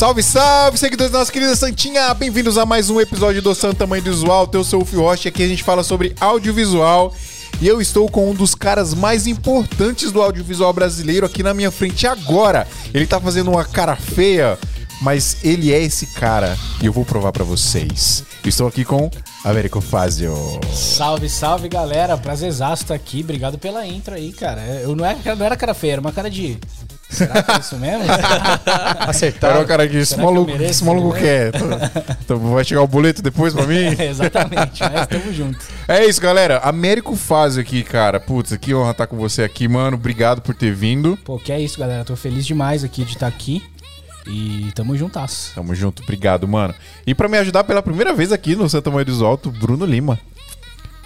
Salve, salve, seguidores da nossa querida Santinha! Bem-vindos a mais um episódio do Santa Mãe do Visual. Eu sou o Fio Rocha aqui a gente fala sobre audiovisual. E eu estou com um dos caras mais importantes do audiovisual brasileiro aqui na minha frente agora. Ele tá fazendo uma cara feia, mas ele é esse cara e eu vou provar pra vocês. Estou aqui com Américo Fazio. Salve, salve galera, prazerzaço estar aqui, obrigado pela intro aí, cara. Eu não era, não era cara feia, era uma cara de. Será que é isso mesmo? Acertaram. Era o cara que esse que maluco, mereço, esse maluco quer. Então vai chegar o boleto depois pra mim? Exatamente, mas tamo junto. É isso, galera. Américo Fazio aqui, cara. Putz, que honra estar com você aqui, mano. Obrigado por ter vindo. Pô, que é isso, galera. Tô feliz demais aqui de estar aqui. E tamo juntasso. Tamo junto, obrigado, mano. E pra me ajudar pela primeira vez aqui no Santa Maria do Alto, Bruno Lima.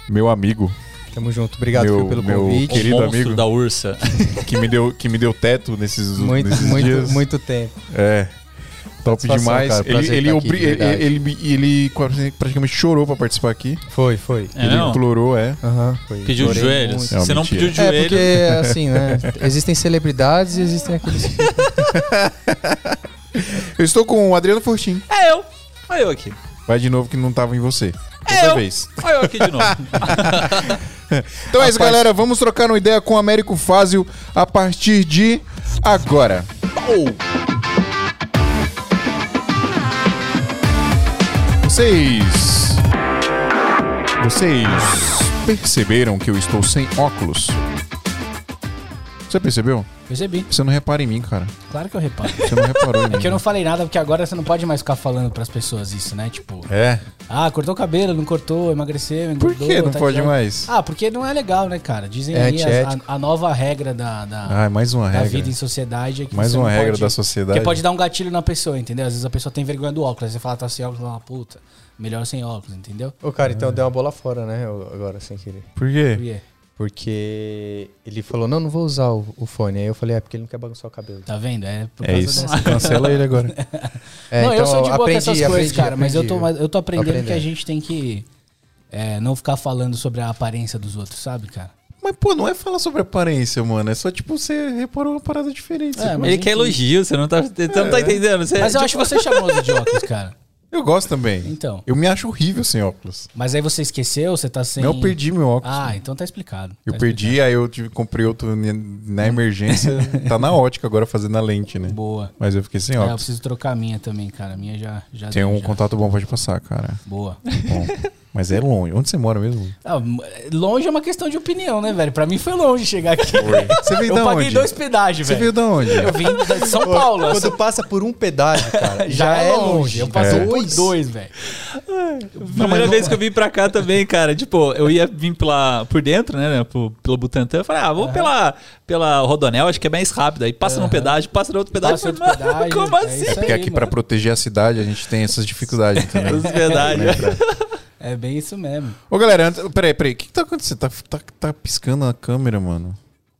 Meu amigo, Tamo junto. Obrigado Meu- pelo meu convite. querido o monstro amigo. da ursa. que me deu, que me deu teto nesses, Muito, nesses muito, dias. muito tempo. É. Top Satisfação, demais. cara. ele ele, aqui, ele, ele, ele praticamente chorou pra participar aqui. Foi, foi. É, ele não? implorou, é. Aham, foi. Pediu Chorei joelhos. muito. Não, Você não mentira. pediu É, joelho. porque assim, né? Existem celebridades e existem aqueles. Eu estou com o Adriano Fortin. É eu. Olha eu aqui. Vai de novo que não tava em você. É eu. vez. Olha eu aqui de novo. Então é isso, galera. Vamos trocar uma ideia com o Américo Fázio a partir de agora. Vocês. Vocês perceberam que eu estou sem óculos? Você percebeu? Percebi, Você não repara em mim, cara. claro que eu reparo. Você não reparou em mim. É que eu não falei nada, porque agora você não pode mais ficar falando pras pessoas isso, né? Tipo, É. ah, cortou o cabelo, não cortou, emagreceu, Por engordou. que não tá pode tirando- mais? Ah, porque não é legal, né, cara? Dizem É aí as- a, a nova regra da, da, Ai, mais uma da regra. vida em sociedade é que Mais você uma não regra pode- da sociedade. Porque pode dar um gatilho na pessoa, entendeu? Às vezes a pessoa tem vergonha do óculos. Aí você fala, tá sem óculos, ela fala, puta, melhor sem óculos, entendeu? Ô, cara, então deu uma bola fora, né? Agora, sem querer. Por quê? Por quê? Porque ele falou, não, não vou usar o, o fone. Aí eu falei, é porque ele não quer bagunçar o cabelo. Tá vendo? É, por É causa isso. dessa- Cancela ele agora. É, não, eu sou de boa aprendi, com essas coisas, aprendi, cara, mas eu tô, eu tô aprendendo que a gente tem que é, não ficar falando sobre a aparência dos outros, sabe, cara? Mas, pô, não é falar sobre aparência, mano. É só, tipo, você reparou uma parada diferente. É, Ele quer elogio, você não tá, você não tá entendendo. Você, Mas eu tipo, acho você charmoso de óculos, cara. Eu gosto também. Então. Eu me acho horrível sem óculos. Mas aí você esqueceu, você tá sem. Não, eu perdi meu óculos. Ah, então tá explicado. eu Tá perdi, aí eu tive, comprei outro na emergência. tá na ótica agora fazendo a lente, né? explicado. Boa. Mas eu fiquei sem É, eu óculos. preciso trocar a minha também, cara. A minha já. já Tem deu, um já. contato bom pra te passar, cara. Boa. Bom. Mas é longe. Onde você mora mesmo? Ah, longe é uma questão de opinião, né, velho? Pra mim foi longe chegar aqui. Você veio Eu da paguei onde? dois pedágios, Você veio velho. da onde? Eu vim de São Paulo. Quando passa por um pedágio, cara, já, é longe. Eu passei É. por dois, velho. Primeira vez que eu vim pra cá também, cara, tipo, eu ia vir pela, por dentro, né, né, pro- pelo Butantã, eu falei, ah, vou pela, pela Rodonel, acho que é mais rápido. Aí passa num pedágio, passa no outro pedágio. Passa eu outro falei, mano, pedágio, como é assim? isso Porque aí, aqui, pra mano. proteger a cidade, a gente tem essas dificuldades, entendeu? É verdade. É bem isso mesmo. Ô, galera, antes- peraí, peraí. O que, que tá acontecendo? Tá, tá, tá piscando a câmera, mano.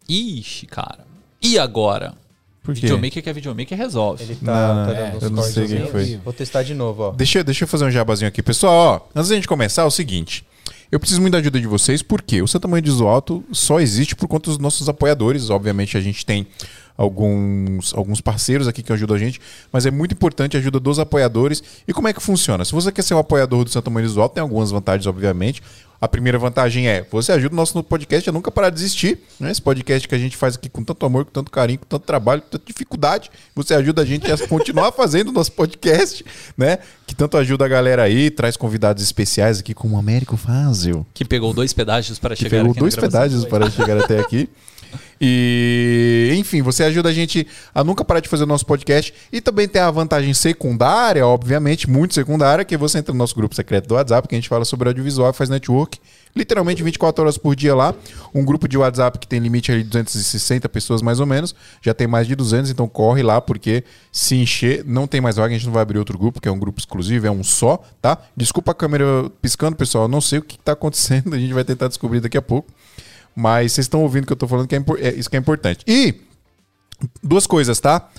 Ixi, cara. E agora? Por quê? Videomaker que é videomaker resolve. ele tá, não, tá é, dando uns eu não sei cortes quem foi. Vou testar de novo, ó. Deixa, deixa eu fazer um jabazinho aqui. Pessoal, ó, antes da gente começar, é o seguinte. Eu preciso muito da ajuda de vocês, porque o Santa Mãe de Alto só existe por conta dos nossos apoiadores. Obviamente, a gente tem alguns, alguns parceiros aqui que ajudam a gente, mas é muito importante a ajuda dos apoiadores. E como é que funciona? Se você quer ser um apoiador do Santa Mãe de Alto, tem algumas vantagens, obviamente. A primeira vantagem é, você ajuda o nosso podcast a nunca parar de existir. Né? Esse podcast que a gente faz aqui com tanto amor, com tanto carinho, com tanto trabalho, com tanta dificuldade. Você ajuda a gente a continuar fazendo o nosso podcast, né? Que tanto ajuda a galera aí, traz convidados especiais aqui, como o Américo Fázio Que pegou dois pedágios para que chegar pegou aqui na dois pedágios para chegar até aqui. E, enfim, você ajuda a gente a nunca parar de fazer o nosso podcast. E também tem a vantagem secundária, obviamente, muito secundária, que você entra no nosso grupo secreto do WhatsApp, que a gente fala sobre audiovisual e faz network. Literalmente 24 horas por dia lá. Um grupo de WhatsApp que tem limite de 260 pessoas mais ou menos. Já tem mais de 200, então corre lá, porque se encher, não tem mais vaga. A gente não vai abrir outro grupo, que é um grupo exclusivo, é um só, tá? Desculpa a câmera piscando, pessoal. Eu não sei o que está acontecendo. A gente vai tentar descobrir daqui a pouco. Mas vocês estão ouvindo o que eu tô falando, que é, é isso que é importante. E duas coisas, tá?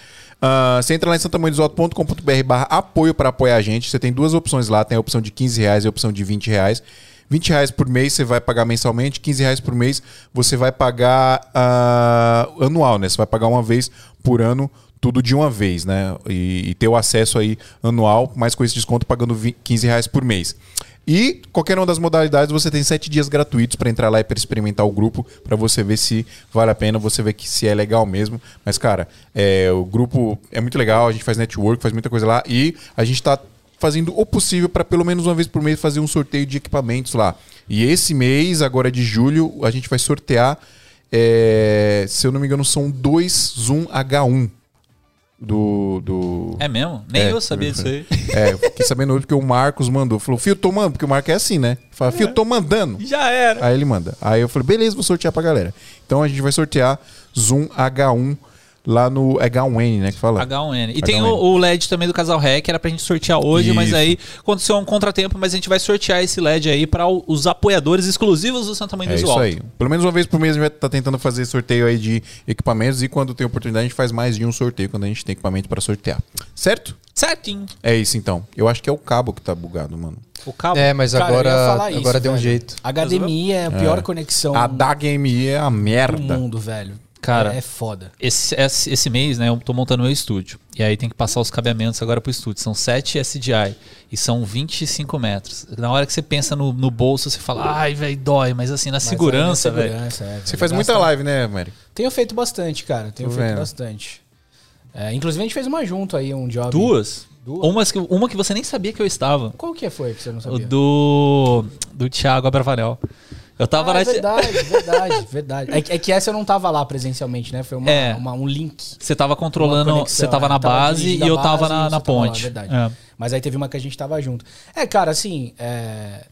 Ah, você entra lá em santamanhodesoto.com.br barra apoio para apoiar a gente. Você tem duas opções lá, tem a opção de 15 reais e a opção de 20 reais. 20 reais por mês você vai pagar mensalmente, 15 reais por mês você vai pagar ah, anual, né? Você vai pagar uma vez por ano tudo de uma vez, né? E, e ter o acesso aí anual, mais com esse desconto, pagando 20, 15 reais por mês. E qualquer uma das modalidades você tem sete dias gratuitos para entrar lá e para experimentar o grupo, para você ver se vale a pena, você ver que se é legal mesmo. Mas cara, é, o grupo é muito legal, a gente faz network, faz muita coisa lá e a gente está fazendo o possível para pelo menos uma vez por mês fazer um sorteio de equipamentos lá. E esse mês, agora de julho, a gente vai sortear, é, se eu não me engano, são dois Zoom H1 do. do... É mesmo? Nem É, eu sabia disso aí. É, eu fiquei sabendo hoje porque o Marcos mandou. Falou, Fio, tô mandando, porque o Marcos é assim, né? Fala, Fio, tô mandando. Já era. Aí ele manda. Aí eu falei, beleza, vou sortear pra galera. Então a gente vai sortear Zoom H1 lá no H1N, né? Que fala. H1N. E H1N. tem o, o LED também do Casal Rec, era pra gente sortear hoje, mas Isso. aí aconteceu um contratempo, mas a gente vai sortear esse LED aí para os apoiadores exclusivos do Santa Mãe do É isso aí. Pelo menos uma vez por mês a gente vai estar tentando fazer sorteio aí de equipamentos e quando tem oportunidade a gente faz mais de um sorteio quando a gente tem equipamento pra sortear. Certo? Certinho. É isso então. Eu acho que é o cabo que tá bugado, mano. O cabo. É, mas Cara, agora, isso, agora deu um jeito. HDMI é a pior conexão A da HMI é a do merda. mundo, velho. Cara, é, é foda. Esse, esse, esse mês, né, eu tô montando meu estúdio. E aí tem que passar os cabeamentos agora pro estúdio. São 7 SDI e são 25 metros. Na hora que você pensa no, no bolso, você fala, ai, velho, dói. Mas assim, na Mas segurança, aí, na velho. segurança, é, Você faz muita Gasta- live, né, Mary? Tenho feito bastante, cara. Tenho Tô feito vendo. bastante. É, inclusive a gente fez uma junto aí, um job. Duas? Duas? Umas que, uma que você nem sabia que eu estava. Qual que foi que você não O sabia? do. Do Thiago Abravanel. Eu tava ah, na. é verdade, verdade, verdade. É, que- é que essa eu não tava lá presencialmente, né? Foi uma, É. uma- um link. Você tava controlando. Você tava é, na tava base dirigindo e eu tava base na, na você tava lá, ponte. verdade. É. Mas aí teve uma que a gente tava junto. É, cara, assim, é,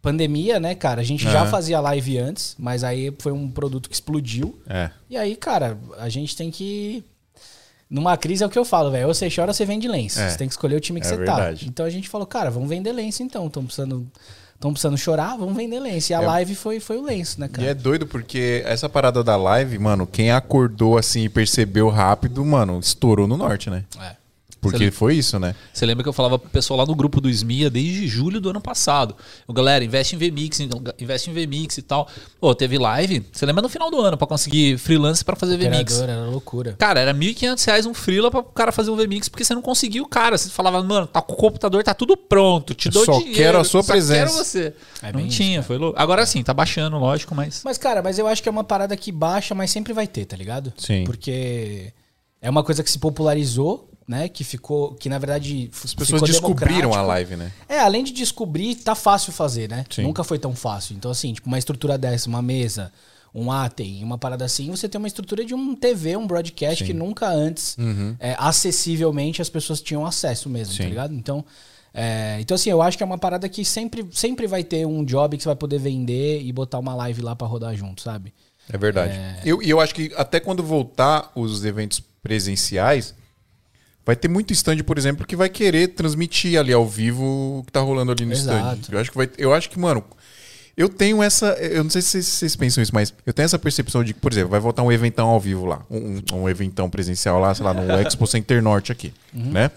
pandemia, né, cara? A gente já fazia live antes, mas aí foi um produto que explodiu. É. E aí, cara, a gente tem que. Numa crise é o que eu falo, velho. Ou você chora ou você vende lenço. É. Você tem que escolher o time que É você verdade. tá. Então a gente falou, cara, vamos vender lenço então. Estão precisando, tão precisando chorar, vamos vender lenço. E a É. live foi, foi o lenço, né, E cara? é doido porque essa parada da live, mano, quem acordou assim e percebeu rápido, mano, estourou no norte, né? É. Porque foi isso, né? Você lembra que eu falava pro pessoal lá no grupo do SMIA desde julho do ano passado. Eu, galera, investe em VMix, investe em VMix e tal. Pô, teve live, você lembra no final do ano, pra conseguir freelance pra fazer VMix. Era loucura. Cara, era 1.500 reais um freela pra o cara fazer um VMix, porque você não conseguia o cara. Você falava, mano, tá com o computador, tá tudo pronto, te dou só dinheiro. quero a sua só presença." quero você. É não bem isso, tinha, foi louco. Agora sim, tá baixando, lógico, mas... Mas, cara, mas eu acho que é uma parada que baixa, mas sempre vai ter, tá ligado? Sim. Porque é uma coisa que se popularizou, né? Que ficou. Que na verdade. As pessoas descobriram a live, né? É, além de descobrir, tá fácil fazer, né? Sim. Nunca foi tão fácil. Então, assim, tipo, uma estrutura dessa, uma mesa, um atem, uma parada assim, você tem uma estrutura de um TV, um broadcast que nunca antes, é, acessivelmente, as pessoas tinham acesso mesmo, tá Sim. ligado? Então, é, então, assim, eu acho que é uma parada que sempre, sempre vai ter um job que você vai poder vender e botar uma live lá pra rodar junto, sabe? É verdade. E eu, e eu acho que até quando voltar os eventos presenciais, vai ter muito stand, por exemplo, que vai querer transmitir ali ao vivo o que tá rolando ali no Exato. stand. Eu acho que vai, eu acho que, mano, eu tenho essa, eu não sei se vocês, pensam isso, mas eu tenho essa percepção de que, por exemplo, vai voltar um eventão ao vivo lá, um, um- eventão presencial lá, sei lá, no Expo Center Norte aqui, né?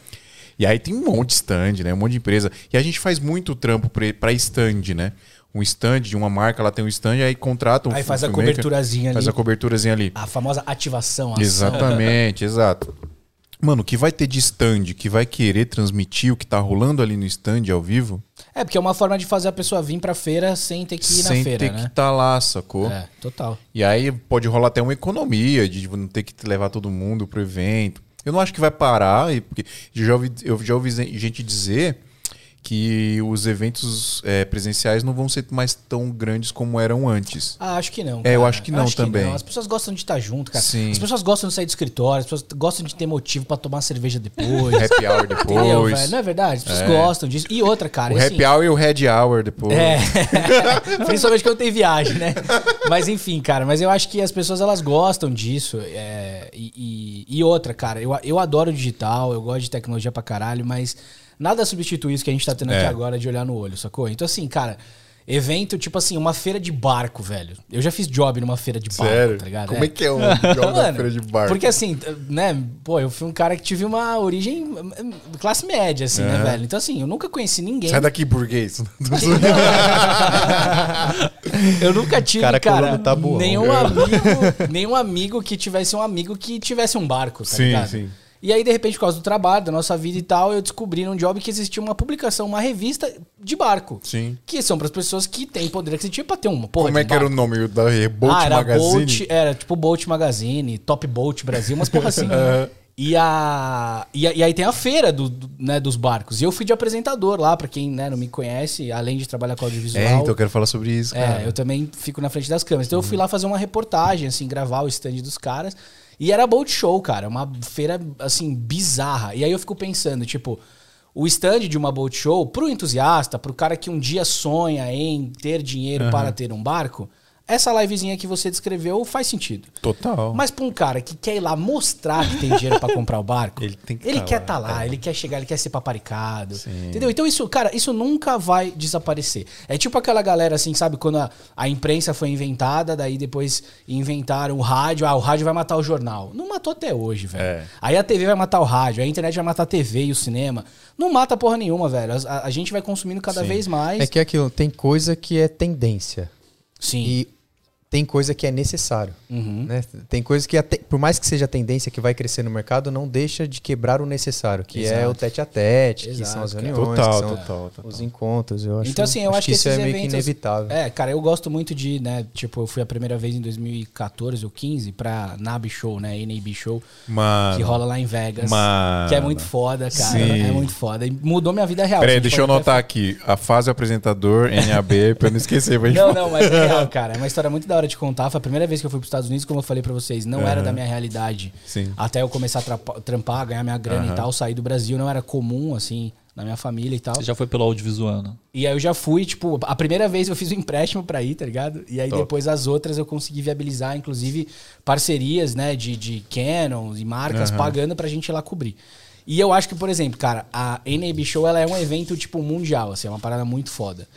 E aí tem um monte de stand, né? Um monte de empresa. E a gente faz muito trampo pra stand, né? Um stand de uma marca, ela tem um stand, aí contrata um Aí faz a coberturazinha Faz ali. a coberturazinha ali. A famosa ativação, ação. Exatamente, exato. Mano, que vai ter de stand que vai querer transmitir o que tá rolando ali no stand ao vivo, É, porque é uma forma de fazer a pessoa vir pra feira sem ter que ir sem na feira, ter né? que tá lá, sacou? É, total. E aí pode rolar até uma economia de não ter que levar todo mundo pro evento. Eu não acho que vai parar, porque já ouvi, eu já ouvi gente dizer que os eventos é, presenciais não vão ser mais tão grandes como eram antes. Ah, acho que não. É, eu acho que não também. As pessoas gostam de estar junto, cara. Sim. As pessoas gostam de sair do escritório, as pessoas gostam de ter motivo pra tomar cerveja depois. Happy hour Entendeu, depois. velho? Não é verdade? As pessoas gostam disso. E outra, cara. o assim, happy hour e o red hour depois. É. Principalmente quando tem viagem, né? Mas enfim, cara, mas eu acho que as pessoas elas gostam disso. é, e, e- e outra, cara, eu, eu adoro digital, eu gosto de tecnologia pra caralho, mas nada substitui isso que a gente tá tendo É. aqui agora de olhar no olho, sacou? Então, assim, cara. Evento, tipo assim, uma feira de barco, velho. Eu já fiz job numa feira de barco, Sério? tá ligado? Como é, que é um da Mano, feira de barco? Porque assim, né, pô, eu fui um cara que tive uma origem hum, classe média, assim, né, velho? Então, assim, eu nunca conheci ninguém. Sai daqui, burguês. Eu nunca tive, Cara cara, tabuão. nenhum amigo, nenhum amigo que tivesse um amigo que tivesse um barco, tá Sim, ligado? sim. E aí, de repente, por causa do trabalho, da nossa vida e tal, eu descobri num job que existia uma publicação, uma revista de barco. Sim. Que são para as pessoas que têm poder aquisitivo pra ter uma porra Como é que era o barco. nome da Boat ah, era Magazine? Boat, era tipo Boat Magazine, Top Boat Brasil, umas porra assim. Aham. E, a, e, a- e aí tem a feira do, do- né, dos barcos. E eu fui de apresentador lá, pra quem né, não me conhece, além de trabalhar com audiovisual. É, então eu quero falar sobre isso, cara. É, eu também fico na frente das câmeras. Então eu fui lá fazer uma reportagem, assim, gravar o stand dos caras. E era Boat Show, cara. Uma feira, assim, bizarra. E aí eu fico pensando, tipo, o stand de uma Boat Show, pro entusiasta, pro cara que um dia sonha em ter dinheiro para ter um barco, essa livezinha que você descreveu faz sentido. Total. Mas pra um cara que quer ir lá mostrar que tem dinheiro pra comprar o barco, Ele tem que ele tá quer lá, estar lá, é. ele quer chegar, ele quer ser paparicado. Sim. Entendeu? Então isso, cara, isso nunca vai desaparecer. É tipo aquela galera assim, sabe, quando a, a imprensa foi inventada, daí depois inventaram o rádio, ah, o rádio vai matar o jornal. Não matou até hoje, velho. É. Aí a TV vai matar o rádio, a internet vai matar a TV e o cinema. Não mata porra nenhuma, velho. A, a- a gente vai consumindo cada Sim. vez mais. É que é aquilo, tem coisa que é tendência. Sim. E tem coisa que é necessário. Uhum. né? Tem coisa que, até- por mais que seja tendência que vai crescer no mercado, não deixa de quebrar o necessário, que é Exato. o tete a tete, que Exato, são as reuniões, Total, que são total, total. os encontros. Eu acho, Então, assim, eu acho, que, isso esses é meio eventos, que inevitável. É, cara, eu gosto muito de, né? Tipo, eu fui a primeira vez em 2014 ou 15 pra NAB Show, né? NAB Show, Mano. que rola lá em Vegas. Mano. Que é muito foda, cara. Sim. É muito foda. E mudou minha vida real. Peraí, Você deixa eu anotar aqui. A fase apresentador, NAB, pra eu não esquecer. Não, falar. não, mas é real, cara. É uma história muito da hora de contar. Foi a primeira vez que eu fui pros Estados Unidos, como eu falei pra vocês, não era Aham. da minha realidade. Sim. Até eu começar a trampar, ganhar minha grana Aham. e tal, sair do Brasil, não era comum, assim, na minha família e tal. Você já foi pelo audiovisual, né? E aí eu já fui, tipo, a primeira vez eu fiz um empréstimo pra ir, tá ligado? E aí Top. depois as outras eu consegui viabilizar, inclusive, parcerias, né, de, de Canon e marcas Aham. pagando pra gente ir lá cobrir. E eu acho que, por exemplo, cara, a NAB Show ela é um evento, tipo, mundial, assim, é uma parada muito foda.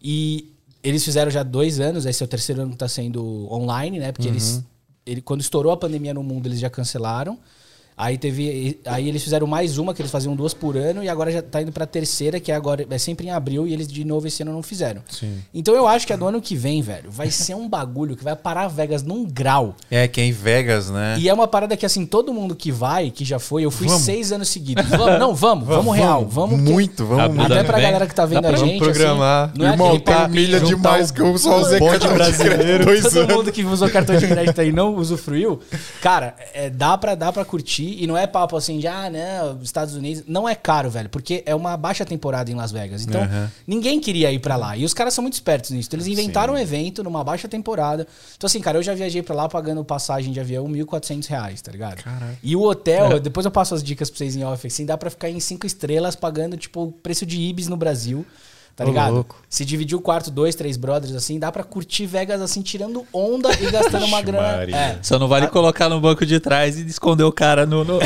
E eles fizeram já dois anos, esse é o terceiro ano que tá sendo online, né? Porque eles. Ele, quando estourou a pandemia no mundo, eles já cancelaram. Aí teve. Aí eles fizeram mais uma, que eles faziam duas por ano, e agora já tá indo pra terceira, que é agora é sempre em abril, e eles de novo esse ano não fizeram. Sim. Então eu acho que a do ano que vem, velho, vai ser um bagulho que vai parar Vegas num grau. É, que é em Vegas, né? E é uma parada que, assim, todo mundo que vai, que já foi, eu fui Vamos. seis anos seguidos. Vamos, não, vamos, vamos, real. Vamos Muito, vamos Abre muito. Até pra galera que tá vendo Dá a gente. vamos programar. Assim, não é tem papinho, milha demais um- que eu só usei cartão brasileiro. Todo anos. mundo que usou cartão de crédito aí não usufruiu. Cara, é, dá, pra, dá pra curtir. E não é papo assim de, ah, não, Estados Unidos. Não é caro, velho. Porque é uma baixa temporada em Las Vegas. Então, Aham. ninguém queria ir pra lá. E os caras são muito espertos nisso. Então, eles inventaram um evento numa baixa temporada. Então, assim, cara, eu já viajei pra lá pagando passagem de avião 1.400 reais, tá ligado? Caraca. E o hotel, depois eu passo as dicas pra vocês em off, assim, dá pra ficar em cinco estrelas pagando, tipo, o preço de Ibis no Brasil. Tá ligado? louco. Se dividir o quarto, dois, três brothers, assim, dá pra curtir Vegas, assim, tirando onda e gastando uma grana. É. Só não vale colocar no banco de trás e esconder o cara no, no,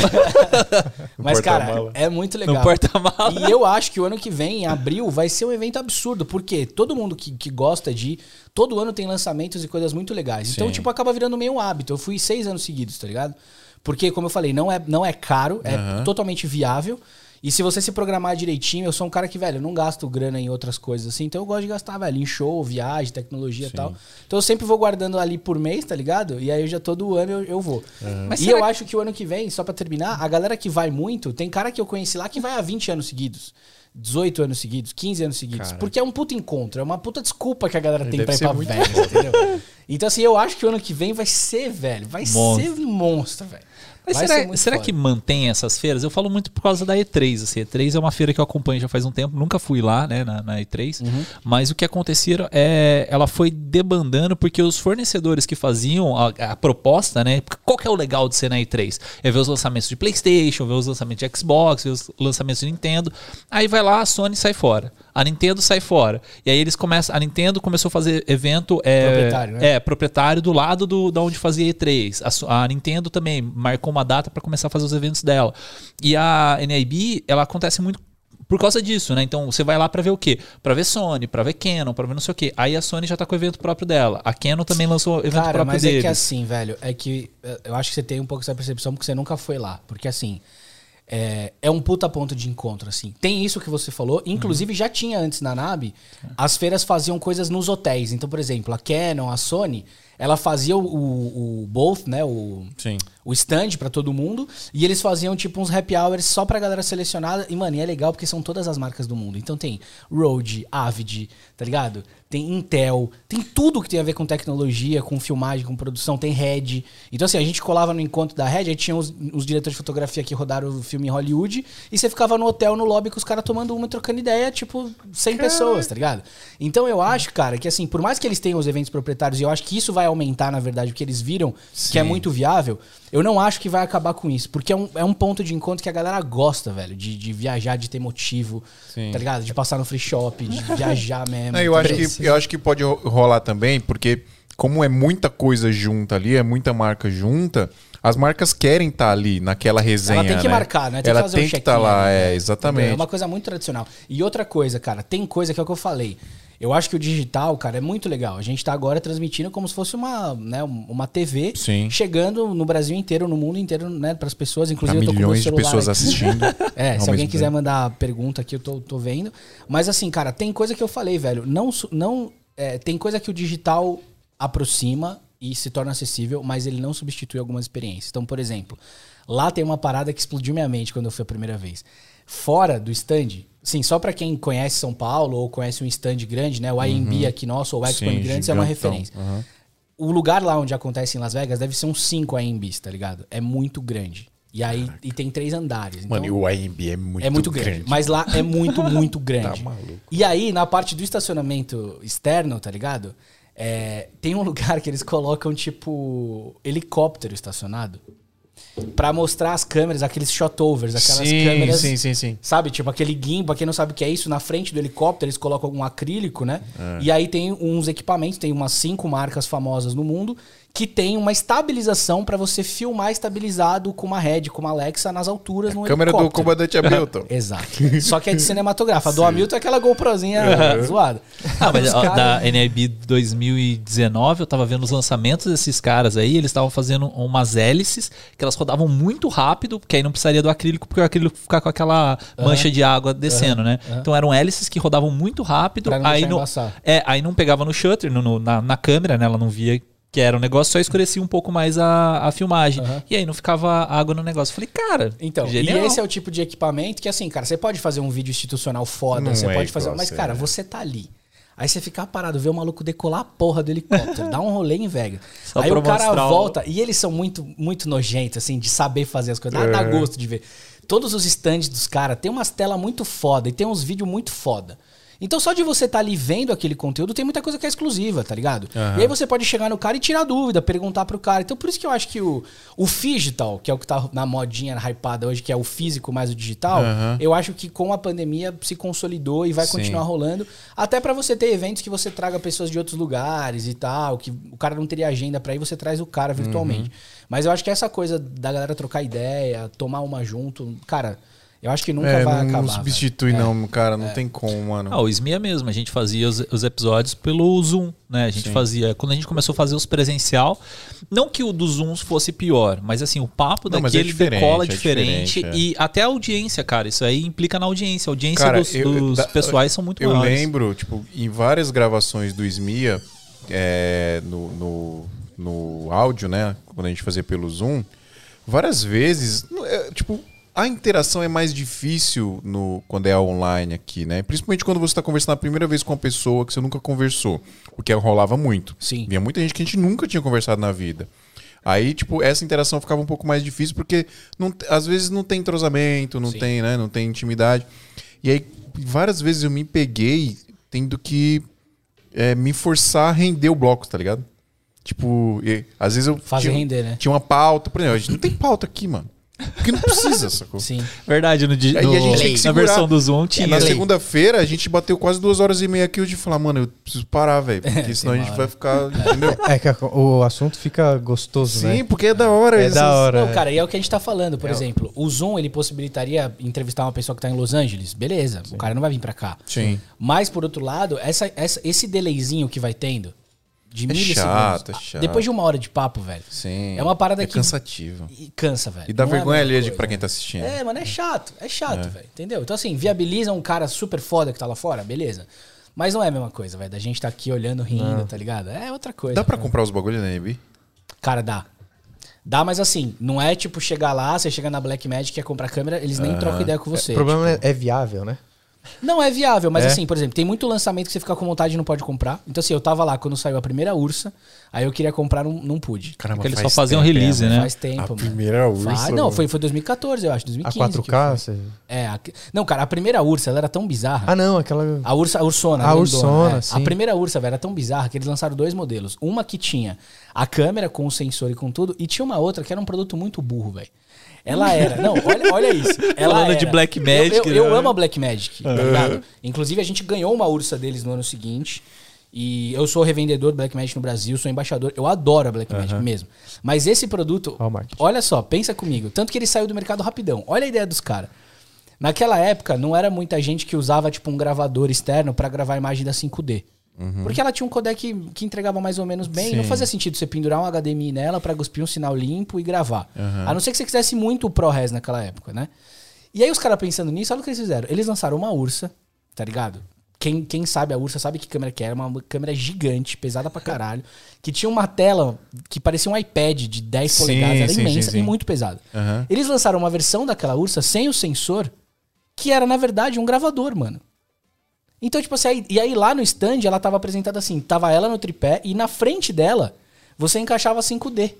Mas, cara, é muito legal. no porta-mala. E eu acho que o ano que vem, em abril, vai ser um evento absurdo. Porque todo mundo que, que gosta de ir, todo ano tem lançamentos e coisas muito legais. Então, Sim. tipo, acaba virando meio um hábito. Eu fui seis anos seguidos, tá ligado? Porque, como eu falei, não é, não é caro, é Aham. totalmente viável. E se você se programar direitinho, eu sou um cara que, velho, eu não gasto grana em outras coisas assim. Então eu gosto de gastar, velho, em show, viagem, tecnologia e tal. Então eu sempre vou guardando ali por mês, tá ligado? E aí eu já todo ano eu, eu vou. Mas e eu que- acho que o ano que vem, só pra terminar, a galera que vai muito, tem cara que eu conheci lá que vai há 20 anos seguidos. 18 anos seguidos, 15 anos seguidos. Cara. Porque é um puta encontro, é uma puta desculpa que a galera tem Deve pra ir pra Vegas, entendeu? Então, assim, eu acho que o ano que vem vai ser, velho, vai Monstro. ser monstro, velho. Mas Vai será, será foda. que mantém essas feiras? Eu falo muito por causa da E3. Assim, a E3 é uma feira que eu acompanho já faz um tempo, nunca fui lá, né, na, na E3. Uhum. Mas o que acontecia é, ela foi debandando porque os fornecedores que faziam a, a proposta, né, qual que é o legal de ser na E3? É ver os lançamentos de PlayStation, ver os lançamentos de Xbox, ver os lançamentos de Nintendo. Aí vai lá, a Sony sai fora. A Nintendo sai fora. E aí eles começam. A Nintendo começou a fazer evento. É, Proprietário, né? É, proprietário do lado do, da onde fazia E3. A, a Nintendo também marcou uma data para começar a fazer os eventos dela. E a NIB, ela acontece muito por causa disso, né? Então você vai lá para ver o quê? Para ver Sony, para ver Canon, para ver não sei o quê. Aí a Sony já tá com o evento próprio dela. A Canon também lançou o evento Cara, próprio mas deles. é que assim, velho, é que eh, eu acho que você tem um pouco essa percepção porque você nunca foi lá. Porque assim, é, é um puta ponto de encontro, assim. Tem isso que você falou. Inclusive, já tinha antes na NAB, as feiras faziam coisas nos hotéis. Então, por exemplo, a Canon, a Sony, ela fazia o, o, o both, né? O, Sim. O stand pra todo mundo. E eles faziam, tipo, uns happy hours só pra galera selecionada. E, mano, e é legal porque são todas as marcas do mundo. Então tem Rode, Avid, tá ligado? Tem Intel, tem tudo que tem a ver com tecnologia, com filmagem, com produção. Tem Red. Então, assim, a gente colava no encontro da Red, aí tinha os, os diretores de fotografia que rodaram o filme em Hollywood. E você ficava no hotel, no lobby, com os caras tomando uma e trocando ideia, tipo, 100 pessoas, tá ligado? Então eu acho, cara, que assim, por mais que eles tenham os eventos proprietários, e eu acho que isso vai aumentar, na verdade, porque eles viram que é Sim. muito viável, eu não acho que vai acabar com isso. Porque é um, é um ponto de encontro que a galera gosta, velho. De, de viajar, de ter motivo, Sim. tá ligado? De passar no free shop, de viajar mesmo. Não, eu, acho Precisa. que, eu acho que pode ro- rolar também, porque como é muita coisa junta ali, é muita marca junta, as marcas querem estar ali naquela resenha. Ela tem que né? marcar, né? Tem Ela que fazer tem um que estar lá, né? é, exatamente. É uma coisa muito tradicional. E outra coisa, cara, tem coisa que é o que eu falei. Eu acho que o digital, cara, é muito legal. A gente tá agora transmitindo como se fosse uma, né, uma TV Sim. chegando no Brasil inteiro, no mundo inteiro, né, para as pessoas. Pra Inclusive, eu tô com o meu milhões de pessoas aqui. assistindo. É, se alguém quiser tempo. mandar pergunta aqui, eu tô, tô vendo. Mas assim, cara, tem coisa que eu falei, velho. Não, não é, tem coisa que o digital aproxima e se torna acessível, mas ele não substitui algumas experiências. Então, por exemplo, lá tem uma parada que explodiu minha mente quando eu fui a primeira vez. Fora do stand, sim, só pra quem conhece São Paulo ou conhece um stand grande, né? O IMB aqui nosso, ou o Expo Uhum. Grandes é uma referência. Aham. O lugar lá onde acontece em Las Vegas deve ser uns 5 AMBs, tá ligado? É muito grande. E aí e tem três andares. Então, Mano, e o AMB é muito, é muito grande, Mas lá é muito, muito grande. Tá maluco. E aí, na parte do estacionamento externo, tá ligado? É, tem um lugar que eles colocam, tipo, helicóptero estacionado. Pra mostrar as câmeras, aqueles shotovers, aquelas sim, câmeras. sim, sim, sim. Sabe, tipo aquele gimbal, quem não sabe o que é isso, na frente do helicóptero eles colocam um acrílico, né? E aí tem uns equipamentos, tem umas cinco marcas famosas no mundo que tem uma estabilização pra você filmar estabilizado com uma Red, com uma Alexa nas alturas no Câmera do comandante Hamilton. Exato. Só que é de cinematográfica. A do Hamilton é aquela GoProzinha zoada. Ah, mas ó, caras- da NIB 2019, eu tava vendo os lançamentos desses caras aí, eles estavam fazendo umas hélices que elas rodavam muito rápido, porque aí não precisaria do acrílico, porque o acrílico fica com aquela mancha de água descendo, né? Então eram hélices que rodavam muito rápido, Pra não aí não, é, aí não pegava no shutter, no- no- na, na câmera, né? Ela não via que era um negócio, só escurecia um pouco mais a, a filmagem. E aí não ficava água no negócio. Falei, cara, Então, genial. e esse é o tipo de equipamento que, assim, cara, você pode fazer um vídeo institucional foda, Não você é pode fazer. Mas, cara, você tá ali. Aí você fica parado, vê o maluco decolar a porra do helicóptero, dá um rolê em Vegas. Só Aí o cara mostrar o- volta, e eles são muito, muito nojentos, assim, de saber fazer as coisas. Dá, dá gosto de ver. Todos os stands dos caras tem umas telas muito foda e tem uns vídeos muito foda. Então só de você estar ali vendo aquele conteúdo, tem muita coisa que é exclusiva, tá ligado? E aí você pode chegar no cara e tirar dúvida, perguntar pro cara. Então por isso que eu acho que o, o digital, que é o que tá na modinha hypada hoje, que é o físico mais o digital, eu acho que com a pandemia se consolidou e vai Sim. continuar rolando. Até pra você ter eventos que você traga pessoas de outros lugares e tal, que o cara não teria agenda pra ir, você traz o cara virtualmente. Mas eu acho que essa coisa da galera trocar ideia, tomar uma junto, cara, eu acho que nunca É, vai não, acabar. não velho. substitui, não, cara. Não tem como, mano. Ah, o SMIA mesmo, a gente fazia os, os episódios pelo Zoom, né? A gente fazia. Quando a gente começou a fazer os presencial, não que o do Zoom fosse pior, mas assim, o papo Não, é daquele diferente, decola é diferente. diferente, E até a audiência, cara. Isso aí implica na audiência. A audiência Cara, dos, eu- dos da- pessoais são muito Eu maiores. lembro, tipo, em várias gravações do SMIA, é, no, no, no áudio, né? Quando a gente fazia pelo Zoom, várias vezes, é, tipo, a interação é mais difícil no, quando é online aqui, né? Principalmente quando você está conversando a primeira vez com uma pessoa que você nunca conversou. O que rolava muito. Sim. Via muita gente que a gente nunca tinha conversado na vida. Aí, tipo, essa interação ficava um pouco mais difícil porque não, às vezes não tem entrosamento, não Sim. tem, né? Não tem intimidade. E aí, várias vezes eu me peguei tendo que é, me forçar a render o bloco, tá ligado? Tipo, e, às vezes eu Fazer render, né? tinha uma pauta, por exemplo, a gente não tem pauta aqui, mano. Porque não precisa, sacou? Sim. Verdade, no, di- Aí no- a gente tem que na segurar. versão do Zoom É, tinha. na segunda-feira a gente bateu quase duas horas e meia aqui de falar, mano, eu preciso parar, velho. Porque senão a gente vai ficar. Entendeu? É que a- o assunto fica gostoso, né? Sim, porque é da hora. É essas- da hora. Não, cara, e é o que a gente tá falando, por exemplo. O Zoom, ele possibilitaria entrevistar uma pessoa que tá em Los Angeles. Beleza, o cara não vai vir pra cá. Sim. Mas, por outro lado, essa, essa- esse delayzinho que vai tendo, de É chato, é Ah, chato. Depois de uma hora de papo, velho. Sim. É uma parada é que- cansativo. E cansa, velho. E dá Não é vergonha mesma alheia de coisa. pra quem tá assistindo. É, mano, é chato. É chato, velho. Entendeu? Então, assim, viabiliza um cara super foda que tá lá fora, beleza. Mas não é a mesma coisa, velho. Da gente tá aqui olhando, rindo, tá ligado? É outra coisa. Dá pra cara. comprar os bagulhos na NB? Cara, dá. Dá, mas assim, não é tipo chegar lá, você chega na Black Magic e quer comprar câmera, eles nem trocam ideia com você. o problema tipo. é, é viável, né? Não é viável, mas É? assim, por exemplo, tem muito lançamento que você fica com vontade e não pode comprar. Então, assim, eu tava lá quando saiu a primeira Ursa, aí eu queria comprar, não, não pude. Caramba, Porque eles faz só faziam tempo, release, é, né? Faz tempo, A mano. primeira Ursa, Faz- não, foi, foi 2014, eu acho, A 2015. que 4K? foi. você- É, a- não, cara, a primeira Ursa, ela era tão bizarra. Ah, não, aquela. A Ursa, a Ursona. A grandona, Ursona, é. sim. A primeira Ursa, velho, era tão bizarra que eles lançaram dois modelos. Uma que tinha a câmera com o sensor e com tudo, e tinha uma outra que era um produto muito burro, velho. Ela era. Não, olha, olha isso. Ela Falando era. de Black Eu- Magic, Eu, eu né? amo a Black Magic, tá ligado? Inclusive, a gente ganhou uma Ursa deles no ano seguinte. E eu sou revendedor do Black Magic no Brasil, sou embaixador. Eu adoro a Black Magic mesmo. Mas esse produto, olha só, pensa comigo. Tanto que ele saiu do mercado rapidão. Olha a ideia dos caras. Naquela época, não era muita gente que usava tipo um gravador externo pra gravar a imagem da 5D. Porque ela tinha um codec que entregava mais ou menos bem. Não Sim. fazia sentido você pendurar um HDMI nela pra cuspir um sinal limpo e gravar. A não ser que você quisesse muito o ProRes naquela época, né? E aí os caras pensando nisso, olha o que eles fizeram. Eles lançaram uma Ursa, tá ligado? Quem, quem sabe a Ursa sabe que câmera que era, uma câmera gigante, pesada pra caralho, que tinha uma tela que parecia um iPad de 10 Sim, polegadas, era sim, imensa e muito pesada. Aham. Eles lançaram uma versão daquela Ursa sem o sensor, que era, na verdade, um gravador, mano. Então, tipo assim, aí- e aí lá no stand ela tava apresentada assim, tava ela no tripé e na frente dela você encaixava 5D.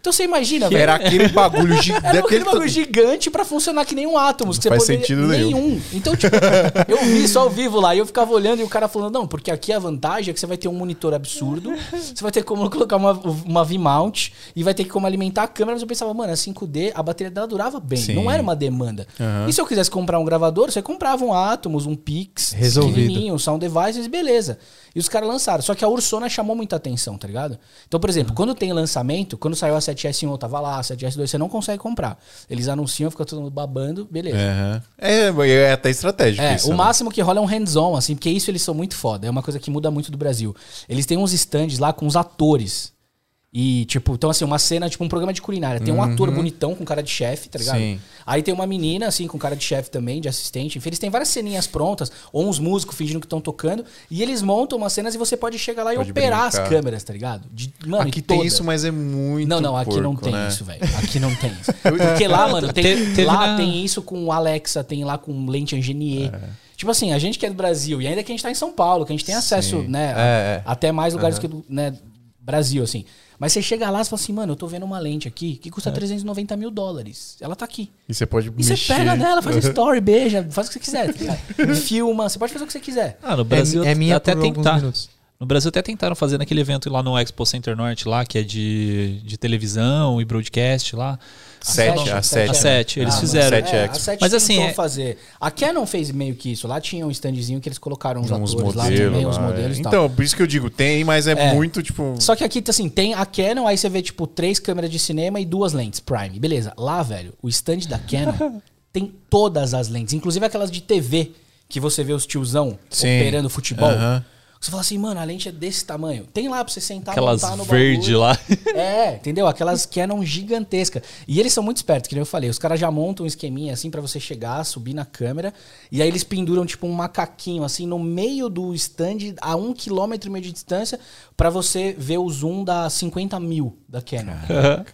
Então você imagina, velho. Era aquele bagulho gigante. Era aquele bagulho gigante pra funcionar que nem um. Que você faz sentido nenhum. nenhum. Então, tipo, eu vi isso ao vivo lá e eu ficava olhando e o cara falando, não, porque aqui a vantagem é que você vai ter um monitor absurdo, você vai ter como colocar uma, uma V-mount e vai ter como alimentar a câmera. Mas eu pensava, mano, a 5D, a bateria dela durava bem, Sim. não era uma demanda. Aham. E se eu quisesse comprar um gravador, você comprava um Atomos, um Pix, Resolvido. um Sound Devices, beleza. E os caras lançaram. Só que a Ursona chamou muita atenção, tá ligado? Então, por exemplo, quando tem lançamento, quando saiu a 7S1, eu tava lá, a 7S2, você não consegue comprar. Eles anunciam, fica todo mundo babando, beleza. É, é até estratégico É, isso. o né? máximo que rola é um hands-on, assim, porque isso eles são muito foda. É uma coisa que muda muito do Brasil. Eles têm uns stands lá com os atores. E, tipo, então assim, uma cena, tipo um programa de culinária. Tem um ator bonitão com cara de chefe, tá ligado? Sim. Aí tem uma menina, assim, com cara de chefe também, de assistente. Enfim, eles têm várias ceninhas prontas, ou uns músicos fingindo que estão tocando. E eles montam umas cenas e você pode chegar lá e Pode operar as brincar. câmeras, tá ligado? De, mano, Aqui tem isso, mas é muito. Não, não, aqui não porco, tem né? isso, velho. Aqui não tem isso. Porque lá, mano, tem, Te- lá na- tem isso com Alexa, tem lá com lente Angenier. É. Tipo assim, a gente que é do Brasil, e ainda que a gente tá em São Paulo, que a gente tem acesso, Sim. né, a- É, é. até mais lugares que do né, Brasil, assim. Mas você chega lá e fala assim, mano, eu tô vendo uma lente aqui que É. custa 390 mil dólares. Ela tá aqui. E você pode E você mexer. pega nela, faz story, beija, faz o que você quiser. tá? Filma, você pode fazer o que você quiser. Ah, no Brasil é minha até tentar. No Brasil até tentaram fazer naquele evento lá no Expo Center Norte lá, que é de, de televisão e broadcast lá. Sete, a sete. A sete, eles Ah, fizeram. Sete É, Expo. a 7 Mas Mas assim, é- fazer. A Canon fez meio que isso. Lá tinha um standzinho que eles colocaram uns Uns atores lá modelos. também, uns lá, modelos é. e tal. Então, por isso que eu digo, tem, mas é, É. muito, tipo. Só que aqui, assim, tem a Canon, aí você vê, tipo, três câmeras de cinema e duas lentes Prime. Beleza. Lá, velho, o stand da Canon tem todas as lentes, inclusive aquelas de TV, que você vê os tiozão Sim. operando futebol. Aham. Você fala assim, mano, a lente é desse tamanho. Tem lá pra você sentar Aquelas montar no verde bagulho. lá. É, entendeu? Aquelas Canon gigantescas. E eles são muito espertos, que nem eu falei. Os caras já montam um esqueminha assim pra você chegar, subir na câmera. E aí eles penduram tipo um macaquinho assim no meio do stand, a um quilômetro e meio de distância, pra você ver o zoom da 50 mil da Canon.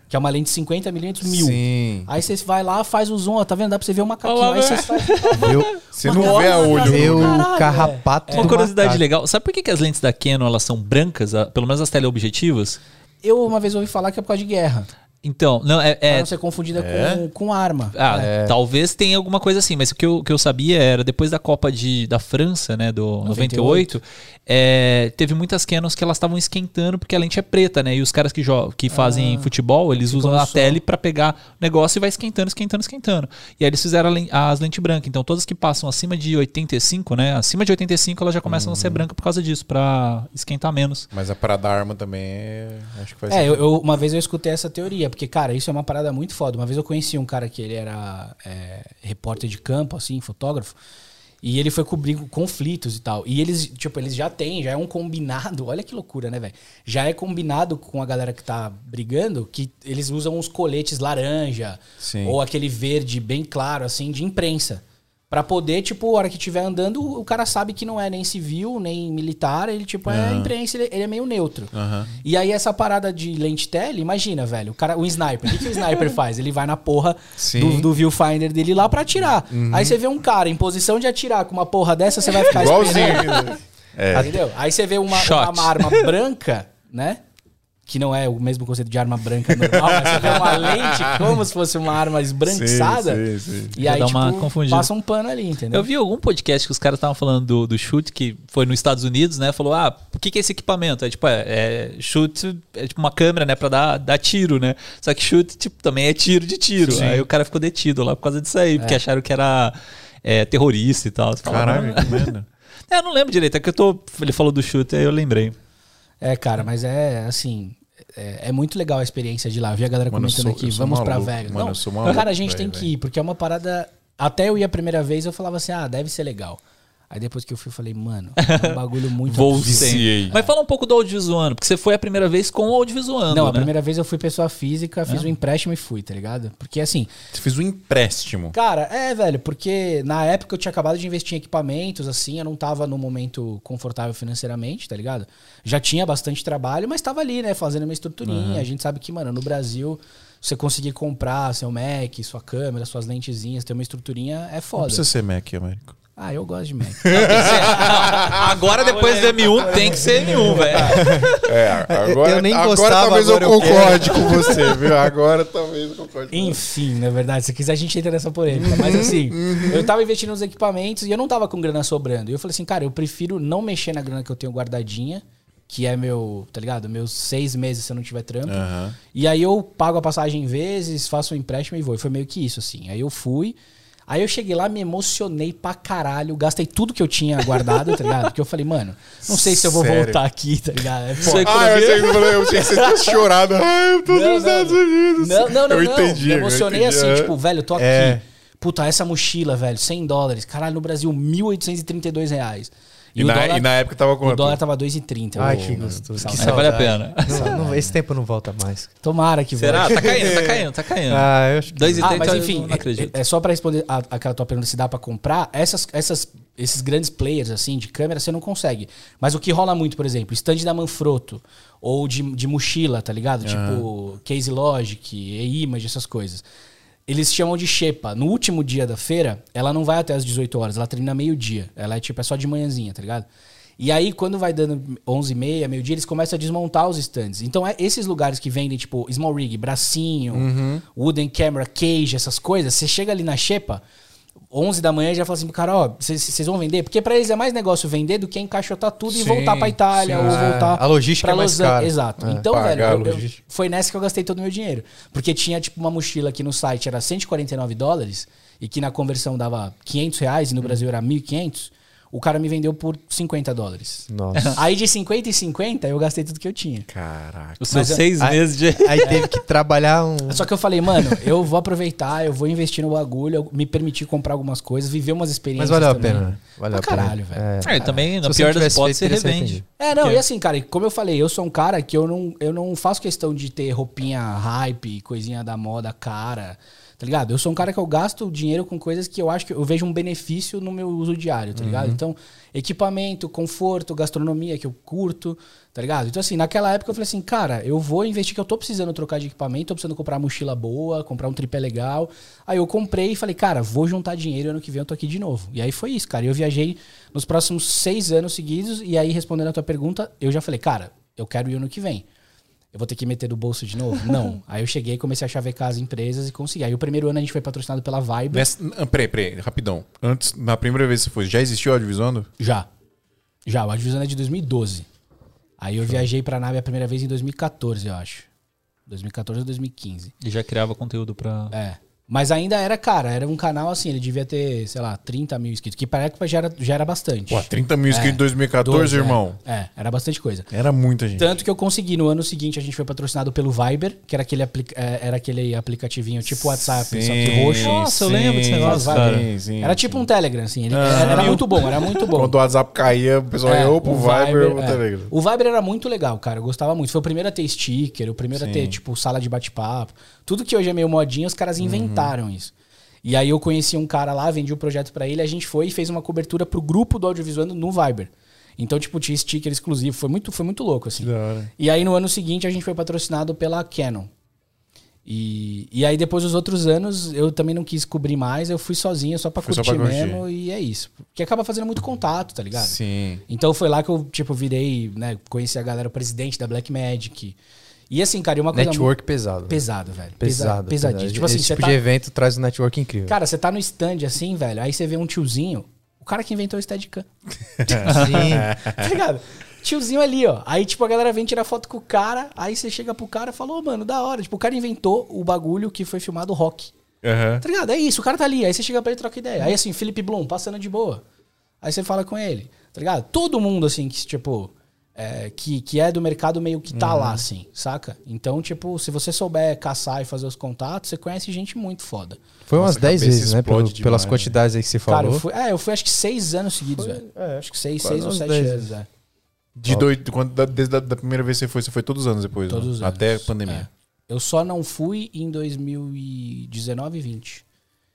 que é uma lente de 50 milímetros mil. Sim. Aí você vai lá, faz o zoom, ó, tá vendo? Dá pra você ver o macaquinho. Olha lá, aí você velho. faz. Eu, Você não vê a olho no o carrapato Uma do curiosidade macaco. legal. Sabe por que, que as lentes da Canon elas são brancas, a- pelo menos as teleobjetivas? Eu uma vez ouvi falar que é por causa de guerra. Então, não, é. Pra é- não ser confundida É? com, com arma. ah, É. talvez tenha alguma coisa assim, mas o que eu, que eu sabia era depois da Copa de, da França, né, do 98, é, teve muitas Canons que elas estavam esquentando porque a lente é preta, né? E os caras que, que fazem futebol, eles usam no a tele pra pegar o negócio e vai esquentando, esquentando, esquentando. E aí eles fizeram len- as lentes brancas. Então todas que passam acima de 85, né? Acima de 85 elas já começam a ser brancas por causa disso, pra esquentar menos. Mas a parada arma também é. Acho que vai É, ser. eu, eu- uma vez eu escutei essa teoria, porque, cara, isso é uma parada muito foda. Uma vez eu conheci um cara que ele era é, repórter de campo, assim, fotógrafo, E ele foi cobrir conflitos e tal. E eles, tipo, eles já têm, já é um combinado. Olha que loucura, né, velho? Já é combinado com a galera que tá brigando que eles usam uns coletes laranja Sim. ou aquele verde bem claro, assim, de imprensa. Pra poder, tipo, a hora que estiver andando, o cara sabe que não é nem civil, nem militar, ele, tipo, é imprensa, ele, ele é meio neutro. Aham. E aí, essa parada de lente tele, imagina, velho, o cara, o sniper, o que, que o sniper faz? Ele vai na porra do, do viewfinder dele lá pra atirar. Aí você vê um cara em posição de atirar com uma porra dessa, você vai ficar Igualzinho. esperando. É. Entendeu? Aí você vê uma, uma arma branca, né? Que não é o mesmo conceito de arma branca normal, mas você vê uma lente como se fosse uma arma esbranquiçada. Sim, sim, sim. E aí, dá tipo, uma confundida. passa um pano ali, entendeu? Eu vi algum podcast que os caras estavam falando do, do chute, que foi nos Estados Unidos, né? Falou, ah, o que, que é esse equipamento? É tipo, é, é chute, é tipo uma câmera, né? Pra dar, dar tiro, né? Só que chute, tipo, também é tiro de tiro. Sim. Aí o cara ficou detido lá por causa disso aí, porque acharam que era é, terrorista e tal. Caralho, "Não, que merda. É, eu não lembro direito, é que eu tô. Ele falou do chute, aí eu lembrei. É, cara, mas é assim. É, é muito legal a experiência de lá. Eu vi a galera Mano, comentando sou- aqui, vamos pra maluco, Vegas. mano, Não, maluco cara, a pra gente ir, tem que ir, porque é uma parada. Até eu ir a primeira vez, eu falava assim, ah, deve ser legal. Aí depois que eu fui, eu falei, mano, é um bagulho muito Vou. Viciei. Mas fala um pouco do audiovisuando, porque você foi a primeira vez com o audiovisuando. Não, a né? primeira vez eu fui pessoa física, fiz um empréstimo e fui, tá ligado? Porque assim, Você fez um empréstimo. Cara, é, velho, porque na época eu tinha acabado de investir em equipamentos, assim, eu não tava num momento confortável financeiramente, tá ligado? Já tinha bastante trabalho, mas tava ali, né, fazendo uma estruturinha. A gente sabe que, mano, no Brasil, você conseguir comprar seu Mac, sua câmera, suas lentezinhas, ter uma estruturinha é Não foda. precisa ser Mac, Américo. Ah, eu gosto de Mac. Agora, depois do M1, tem que ser M1, velho. É, agora, eu nem agora gostava, talvez agora eu eu concorde com você, viu? Agora talvez eu concorde com você. Enfim, na verdade, se quiser a gente entra nessa polêmica. Mas assim, eu tava investindo nos equipamentos e eu não tava com grana sobrando. E eu falei assim, cara, eu prefiro não mexer na grana que eu tenho guardadinha, que é meu, tá ligado? Meus seis meses se eu não tiver trampo. Aham. E aí eu pago a passagem em vezes, faço um empréstimo e vou. E foi meio que isso, assim. Aí eu fui. Aí eu cheguei lá, me emocionei pra caralho, gastei tudo que eu tinha guardado, tá ligado? Porque eu falei, mano, não sei se eu vou Sério? voltar aqui, tá ligado? É Ah, eu achei, que você- eu achei que você chorado. Ah, eu tô Não, nos não. Estados Unidos. Não, não, não. Eu não. entendi. Me emocionei entendi. assim, É. tipo, velho, eu tô aqui. É. Puta, essa mochila, velho, 100 dólares. Caralho, no Brasil, 1.832 reais. E, o na, dólar, e na época tava o quanto? dólar tava 2,30. Ai, que gostoso. Que Aí vale a pena. Não, não- esse tempo não volta mais. Tomara que Será? volte. Tá caindo, tá caindo, tá caindo. Ah, eu acho que... Dois e Ah, trinta, mas eu enfim, não acredito. é, é só pra responder a- aquela tua pergunta se dá pra comprar, essas, essas, esses grandes players assim de câmera você não consegue. Mas o que rola muito, por exemplo, stand da Manfrotto ou de, de mochila, tá ligado? Tipo Case Logic, E-Image, essas coisas. Eles chamam de Shepa. No último dia da feira, ela não vai até as 18 horas, ela termina meio-dia. Ela é tipo, é só de manhãzinha, tá ligado? E aí, quando vai dando 11 e meia, meio-dia, eles começam a desmontar os stands. Então, é esses lugares que vendem, tipo, small rig, bracinho, wooden camera, cage, essas coisas, você chega ali na Shepa, 11 da manhã e já fala assim, cara, ó, vocês vão vender? Porque pra eles é mais negócio vender do que encaixotar tudo e Sim, voltar pra Itália sim. ou É, voltar a logística pra é mais Los cara. Exato. É. Então, velho, eu- eu- foi nessa que eu gastei todo o meu dinheiro. Porque tinha, tipo, uma mochila aqui no site, era 149 dólares, e que na conversão dava 500 reais, e no Brasil era 1.500. O cara me vendeu por 50 dólares. Nossa. Aí de 50 e 50, eu gastei tudo que eu tinha. Caraca. Os seus eu- seis Aí- meses de. Aí teve que trabalhar um... Só que eu falei, mano, eu vou aproveitar, eu vou investir no bagulho, eu me permitir comprar algumas coisas, viver umas experiências. Mas valeu a também. pena, né? Valeu Pra a pena. caralho, velho. É. É, também, na pior das hipóteses, você revende. É, não, e assim, cara, como eu falei, eu sou um cara que eu não, eu não faço questão de ter roupinha hype, coisinha da moda cara, tá ligado? Eu sou um cara que eu gasto dinheiro com coisas que eu acho que eu vejo um benefício no meu uso diário, tá ligado? Então, equipamento, conforto, gastronomia que eu curto, tá ligado? Então, assim, naquela época eu falei assim, cara, eu vou investir que eu tô precisando trocar de equipamento, tô precisando comprar mochila boa, comprar um tripé legal. Aí eu comprei e falei, cara, vou juntar dinheiro e ano que vem eu tô aqui de novo. E aí foi isso, cara. Eu viajei nos próximos seis anos seguidos, e aí respondendo a tua pergunta, eu já falei, cara, eu quero ir ano que vem. Eu vou ter que meter do bolso de novo? Não. Aí eu cheguei, comecei a chavecar as empresas e consegui. Aí o primeiro ano a gente foi patrocinado pela Vibe. Nessa, ah, peraí, peraí, rapidão. Antes, na primeira vez que você foi, já existiu a Divisando? Já. Já, o Advisão é de 2012. Aí eu viajei pra nave a primeira vez em 2014, eu acho. 2014 ou 2015. E já criava conteúdo pra. É. Mas ainda era, cara, era um canal assim, ele devia ter, sei lá, 30 mil inscritos, que para a época já era, já era bastante. Pô, 30 mil inscritos em 2014, Doze, é. irmão. É, era bastante coisa. Era muita gente. Tanto que eu consegui, no ano seguinte, a gente foi patrocinado pelo Viber, que era aquele, é, era aquele aplicativinho tipo WhatsApp, só que roxo. Nossa, eu lembro desse negócio, sim, sim, era sim. tipo um Telegram, assim. Ele, Ah. era, muito bom, era muito bom. Quando o WhatsApp caía, o pessoal É, ia ou pro o Viber ou pro é. Telegram. O Viber era muito legal, cara. Eu gostava muito. Foi o primeiro a ter sticker, o primeiro a ter, Sim. tipo, sala de bate-papo. Tudo que hoje é meio modinha, os caras Uhum. inventaram isso. E aí eu conheci um cara lá, vendi o projeto pra ele, a gente foi e fez uma cobertura pro grupo do audiovisual no Viber. Então, tipo, tinha sticker exclusivo. Foi muito, foi muito louco, assim. Hora. E aí no ano seguinte a gente foi patrocinado pela Canon. E, e aí depois dos outros anos eu também não quis cobrir mais, eu fui sozinho só pra só curtir pra curtir. mesmo e é isso. Porque acaba fazendo muito contato, tá ligado? Sim. Então foi lá que eu, tipo, virei, né, conheci a galera, o presidente da Black Magic. E assim, cara, e uma coisa Network pesado. muito pesado, velho. Pesado. Pesado, pesadíssimo. pesado. Tipo assim, Esse você tipo tá, de evento traz um network incrível. cara, você tá no stand assim, velho, aí você vê um tiozinho, o cara que inventou o Steadicam. Sim. tá ligado? Tiozinho ali, ó. Aí, tipo, a galera vem tirar foto com o cara, aí você chega pro cara e fala, ô, mano, da hora. Tipo, o cara inventou o bagulho que foi filmado rock. Aham. Tá ligado? É isso, o cara tá ali. Aí você chega pra ele e troca ideia. Aí assim, Felipe Blum, passando de boa. Aí você fala com ele, tá ligado? Todo mundo, assim, que, tipo, é, que, que é do mercado meio que tá lá, assim, saca? Então, tipo, se você souber caçar e fazer os contatos, você conhece gente muito foda. Foi umas a 10 cabeça vezes, né? pelo- pelas demais, quantidades aí que você falou. Cara, eu fui, é, eu fui acho que seis anos seguidos, velho. é, acho que seis, quase seis ou uns sete 10 anos, é. De dois, quando, desde a da primeira vez que você foi, você foi todos os anos depois, Todos né? os anos. Até a pandemia. É. Eu só não fui em 2019 e 20.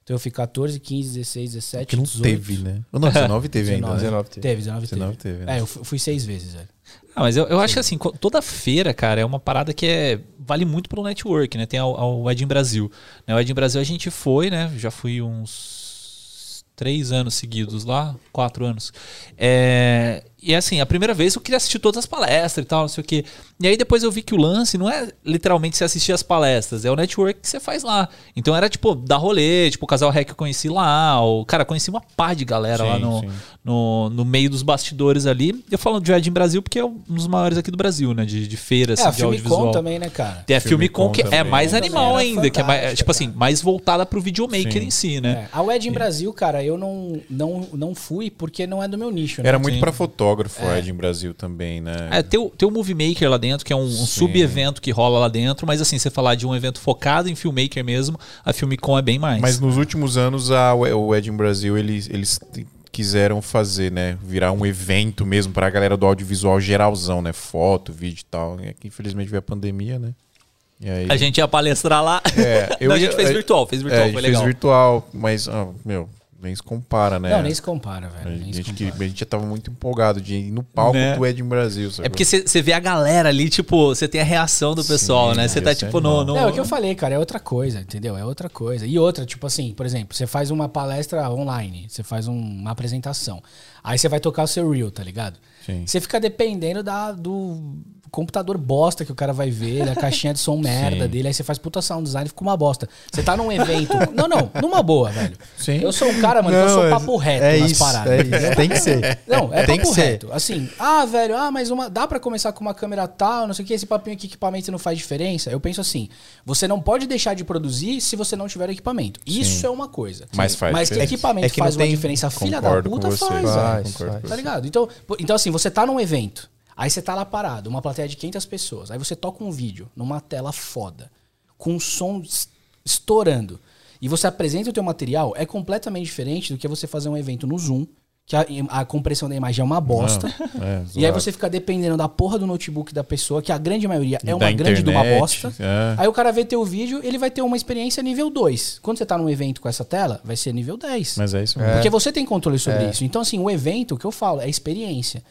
Então eu fui 14, 15, 16, 17, Que não 18. teve, né? Ou não, 19 teve ainda. 19. né? 19 teve. Teve, 19 teve. 19 teve, né? É, eu fu- fui seis vezes, velho. Ah, mas eu, eu acho que assim, toda feira, cara, é uma parada que é, vale muito pelo network, né? Tem o Ed em Brasil. Né? O Ed em Brasil a gente foi, né? Já fui uns três anos seguidos lá, quatro anos. É, e assim, a primeira vez eu queria assistir todas as palestras e tal, não sei o quê. E aí depois eu vi que o lance não é literalmente você assistir as palestras, é o network que você faz lá. Então era tipo, dar rolê, tipo, o casal REC que eu conheci lá, o cara, conheci uma pá de galera lá Sim, no, sim. No, no meio dos bastidores ali. Eu falo de Ed em Brasil porque é um dos maiores aqui do Brasil, né? De, de feira, assim, É, a de audiovisual. também, né, cara? Tem a Filmicon Filmicon que é também. mais Também animal ainda, que é mais, tipo assim, cara. mais voltada pro videomaker Sim. em si, né? É. A em Brasil, cara, eu não, não, não fui porque não é do meu nicho, né? Era muito Sim. pra fotógrafo, o Ed em Brasil também, né? É, tem o, tem o Movie Maker lá dentro, que é um, um sub-evento que rola lá dentro, mas assim, você falar de um evento focado em filmmaker mesmo, a Filmicon é bem mais. Mas nos últimos anos, a, o Ed em Brasil, eles, eles quiseram fazer, né? Virar um evento mesmo pra galera do audiovisual geralzão, né? Foto, vídeo e tal. É que infelizmente veio a pandemia, né? Aí, A gente ia palestrar lá. É, eu Não, a gente fez é, virtual, fez é, virtual, a gente foi fez legal. virtual, mas, ah, meu, nem se compara, né? Não, nem se compara, A velho. nem se gente, que, compara. a gente já tava muito empolgado de ir no palco Né? do Ed em Brasil, sabe? É porque você vê a galera ali, tipo, você tem a reação do pessoal, Sim, né? Você tá tipo no, animal. no. Não, é o que eu falei, cara, é outra coisa, entendeu? É outra coisa. E outra, tipo assim, por exemplo, você faz uma palestra online, você faz um- uma apresentação. Aí você vai tocar o seu reel, tá ligado? Sim. Você fica dependendo da, do computador bosta que o cara vai ver, da caixinha de som merda Sim. dele, aí você faz puta sound design e fica uma bosta. Você tá num evento. não, não, numa boa, velho. Sim. Eu sou um cara, mano, que eu sou papo reto é nas isso, paradas. É isso, tem que ser. Não, é Tem papo que ser. reto. Assim, ah, velho, ah, mas uma, dá pra começar com uma câmera tal, não sei o que, esse papinho aqui, equipamento não faz diferença. Eu penso assim, você não pode deixar de produzir se você não tiver equipamento. Isso é uma coisa. Mas faz Mas que equipamento É que não faz uma diferença, filha da puta, faz, faz, velho. concordo com Tá ligado? Então, então, assim, você tá num evento, aí você tá lá parado, uma plateia de 500 pessoas, aí você toca um vídeo numa tela foda, com um som es- estourando, e você apresenta o teu material, é completamente diferente do que você fazer um evento no Zoom, que a, a compressão da imagem é uma bosta. Não, é, E aí você fica dependendo da porra do notebook da pessoa, que a grande maioria é Da uma grande de uma internet, bosta. é. Aí o cara vê teu vídeo, ele vai ter uma experiência nível 2. Quando você tá num evento com essa tela, vai ser nível 10. Mas é isso mesmo. Porque você tem controle sobre É. isso. Então, assim, o evento, o que eu falo, é experiência.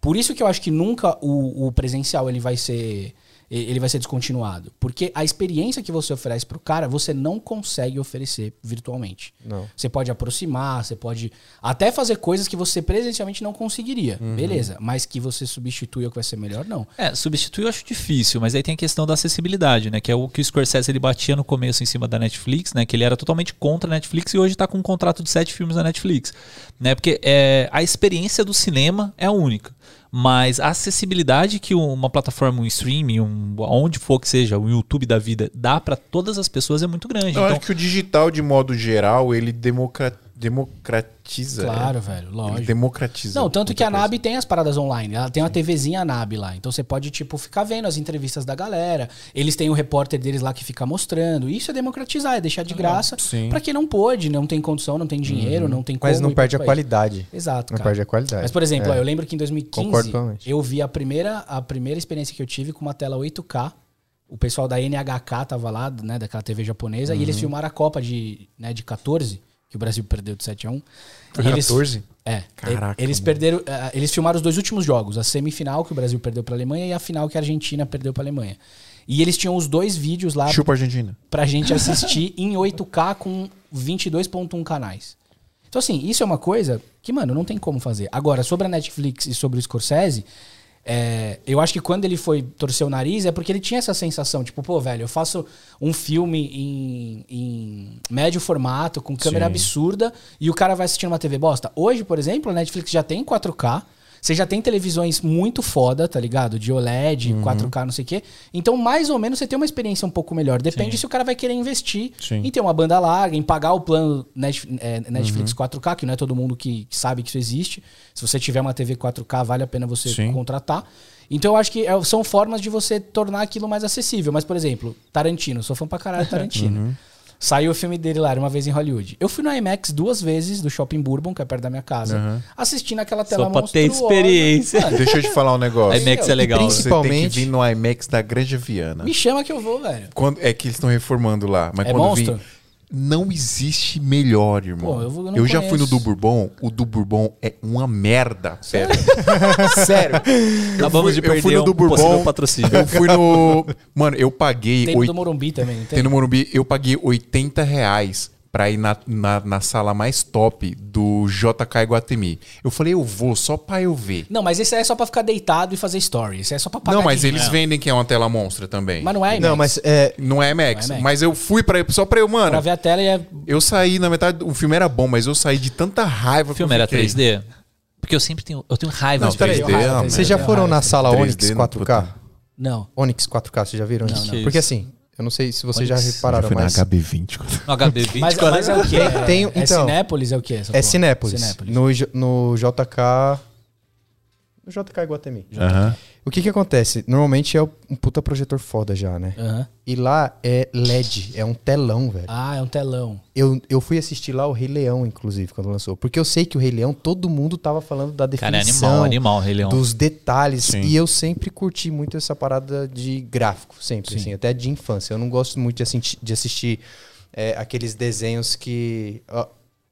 Por isso que eu acho que nunca o, o presencial ele vai ser ele vai ser descontinuado. Porque a experiência que você oferece pro cara, você não consegue oferecer virtualmente. Não. Você pode aproximar, você pode até fazer coisas que você presencialmente não conseguiria. Uhum. Beleza. Mas que você substitui o que vai ser melhor, não. É, substituir eu acho difícil, mas aí tem a questão da acessibilidade, né? Que é o que o Scorsese ele batia no começo em cima da Netflix, né? Que ele era totalmente contra a Netflix e hoje tá com um contrato de sete filmes na Netflix, né? Porque é, a experiência do cinema é a única. Mas a acessibilidade que uma plataforma, um streaming, um, onde for que seja, o YouTube da vida, dá pra todas as pessoas é muito grande. Eu então, acho que o digital, de modo geral, ele democra- democratiza. Claro, é. velho, Ele lógico. democratiza. Não, tanto que a. NAB tem as paradas online. Ela tem uma TVzinha NAB lá. Então você pode, tipo, ficar vendo as entrevistas da galera. Eles têm o repórter deles lá que fica mostrando. Isso é democratizar, é deixar de graça sim. pra quem não pôde, não tem condição, não tem dinheiro, não tem como. Mas não perde a país. qualidade. Exato, Não cara. perde a qualidade. Mas, por exemplo, É. ó, eu lembro que em 2015 Concordo plenamente. eu vi a primeira, a primeira experiência que eu tive com uma tela 8K. O pessoal da NHK tava lá, né, daquela TV japonesa, e Uhum. eles filmaram a Copa de, né, de 14, que o Brasil perdeu de 7 a 1. Foi E eles- 14? É. Caraca, eles mano. perderam, eh, eles filmaram os dois últimos jogos, a semifinal que o Brasil perdeu pra Alemanha e a final que a Argentina perdeu pra Alemanha. E eles tinham os dois vídeos lá Chupa a Argentina. pra gente assistir em 8K com 22.1 canais. Então, assim, isso é uma coisa que, mano, não tem como fazer. Agora, sobre a Netflix e sobre o Scorsese, é, eu acho que quando ele foi torcer o nariz é porque ele tinha essa sensação, tipo, pô, velho, eu faço um filme em, em médio formato, com câmera Sim. absurda, e o cara vai assistir uma TV bosta. Hoje, por exemplo, a Netflix já tem 4K, você já tem televisões muito foda, tá ligado? De OLED, Uhum. 4K, não sei o quê. Então, mais ou menos, você tem uma experiência um pouco melhor. Depende se o cara vai querer investir Sim. em ter uma banda larga, em pagar o plano é, Netflix Uhum. 4K, que não é todo mundo que, que sabe que isso existe. Se você tiver uma TV 4K, vale a pena você Sim. contratar. Então, eu acho que é- são formas de você tornar aquilo mais acessível. Mas, por exemplo, Tarantino. Sou fã pra caralho de Tarantino. Uhum. Saiu o filme dele lá, era uma vez em Hollywood. Eu fui no IMAX duas vezes do Shopping Bourbon, que é perto da minha casa, Uhum. assistindo aquela tela Só pra ter monstruosa. experiência. Mano, Deixa eu te falar um negócio. IMAX é legal. E Você tem que Principalmente- vir no IMAX da Granja Viana. me chama que eu vou, velho. Quando, é que eles estão reformando lá. Mas É quando monstro? vim. Não existe melhor, irmão. Pô, eu vou- eu eu já fui no do Bourbon. O do Bourbon é uma merda. Sério. Sério. Eu Acabamos fui- de eu fui perder no do um Bourbon. patrocínio. Eu fui no. Mano, eu paguei. Tem no oit- do Morumbi também, tem? Tem no Morumbi, eu paguei 80 reais pra ir na, na, na sala mais top do JK Iguatemi. Eu falei, eu vou só pra eu ver. Não, mas esse aí é só pra ficar deitado e fazer story. Esse aí é só pra pagar Não, mas dinheiro. eles vendem que é uma tela monstra também. Mas não é IMAX. Não, mas é, Não é Max, é mas eu fui pra, só pra eu, Pra mano. ver a tela e é... Eu saí na metade, o filme era bom, mas eu saí de tanta raiva O que eu filme era fiquei. 3D? Porque eu sempre tenho, eu tenho raiva Não, de 3D, 3D. ah, Vocês já foram na sala 3D Onyx não, 4K? puta. Não. Onyx 4K, vocês já viram Não, isso? não. Porque assim, eu não sei se vocês já repararam, Foi na mas HB20. No HB20, Mas, mas é o quê? É, tem- é então, Cinépolis? É o quê? é? Cinépolis. Cinépolis. No, no JK. No JK Iguatemi. Aham. O que que acontece? Normalmente é um puta projetor foda já, né? Aham. E lá é LED, é um telão, velho. Ah, é um telão. Eu, eu fui assistir lá o Rei Leão, inclusive, quando lançou. Porque eu sei que o Rei Leão, todo mundo tava falando da Cara, é definição, animal, animal, Rei Leão. dos detalhes. Sim. E eu sempre curti muito essa parada de gráfico, sempre, assim, até de infância. Eu não gosto muito de, assi- de assistir é, aqueles desenhos que. ó,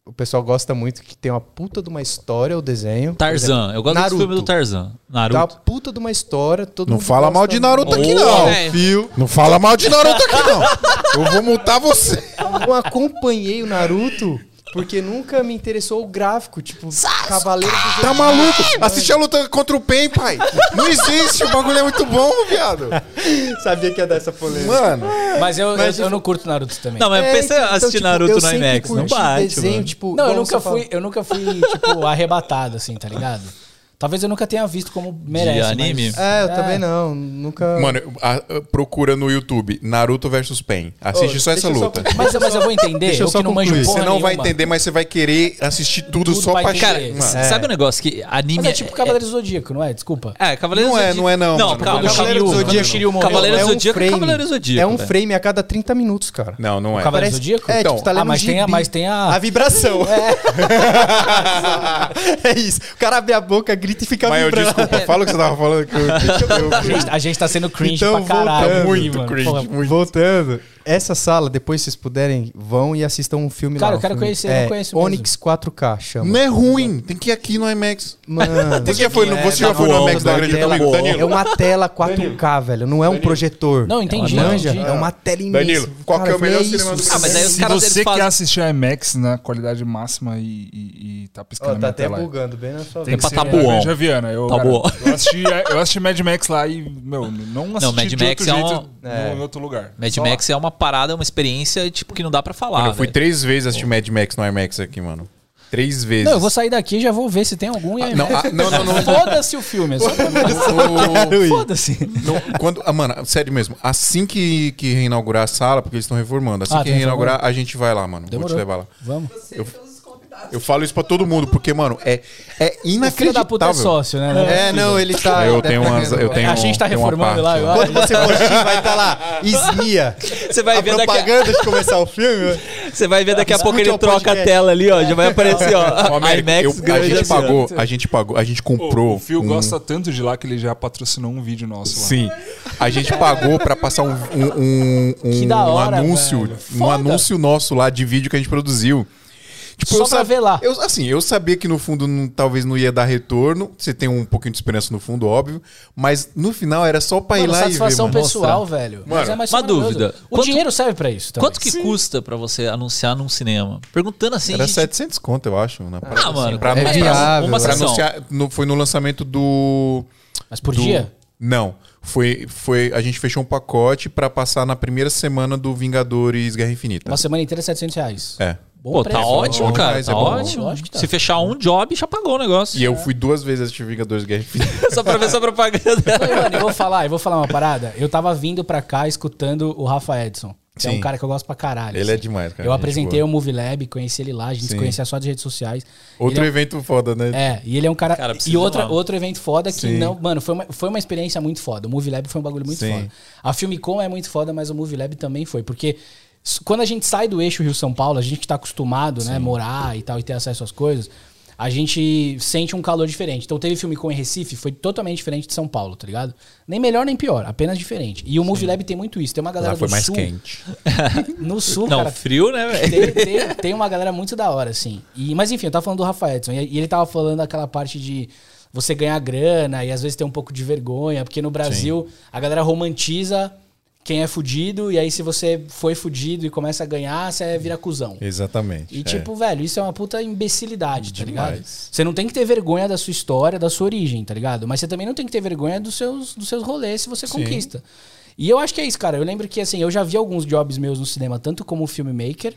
o pessoal gosta muito que tem uma puta de uma história o desenho. Tarzan. exemplo, Eu gosto Naruto. filme do Tarzan. Tá uma Naruto. puta de uma história, todo Não mundo fala mal de Naruto aqui, não. Fio. Não fala mal de Naruto aqui, não. Eu vou multar você. Eu acompanhei o Naruto porque nunca me interessou o gráfico, tipo, Cavaleiro do Tá maluco? Assistir a luta contra o Pen, pai. Não existe. O bagulho é muito bom, viado. Sabia que ia dar essa polêmica. Mano. Mas eu, Mas, eu, eu tipo- não curto Naruto também. Não, mas É, pensa então, assistir tipo, Naruto eu no sempre IMAX. Não curti bate, desenho, mano. tipo, Não, eu igual nunca você fala. fui, eu nunca fui, tipo, arrebatado, assim, tá ligado? Talvez eu nunca tenha visto como merece. anime? mas- É, eu também não. Nunca. Mano, a- a- procura no YouTube Naruto versus Pen. Assiste Ô, só essa eu só luta. Mas, mas eu vou entender, Deixa eu eu só que não manjo Você não vai entender, mas você vai querer assistir tudo, Tudo só pra. Cara, Mano. s- sabe um negócio que anime Mas é tipo Cavaleiro do Zodíaco, não é? Desculpa. É, Cavaleiro Não é, Zodíaco. não é não, Não, mano. calma. Cavaleiro Zodíaco. Cavaleiro é um Zodíaco, frame. Cavaleiro Zodíaco. É um frame a cada 30 minutos, cara. Não, não é. Cavaleiro Zodíaco? É, Então, tipo, tá lendo ah, mas tem, a, gibi. mas tem a... A vibração. É. isso. O cara abre a boca, grita e fica Mas eu, desculpa, fala o que você tava falando. Que eu, eu- A gente, a gente tá sendo cringe Então, pra caralho. voltando. aqui, Muito mano. cringe. Porra, muito. Voltando. Essa sala, depois vocês puderem, vão e assistam um filme Cara, lá. eu quero um filme- conhecer, eu não é, conheço mesmo. Onyx 4K chama. Não é ruim, tem que ir aqui no IMAX. Mano, Você já foi no, você já tá foi no IMAX da Granja tela- comigo, é Danilo? uma tela 4K, velho. Não é um projetor. Não, entendi, Manja, entendi. é uma tela imensa. Danilo, qual que é o melhor isso, cinema do. Ah, mas aí os Se caras você eles fazem- quer assistir IMAX na qualidade máxima e, e, e tá piscando na tá até tela. bugando bem na sua Tem É pra Tabuão. Granja Viana. Eu, Tá cara, bom. eu, assisti, eu assisti Mad Max lá e, meu, não assisti Mad de Max outro é jeito um- no- É. em outro lugar. Mad Max é uma parada, uma experiência, tipo, que não dá pra falar. Mano, eu fui velho. três vezes assistir Mad Max no IMAX aqui, mano. três vezes. Não, eu vou sair daqui e já vou ver se tem algum. e aí- não, ah, não, não, não. Foda-se o filme. é. O- Foda-se. Quando, ah, mano, sério mesmo, assim que, que reinaugurar a sala, porque eles estão reformando, assim Ah, que reinaugurar, a gente vai lá, mano. Vou Demorou. te levar lá. Vamos. Eu falo isso pra todo mundo, porque, mano, é, é O filho inacreditável. da puta é sócio, né? É, não, ele tá. Eu tenho umas. Eu tenho A gente tá reformando lá, eu Quando você for assistir, vai estar lá. Esmia. Você vai A ver daqui a, propaganda de começar o filme. você vai ver daqui a pouco Escute ele o troca a tela ali, ó. Já vai aparecer, ó. Ó, Américo, IMAX eu- a gente assim, pagou, a gente pagou, a gente comprou. O Phil um- gosta tanto de lá que ele já patrocinou um vídeo nosso lá. Sim. A gente pagou pra passar um, um, um, um- Que da hora, um anúncio, velho. um Foda. anúncio nosso lá de vídeo que a gente produziu. Tipo, Só eu pra ver lá. Eu, assim, eu sabia que no fundo não- talvez não ia dar retorno. Você tem um pouquinho de esperança no fundo, óbvio. Mas no final era só pra ir Mano, lá satisfação e ver, mano. pessoal, velho. Mas Mano, é mais uma dúvida. O Quanto- dinheiro serve pra isso. também. Quanto que custa pra você anunciar num cinema? Perguntando assim. Era gente, 700 conto, eu acho. Na Ah, mano, pra é anunciar- viável. Uma pra sessão. anunciar, no- foi no lançamento do... Mas por do- dia? Não. Foi, foi, a gente fechou um pacote pra passar na primeira semana do Vingadores Guerra Infinita. Uma semana inteira, 700 reais. É. Bom Pô, preço. tá ótimo, bom cara. demais, Tá é ótimo. Lógico que tá. Se fechar um job, já pagou o negócio. E eu fui duas vezes assistir Vingadores Guerra Infinita. Só pra ver essa propaganda. Mano, eu vou falar, eu vou falar uma parada. Eu tava vindo pra cá escutando o Rafa Edson. Que é um cara que eu gosto pra caralho. Ele é assim. demais, cara. Eu apresentei boa. o Movie Lab, conheci ele lá, a gente se Sim. conhecia só de redes sociais. Outro Ele é um- evento foda, né? É, e ele é um cara. Cara, e outra, outro evento foda que Sim. não. Mano, foi uma, foi uma experiência muito foda. O Movie Lab foi um bagulho muito Sim. foda. A Filmicom é muito foda, mas o Movie Lab também foi. Porque quando a gente sai do eixo Rio-São Paulo, a gente que tá acostumado, né, morar e tal, e ter acesso às coisas, a gente sente um calor diferente. Então teve Filmicom em Recife, foi totalmente diferente de São Paulo, tá ligado? Nem melhor nem pior, apenas diferente. E o Movie Lab tem muito isso. Tem uma galera Lá foi do mais sul. quente. No sul, Não, cara, frio, né, velho? tem, tem- tem uma galera muito da hora, assim. E, mas enfim, eu tava falando do Rafa Edson. E, e ele tava falando daquela parte de você ganhar grana e às vezes ter um pouco de vergonha. Porque no Brasil a galera romantiza quem é fudido. E aí se você foi fudido e começa a ganhar, você vira cuzão. Exatamente. E é. tipo, velho, isso é uma puta imbecilidade, tá ligado? Demais. Você não tem que ter vergonha da sua história, da sua origem, tá ligado? Mas você também não tem que ter vergonha dos seus, dos seus rolês se você conquista. E eu acho que é isso, cara. Eu lembro que, assim, eu já vi alguns jobs meus no cinema, tanto como filmmaker,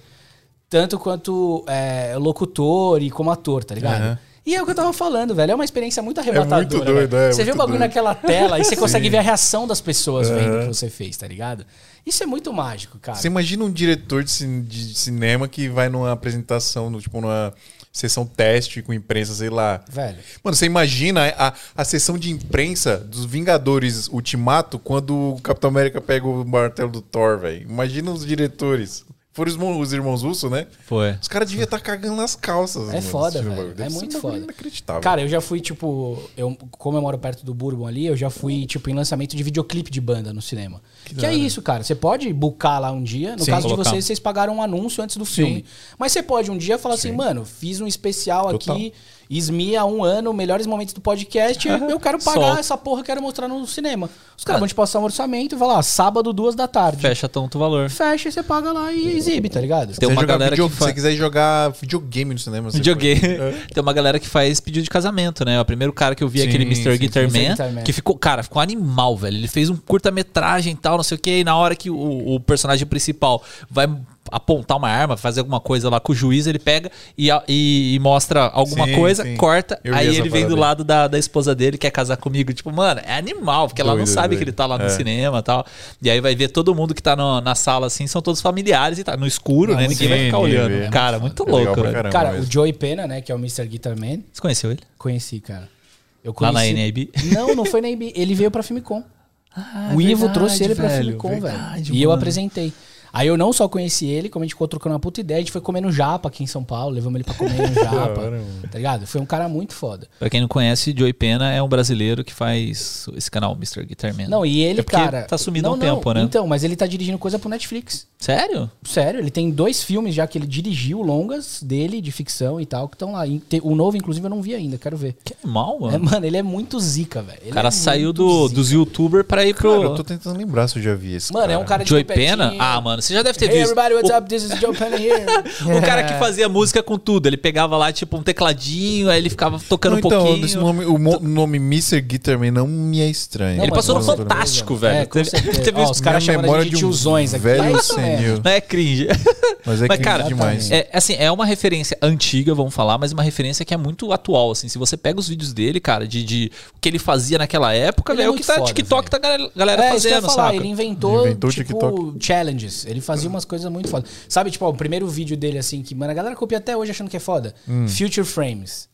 tanto quanto é, locutor e como ator, tá ligado? Aham. E é o que eu tava falando, velho. É uma experiência muito arrebatadora. muito doido, é, Você vê o bagulho doido. naquela tela e você consegue ver a reação das pessoas vendo o que você fez, tá ligado? Isso é muito mágico, cara. Você imagina um diretor de, cin- de cinema que vai numa apresentação, no, tipo, numa sessão teste com imprensa, sei lá. Velho. Mano, você imagina a, a sessão de imprensa dos Vingadores Ultimato quando o Capitão América pega o martelo do Thor, velho. Imagina os diretores. Foram os, irmãos- os irmãos Russo, né? Foi. Os caras deviam estar cagando nas calças. É mano, foda, velho. É muito foda. Inacreditável. Cara, eu já fui, tipo, eu, como eu moro perto do Bourbon ali, eu já fui, tipo, em lançamento de videoclipe de banda no cinema. Que, é isso, cara. Você pode bucar lá um dia. No Sim, caso colocar. de vocês, vocês pagaram um anúncio antes do filme. Mas você pode um dia falar assim, mano, fiz um especial Total. aqui, Esmi há um ano, melhores momentos do podcast. eu quero pagar Solta. essa porra, quero mostrar no cinema. Os caras vão te passar um orçamento e vai lá, sábado, duas da tarde. Fecha tanto valor. Fecha e você paga lá e exibe, tá ligado? Tem Se uma galera video- que Se fa- você quiser jogar videogame no cinema, você Videogame. pode. É. Tem uma galera que faz pedido de casamento, né? O primeiro cara que eu vi, Sim, aquele Mr. sim, Guitar Mr. Man, Guitar Man. que ficou, cara, ficou animal, velho. Ele fez um curta-metragem e tal, não sei o que, e na hora que o, o personagem principal vai apontar uma arma, fazer alguma coisa lá com o juiz, ele pega e, e- e mostra alguma Sim, coisa, sim. corta, Eu aí ele vem do lado da, da esposa dele, quer casar comigo. Tipo, mano, é animal, porque ela não Doido, sabe doido. que ele tá lá no É. cinema e tal. E aí vai ver todo mundo que tá no- na sala, assim, são todos familiares e tá no escuro, Não, né? Ninguém vai sim, ficar ninguém olhando. vê. Cara, muito É louco, pra velho. caramba Cara, mesmo. o Joey Pena, né, que é o Mr. Guitar Man, Você conheceu ele? conheci, cara. Eu Lá na conheci- NAB? Não, não foi na NAB. Ele veio pra Filmicom. Ah, o Ivo verdade, trouxe ele pra velho, Filmicom, velho. E eu apresentei. Aí eu não só conheci ele, como a gente ficou trocando uma puta ideia, a gente foi comer no Japa aqui em São Paulo, levamos ele pra comer no Japa. tá ligado? Foi um cara muito foda. Pra quem não conhece, Joey Pena é um brasileiro que faz esse canal, Mr. Guitar Man. Não, e ele, É cara. tá sumido há um não. tempo, né? Então, mas ele tá dirigindo coisa pro Netflix. Sério? Sério, ele tem dois filmes já que ele dirigiu, longas dele, de ficção e tal, que estão lá. O novo, inclusive, eu não vi ainda, quero ver. Que animal, mano. É, mano, ele é muito zica, velho. O cara é saiu do, zica. dos youtubers pra ir pro. Cara, eu tô tentando lembrar se eu já vi esse Mano, é um cara de Joey. Pena? Ah, mano, você já deve ter Hey visto. everybody, what's up? This is Joe Penny here. O cara que fazia música com tudo. Ele pegava lá, tipo, um tecladinho, aí ele ficava tocando Não, um então, pouquinho. esse nome, o mo- nome Mr. Guitarman não me é estranho. Não, Ele passou no Fantástico, velho. É, com Teve- teve Ó, os caras chamando a memória gente de de um tiozões aqui. velho É senil. Não é cringe. Mas é Mas, cringe cara, demais. É, assim, é uma referência antiga, vamos falar, mas uma referência que é muito atual, assim. Se você pega os vídeos dele, cara, de, de o que ele fazia naquela época, Ele é velho, é o que tá foda, TikTok tá galera, galera É, fazendo, falar, saca? ele inventou, Inventou o tipo, TikTok. challenges. Ele fazia umas coisas muito foda. Sabe, tipo, ó, o primeiro vídeo dele, assim, que, mano, a galera copia até hoje achando que é foda. Hum. Future Frames.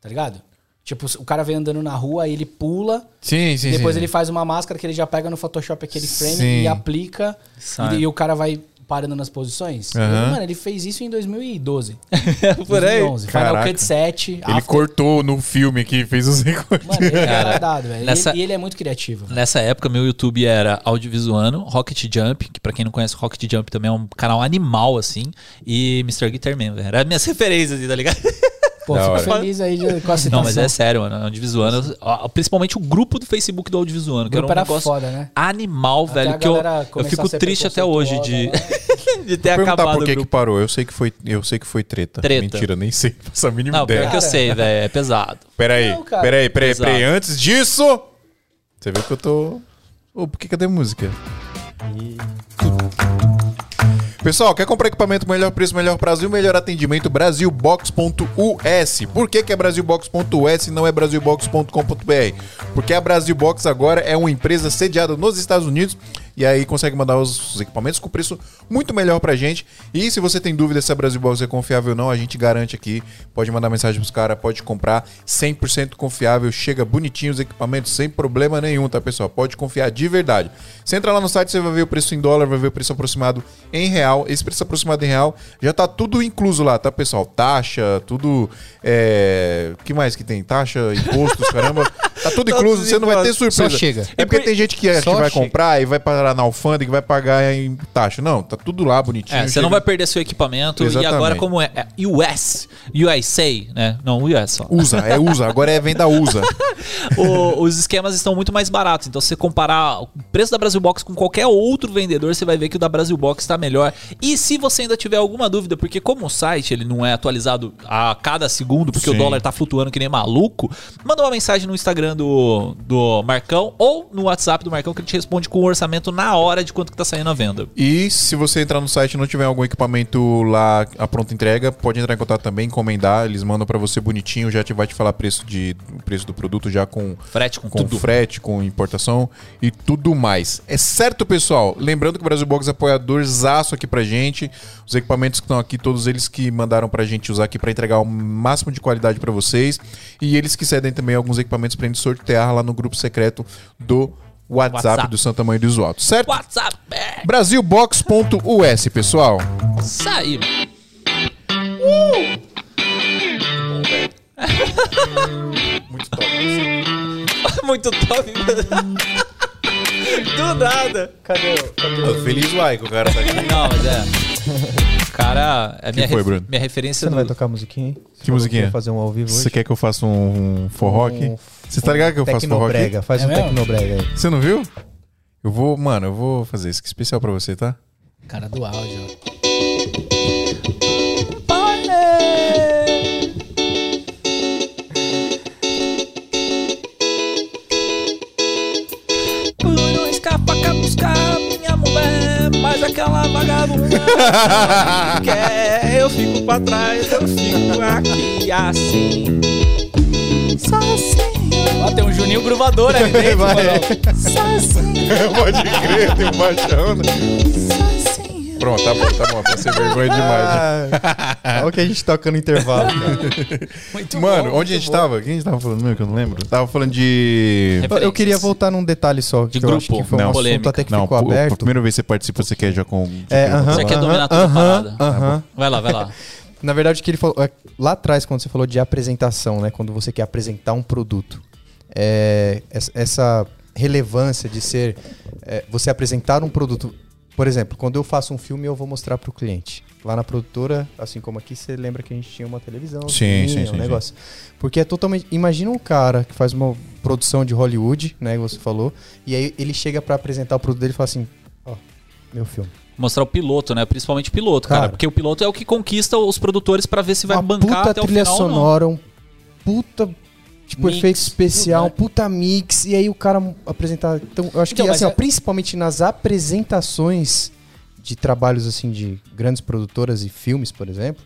Tá ligado? Tipo, o cara vem andando na rua, aí ele pula, Sim, sim, depois sim. ele faz uma máscara que ele já pega no Photoshop aquele frame Sim. e aplica, Sai. e, e o cara vai parando nas posições. Aham. Mano, ele fez isso em 2012. Por aí. 2011. Final Caraca. Cut 7. Ele After- cortou no filme aqui, fez os recortes. Mano, ele é retardado, velho. E nessa- ele- E ele é muito criativo. velho. Nessa época, meu YouTube era Audiovisuano, Rocket Jump, que pra quem não conhece, Rocket Jump também é um canal animal, assim, e Mr. Guitarman, velho. Era minhas referências, tá ligado? Pô, Da fico hora. feliz aí de- com a citação. Não, mas é sério, mano. Audiovisuano, principalmente o grupo do Facebook do Audiovisuano, que era um era negócio foda, né? animal, Até velho, que eu, eu fico triste até hoje de, de ter Perguntar acabado por o que que parou. Eu sei que foi, eu sei que foi treta. Treta. Mentira, nem sei. Faço a mínima Não, pior ideia. que eu sei, velho, é pesado. Peraí, Não, cara. peraí, peraí, Exato. peraí. Antes disso, você viu que eu tô. Ô, por que cadê a música? Pessoal, quer comprar equipamento melhor preço, melhor prazo e melhor atendimento? Brasilbox.us. Por que, que é Brasilbox.us e não é Brasilbox.com.br? Porque a Brasilbox agora é uma empresa sediada nos Estados Unidos e aí consegue mandar os, os equipamentos com preço muito melhor pra gente. E se você tem dúvida se a Brasilbox é confiável ou não, a gente garante aqui. Pode mandar mensagem pros caras, pode comprar. 100% confiável, chega bonitinho os equipamentos sem problema nenhum, tá, pessoal? Pode confiar de verdade. Você entra lá no site, você vai ver o preço em dólar, vai ver o preço aproximado em real. Esse preço aproximado em real já tá tudo incluso lá, tá, pessoal? Taxa, tudo. É... que mais que tem? Taxa, impostos, caramba. Tá tudo incluso, você não vai ter surpresa. Só chega. É porque tem gente que, que Só vai chega. comprar e vai parar na alfândega e vai pagar em taxa. Não, tá tudo lá bonitinho. É, você chega- não vai perder seu equipamento. Exatamente. E agora, como é, é US, USA, né? Não, US só. Usa, é usa. Agora é venda usa. O- os esquemas estão muito mais baratos. Então, se você comparar o preço da Brasil Box com qualquer outro vendedor, você vai ver que o da Brasil Box está melhor. E se você ainda tiver alguma dúvida, porque como o site ele não é atualizado a cada segundo, porque Sim. o dólar tá flutuando que nem maluco, manda uma mensagem no Instagram do, do Marcão ou no WhatsApp do Marcão que ele te responde com o orçamento na hora de quanto que tá saindo a venda. E se você entrar no site e não tiver algum equipamento lá a pronta entrega, pode entrar em contato também, encomendar. Eles mandam pra você bonitinho, já te vai te falar preço de o preço do produto já com Frete com, com tudo. frete, com importação e tudo mais. É certo, pessoal? Lembrando que o Brasil Box é apoiador zaço aqui pra gente. Os equipamentos que estão aqui, todos eles que mandaram pra gente usar aqui pra entregar o máximo de qualidade pra vocês. E eles que cedem também alguns equipamentos pra gente sortear lá no grupo secreto do WhatsApp, WhatsApp. do Santa Mãe do Isoalto, certo? WhatsApp, é, Brasilbox.us, pessoal. isso aí. Muito top. Muito top. Do nada. Cadê? Cadê? Feliz like, o cara tá aqui. Não, mas é. Cara, é minha, foi, ref- Bruno? minha referência Você não vai do- tocar musiquinha, hein? Você Que falou musiquinha? fazer um ao vivo Você hoje? quer que eu faça um, um forró aqui? Um- Você tá ligado que eu faço forró aqui? Faz É um mesmo? tecnobrega aí. Você não viu? Eu vou, mano, eu vou fazer isso aqui especial pra você, tá? Cara do áudio. Por não escapa buscar minha mulher, mas aquela vagabunda quer. Eu fico pra trás, eu fico aqui assim. Ó, tem um Juninho gruvador ali dentro, Vai. mano. Pode crer, tem um baixão. Pronto, tá bom, tá bom. Pra ser vergonha demais. Olha o que a gente toca no intervalo, cara. Muito Mano, bom, onde a muito gente bom. tava? Quem a gente tava falando mesmo que eu não lembro? Tava falando de. Referências. Eu queria voltar num detalhe só, que De eu acho grupo, que foi um não, assunto polêmica. até que Não, ficou aberto. primeira vez que você participa, você quer já com. É, aham, Você quer aham, dominar toda a aham, parada. aham. Vai lá, vai lá. Na verdade, o que ele falou é, lá atrás, quando você falou de apresentação, né? Quando você quer apresentar um produto, é, essa- relevância de ser é, você apresentar um produto. Por exemplo, quando eu faço um filme, eu vou mostrar para o cliente. Lá na produtora, assim como aqui, você lembra que a gente tinha uma televisão, Sim, sim, um sim, sim. negócio. Porque é totalmente. Imagina um cara que faz uma produção de Hollywood, né? Que você falou, e aí ele chega para apresentar o produto dele e fala assim: Ó, meu filme. Mostrar o piloto, né? Principalmente o piloto, cara. Cara. Porque o piloto é o que conquista os produtores pra ver se vai uma bancar puta até o trilha final sonora, um puta tipo Mix, efeito especial, tudo, um puta mix e aí o cara apresentar. Então, eu acho Então, que assim, ó, é- principalmente nas apresentações de trabalhos assim de grandes produtoras e filmes, por exemplo,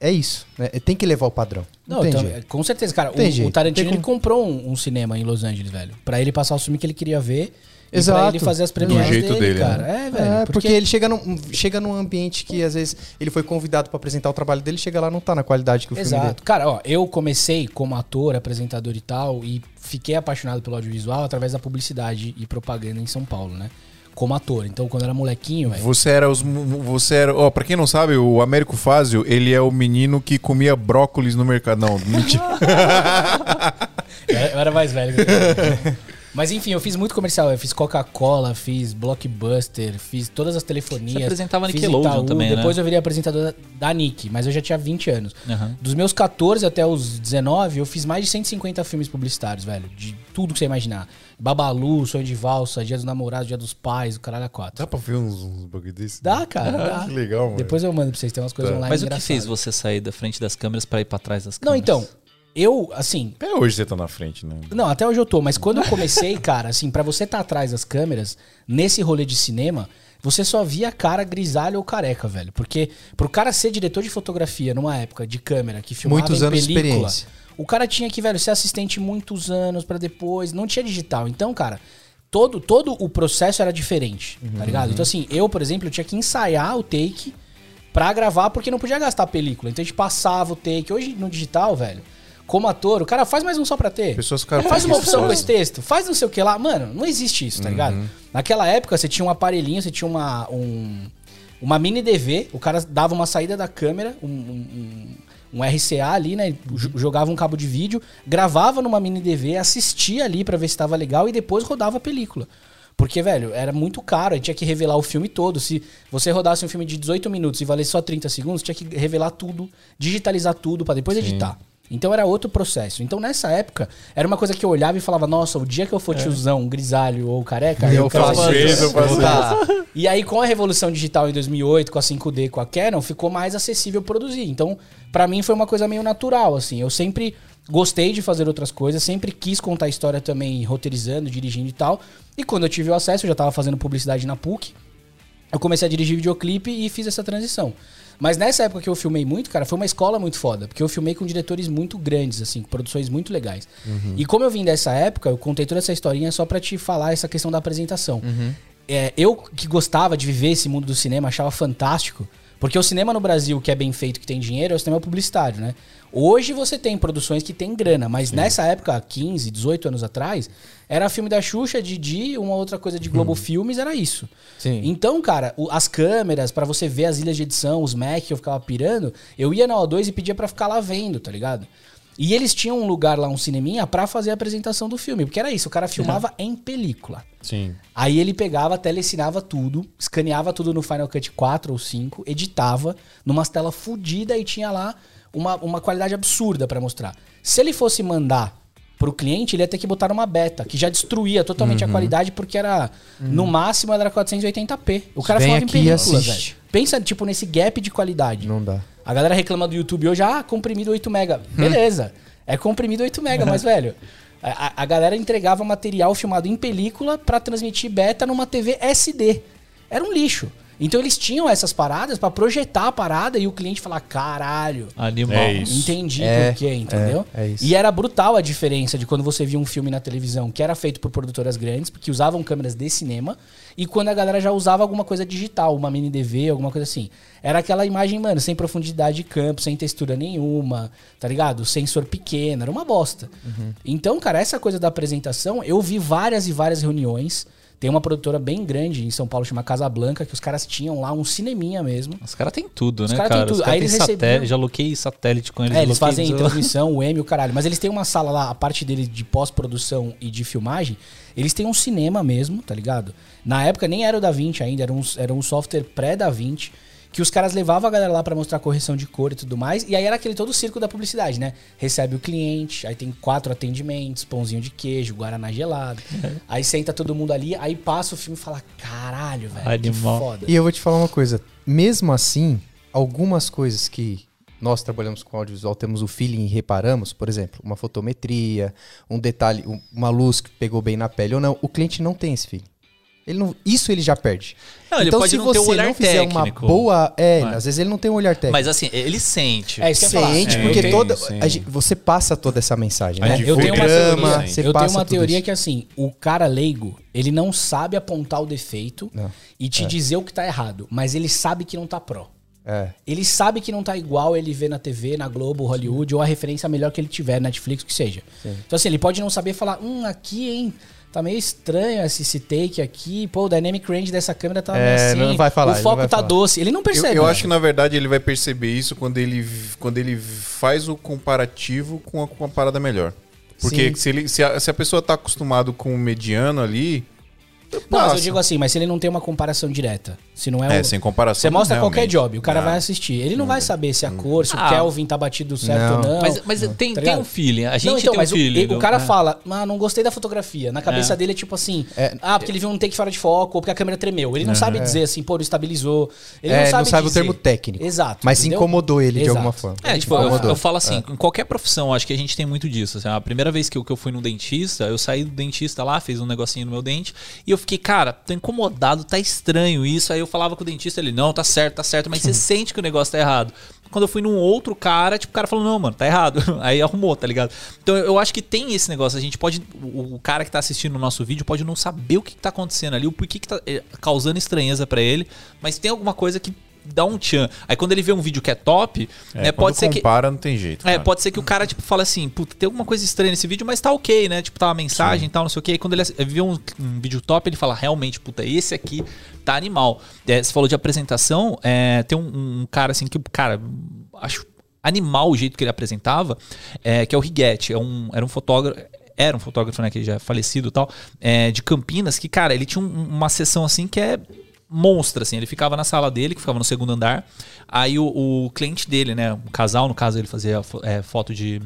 é isso, né? Tem que levar o padrão. Não, então, com certeza, cara. O, o Tarantino ele comprou um, um cinema em Los Angeles, velho. Pra ele passar o filme que ele queria ver. E pra Exato. ele fazer as premiares jeito dele, dele, cara. né? É, velho. É, porque, ele chega num, chega num ambiente que às vezes ele foi convidado pra apresentar o trabalho dele, chega lá não tá na qualidade que o filme dele. Exato. Cara, ó, eu comecei como ator, apresentador e tal, e fiquei apaixonado pelo audiovisual através da publicidade e propaganda em São Paulo, né? Como ator. Então, quando eu era molequinho, velho. Você era os. Você era. Ó, pra quem não sabe, o Américo Fázio, ele é o menino que comia brócolis no mercado. Não, mentira. Eu era- eu era mais velho. Mas enfim, eu fiz muito comercial. Eu fiz Coca-Cola, fiz Blockbuster, fiz todas as telefonias. Você apresentava fiz Nickelodeon também, né? Depois eu virei apresentador da, da Nick, mas eu já tinha 20 anos. Aham. Dos meus 14 até os 19, eu fiz mais de 150 filmes publicitários, velho. De tudo que você imaginar. Babalu, Sonho de Valsa, Dia dos Namorados, Dia dos Pais, o caralho a quatro. Dá pra ver uns, uns bagulho desse? Dá, cara, dá. Que legal, mano. Depois eu mando pra vocês, tem umas coisas Tá. online Mas o que fez você sair da frente das câmeras pra ir pra trás das Não, câmeras? então, eu, assim, Até hoje você tá na frente, né? Não, até hoje eu tô, mas quando eu comecei, cara, assim, pra você estar atrás das câmeras, nesse rolê de cinema, você só via cara grisalho ou careca, velho. Porque pro cara ser diretor de fotografia numa época de câmera que filmava Muitos em anos de película, experiência. o cara tinha que, velho, ser assistente muitos anos pra depois, não tinha digital. Então, cara, todo, todo o processo era diferente, tá ligado? Então, assim, eu, por exemplo, eu tinha que ensaiar o take pra gravar porque não podia gastar película. Então a gente passava o take. Hoje no digital, velho, como ator, o cara faz mais um só pra ter. Pessoas ficaram Faz uma opção com esse texto, faz não sei o que lá. Mano, não existe isso, tá ligado? Naquela época você tinha um aparelhinho, você tinha uma, um, uma mini DV, o cara dava uma saída da câmera, um, um, um RCA ali, né? jo- Jogava um cabo de vídeo, gravava numa mini DV, assistia ali pra ver se tava legal e depois rodava a película. Porque, velho, era muito caro, a gente tinha que revelar o filme todo. Se você rodasse um filme de 18 minutos e valesse só 30 segundos, tinha que revelar tudo, digitalizar tudo pra depois editar. Então era outro processo. Então nessa época, era uma coisa que eu olhava e falava, nossa, o dia que eu for tiozão, grisalho ou careca, Eu eu faço isso, eu faço e aí, com a revolução digital em 2008, com a 5D, com a Canon, ficou mais acessível produzir. Então, pra mim foi uma coisa meio natural, assim. Eu sempre gostei de fazer outras coisas, sempre quis contar história também, roteirizando, dirigindo e tal. E quando eu tive o acesso, eu já tava fazendo publicidade na PUC. Eu comecei a dirigir videoclipe e fiz essa transição. Mas nessa época que eu filmei muito, cara, foi uma escola muito foda. Porque eu filmei com diretores muito grandes, assim, com produções muito legais. E como eu vim dessa época, eu contei toda essa historinha só pra te falar essa questão da apresentação. É, eu que gostava de viver esse mundo do cinema, achava fantástico. Porque o cinema no Brasil, que é bem feito, que tem dinheiro, é o cinema publicitário, né? Hoje você tem produções que tem grana, mas nessa época, 15, 18 anos atrás, era filme da Xuxa, Didi, uma outra coisa de Globo Filmes, era isso. Sim. Então, cara, o- as câmeras, pra você ver as ilhas de edição, os Mac eu ficava pirando, eu ia na O2 e pedia pra ficar lá vendo, tá ligado? E eles tinham um lugar lá, um cineminha, pra fazer a apresentação do filme. Porque era isso, o cara filmava em película. Sim. Aí ele pegava, telecinava tudo, escaneava tudo no Final Cut 4 ou 5, editava numas telas fodidas e tinha lá uma, uma qualidade absurda pra mostrar. Se ele fosse mandar pro cliente, ele ia ter que botar numa beta, que já destruía totalmente Uhum. a qualidade, porque era, no máximo, era 480p. O cara Vem filmava em película, velho. Pensa, tipo, nesse gap de qualidade. Não dá. A galera reclama do YouTube hoje, ah, comprimido 8 mega. Beleza, é comprimido 8 mega, mas, velho, a, a- galera entregava material filmado em película pra transmitir beta numa TV SD. Era um lixo. Então eles tinham essas paradas pra projetar a parada e o cliente falar, caralho, Animal. É isso. entendi É, por quê, entendeu? é, é isso. E era brutal a diferença de quando você via um filme na televisão que era feito por produtoras grandes, porque usavam câmeras de cinema, e quando a galera já usava alguma coisa digital, uma mini DV, alguma coisa assim. Era aquela imagem, mano, sem profundidade de campo, sem textura nenhuma, tá ligado? Sensor pequeno, era uma bosta. Uhum. Então, cara, essa coisa da apresentação, eu vi várias e várias reuniões. Tem uma produtora bem grande em São Paulo, chama Casa Blanca, que os caras tinham lá um cineminha mesmo. Os caras têm tudo, Os né, cara? têm tudo. Os caras têm satélite. recebiam- Já loquei satélite com eles. É, eles fazem transmissão, o M, o caralho. Mas eles têm uma sala lá, a parte deles de pós-produção e de filmagem, eles têm um cinema mesmo, tá ligado? Na época nem era o Da Vinci ainda, era um, era um software pré-Da Vinci. Que os caras levavam a galera lá pra mostrar correção de cor e tudo mais. E aí era aquele todo o circo da publicidade, né? Recebe o cliente, aí tem quatro atendimentos, pãozinho de queijo, guaraná gelado. aí senta todo mundo ali, aí passa o filme e fala: caralho, velho, que foda. E eu vou te falar uma coisa. Mesmo assim, algumas coisas que nós trabalhamos com audiovisual, temos o feeling e reparamos, por exemplo, uma fotometria, um detalhe, um- uma luz que pegou bem na pele ou não, o cliente não tem esse feeling. Ele não, isso ele já perde. Não, ele pode se não ter um você olhar não fizer técnico. uma boa, é, Não é? às vezes ele não tem um olhar técnico. Mas assim, ele sente. É, isso. Sente, É, porque sim, toda, sim. a gente- você passa toda essa mensagem, né? Eu tenho uma teoria, você eu tenho uma teoria que assim, o cara leigo, ele não sabe apontar o defeito Não. e te dizer o que tá errado, mas ele sabe que não tá pró. É. Ele sabe que não tá igual ele vê na TV, na Globo, Hollywood, ou a referência melhor que ele tiver, Netflix, o que seja. Então, assim, ele pode não saber falar, hum, aqui, hein, tá meio estranho esse, esse take aqui, pô, o dynamic range dessa câmera tá meio É, assim, não vai falar, o foco não vai tá falar. doce. Ele não Eu, percebe. eu né? acho que na verdade ele vai perceber isso quando ele, quando ele faz o comparativo com a, com a parada melhor. Porque Sim. se, ele, se, a, se a pessoa tá acostumado com o mediano ali. Não, mas eu digo assim, mas se ele não tem uma comparação direta, se não é, É, o... sem comparação. Você mostra qualquer job, o cara Ah. vai assistir. Ele não vai saber se a cor, se Ah. o Kelvin tá batido certo Não. ou não. Mas, mas tem, Tá tem um feeling. A gente não, então, tem um mas o- feeling. o, o cara É. fala, ah, não gostei da fotografia. Na cabeça É. dele é tipo assim, É. ah, porque ele viu um take fora de foco, ou porque a câmera tremeu. Ele não sabe dizer assim, pô, não estabilizou. Ele É, não sabe, não sabe o dizer. termo técnico. Exato. Mas entendeu? incomodou ele de Exato. alguma forma. É, Ele tipo, eu, incomodou. eu falo assim, em qualquer profissão, acho que a gente tem muito disso. assim, a primeira vez que eu, que eu fui no dentista, eu saí do dentista lá, fez um negocinho no meu dente, e eu fiquei, cara, tô incomodado, tá estranho isso. Aí eu falava com o dentista, ele, não, tá certo, tá certo, mas você sente que o negócio tá errado. Quando eu fui num outro cara, tipo, o cara falou, não, mano, tá errado. Aí arrumou, tá ligado? Então eu acho que tem esse negócio, a gente pode, o, o cara que tá assistindo o nosso vídeo pode não saber o que, que tá acontecendo ali, o porquê que tá eh, causando estranheza pra ele, mas tem alguma coisa que dá um tchan. Aí quando ele vê um vídeo que é top, É, né, pode ser que compara, não tem jeito. é, cara. pode ser que o cara, tipo, fala assim, puta, tem alguma coisa estranha nesse vídeo, mas tá ok, né? Tipo, tá uma mensagem e tal, não sei o quê. E quando ele vê um, um vídeo top, ele fala, realmente, puta, esse aqui tá animal. É, você falou de apresentação, é, tem um, um cara assim que, cara, acho animal o jeito que ele apresentava, é, que é o Riguete. É um, era um fotógrafo. Era um fotógrafo, né, que já é falecido e tal, é, de Campinas, que, cara, ele tinha um- uma sessão assim que é monstra, assim. Ele ficava na sala dele, que ficava no segundo andar. Aí o, o cliente dele, né? O casal, no caso, ele fazia é, foto de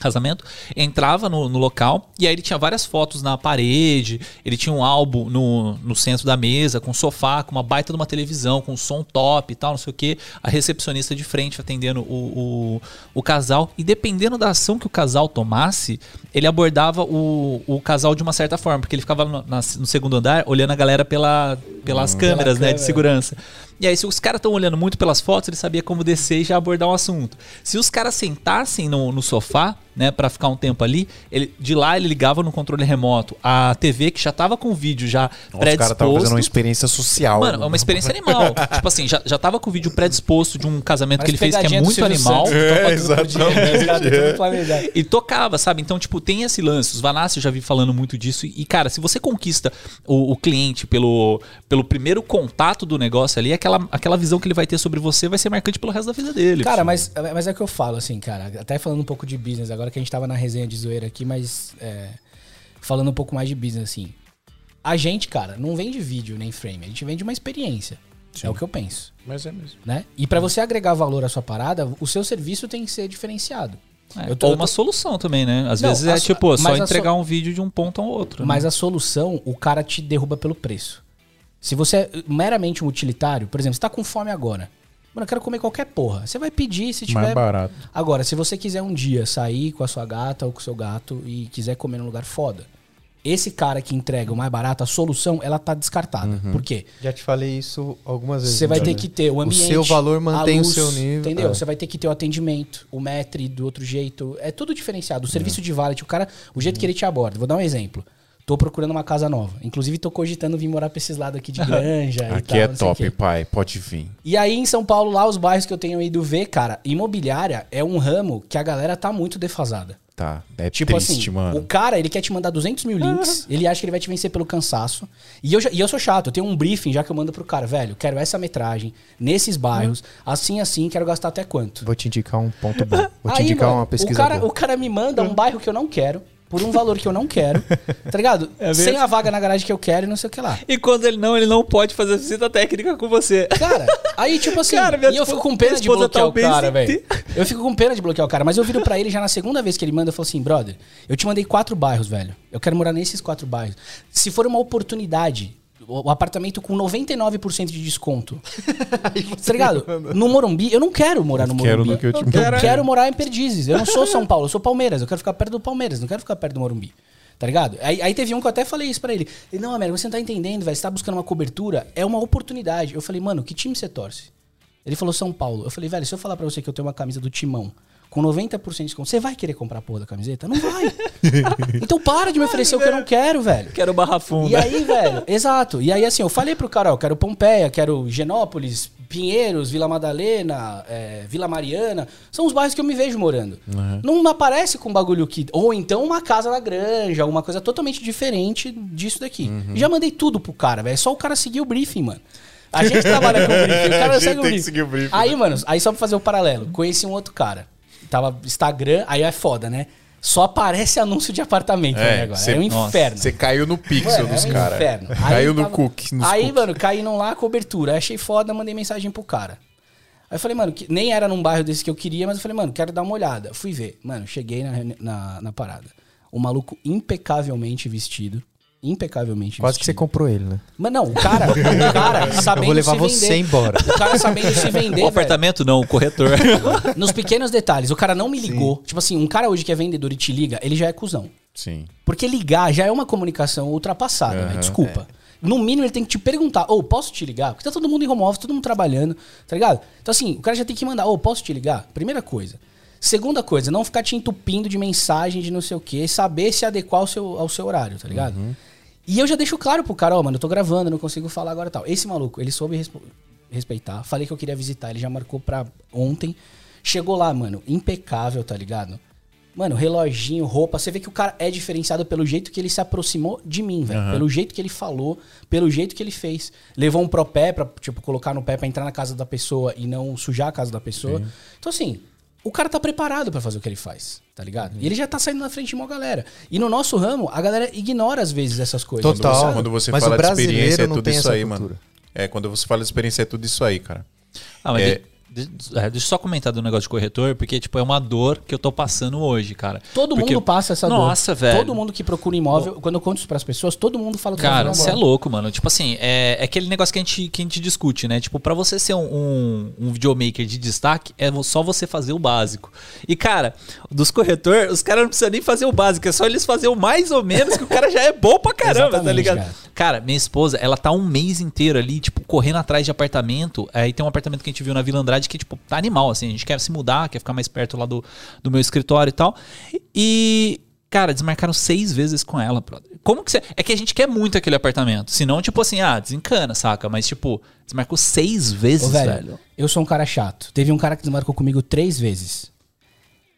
casamento, entrava no, no local e aí ele tinha várias fotos na parede, ele tinha um álbum no, no centro da mesa, com sofá, com uma baita de uma televisão, com som top e tal, não sei o que, a recepcionista de frente atendendo o, o, o casal, e dependendo da ação que o casal tomasse, ele abordava o, o casal de uma certa forma, porque ele ficava no, na- no segundo andar olhando a galera pela, pelas câmeras, né, de câmera. segurança. E aí, se os caras estão olhando muito pelas fotos, ele sabia como descer e já abordar um assunto. Se os caras sentassem no, no sofá, né, para ficar um tempo ali, ele, de lá ele ligava no controle remoto a TV que já tava com o vídeo já Os caras fazendo uma experiência social. Mano, é uma experiência animal. tipo assim, já, já tava com o vídeo predisposto de um casamento que ele fez que é muito animal. É, exatamente, é. Planejado. E tocava, sabe? Então, tipo, tem esse lance. Os Vanassi eu já vi falando muito disso. E, cara, se você conquista o, o cliente pelo, pelo primeiro contato do negócio ali, aquela, aquela visão que ele vai ter sobre você vai ser marcante pelo resto da vida dele. Cara, mas, mas é o que eu falo, assim, cara. Até falando um pouco de business, agora que a gente tava na resenha de zoeira aqui, mas é, falando um pouco mais de business, assim. A gente, cara, não vende vídeo nem frame, a gente vende uma experiência. É o que eu penso, Mas é mesmo. né? E pra você agregar valor à sua parada, o seu serviço tem que ser diferenciado. É, eu tô- ou eu uma tô- solução também, né? Às Não, vezes a é tipo, só a entregar so- um vídeo de um ponto ao outro. Mas né? a solução, o cara te derruba pelo preço. Se você é meramente um utilitário, por exemplo, você tá com fome agora. Mano, eu quero comer qualquer porra. Você vai pedir se tiver. Mais barato. Agora, se você quiser um dia sair com a sua gata ou com o seu gato e quiser comer num lugar foda, esse cara que entrega o mais barato, a solução, ela tá descartada. Uhum. Por quê? Já te falei isso algumas vezes. Você vai ter que ter o ambiente. seu valor mantém o luz, seu nível. Entendeu? É. Você vai ter que ter o atendimento, o metre do outro jeito. É tudo diferenciado. O serviço de valet, o cara, o jeito que ele te aborda. Vou dar um exemplo. Tô procurando uma casa nova. Inclusive, tô cogitando vir morar pra esses lados aqui de granja e Aqui tal. é top, pai. Pode vir. E aí, em São Paulo, lá, os bairros que eu tenho ido ver, cara, imobiliária é um ramo que a galera tá muito defasada. Tá. É Tipo triste, assim, mano. o cara, ele quer te mandar 200 mil links, ele acha que ele vai te vencer pelo cansaço. E eu, já- e eu sou chato, eu tenho um briefing já que eu mando pro cara, velho, quero essa metragem, nesses bairros, assim, assim, quero gastar até quanto? Vou te indicar um ponto bom. Vou te Aí, indicar mano, uma pesquisa o cara, boa. o cara me manda um bairro que eu não quero, por um valor que eu não quero, tá ligado? É Sem a vaga na garagem que eu quero e não sei o que lá. E quando ele não, ele não pode fazer visita técnica com você. Cara, aí tipo assim, Cara, e eu fico com pena de esposa bloquear tá o cara, velho. Eu fico com pena de bloquear o cara, mas eu viro pra ele já na segunda vez que ele manda, eu falo assim, brother, eu te mandei quatro bairros, velho. Eu quero morar nesses quatro bairros. Se for uma oportunidade, o apartamento com 99% de desconto. tá ligado? No Morumbi, eu não quero morar no quero Morumbi. no que eu te eu mandei. quero morar em Perdizes. Eu não sou São Paulo, eu sou Palmeiras. Eu quero ficar perto do Palmeiras, não quero ficar perto do Morumbi. Tá ligado? Aí, aí teve um que eu até falei isso pra ele. Ele, não, Américo, você não tá entendendo, velho. Você tá buscando uma cobertura, é uma oportunidade. Eu falei, mano, que time você torce? Ele falou São Paulo. Eu falei, velho, se eu falar pra você que eu tenho uma camisa do Timão com 90% de desconto, você vai querer comprar a porra da camiseta? Não vai. então para de me oferecer o que eu não quero, velho. Quero barra E funda. aí, velho, exato. E aí, assim, eu falei pro cara, ó, eu quero Pompeia, quero Genópolis, Pinheiros, Vila Madalena, é, Vila Mariana. São os bairros que eu me vejo morando. Não aparece com bagulho que. Ou então uma casa na granja, uma coisa totalmente diferente disso daqui. Já mandei tudo pro cara, velho. É só o cara seguir o briefing, mano. A gente trabalha com o briefing, o cara A gente segue o briefing. seguir o briefing, Aí, mano, aí só pra fazer o paralelo, conheci um outro cara. Tava Instagram, aí é foda, né? Só aparece anúncio de apartamento É, né, agora. cê- é um inferno. Você caiu no pixel Mano, dos é um caras. inferno. Aí Caiu no tava- cookie. nos Aí, cookies. mano, caíram lá, cobertura. Aí achei foda, mandei mensagem pro cara. Aí eu falei, mano, que nem era num bairro desse que eu queria, mas eu falei, mano, quero dar uma olhada. Fui ver. Mano, cheguei na, na, na parada. O maluco impecavelmente vestido. Impecavelmente Quase que você vestido. comprou ele, né? Mas não, o cara, o cara sabendo Eu vou levar se você vender. embora. O cara sabendo se vender, O velho. apartamento não, o corretor. Nos pequenos detalhes. O cara não me ligou. Tipo assim, um cara hoje que é vendedor e te liga, ele já é cuzão. Sim. Porque ligar já é uma comunicação ultrapassada, né? Desculpa. No mínimo, ele tem que te perguntar, ô, posso te ligar? Porque tá todo mundo em home office, todo mundo trabalhando, tá ligado? Então, assim, o cara já tem que mandar, ô, posso te ligar? Primeira coisa. Segunda coisa, não ficar te entupindo de mensagem de não sei o quê, saber se adequar ao seu, ao seu horário, tá ligado? E eu já deixo claro pro cara, ó, mano, eu tô gravando, não consigo falar agora e tal. Esse maluco, ele soube respo- respeitar. Falei que eu queria visitar, ele já marcou pra ontem. Chegou lá, mano, impecável, tá ligado? Mano, reloginho, roupa. Você vê que o cara é diferenciado pelo jeito que ele se aproximou de mim, velho. Pelo jeito que ele falou, pelo jeito que ele fez. Levou um pro pé pra, tipo, colocar no pé pra entrar na casa da pessoa e não sujar a casa da pessoa. Então, assim, o cara tá preparado pra fazer o que ele faz, tá ligado? E ele já tá saindo na frente de uma galera. E no nosso ramo, a galera ignora às vezes essas coisas. Total. Quando quando você Mas fala de experiência, é não tudo tem isso essa aí, cultura. mano. É, quando você fala de experiência, é tudo isso aí, cara. Ah, mas É. é, deixa eu só comentar do negócio de corretor, porque, tipo, é uma dor que eu tô passando hoje, cara. Todo Porque- mundo passa essa dor. Nossa, velho. Todo mundo que procura imóvel, quando eu conto isso pras pessoas, todo mundo fala que tá Cara, você é louco, mano. Tipo assim, é, é aquele negócio que a, gente, que a gente discute, né? Tipo, pra você ser um, um, um videomaker de destaque, é só você fazer o básico. E, cara, dos corretor, os caras não precisam nem fazer o básico, é só eles fazerem o mais ou menos, que o cara já é bom pra caramba, tá ligado? cara. Cara, minha esposa, ela tá um mês inteiro ali, tipo, correndo atrás de apartamento. Aí tem um apartamento que a gente viu na Vila Andrade que, tipo, tá animal, assim. A gente quer se mudar, quer ficar mais perto lá do, do meu escritório e tal. E, cara, desmarcaram seis vezes com ela, brother. Como que você. É que a gente quer muito aquele apartamento. Senão, tipo assim, ah, desencana, saca? Mas, tipo, desmarcou seis vezes, Ô, velho, velho. eu sou um cara chato. Teve um cara que desmarcou comigo três vezes.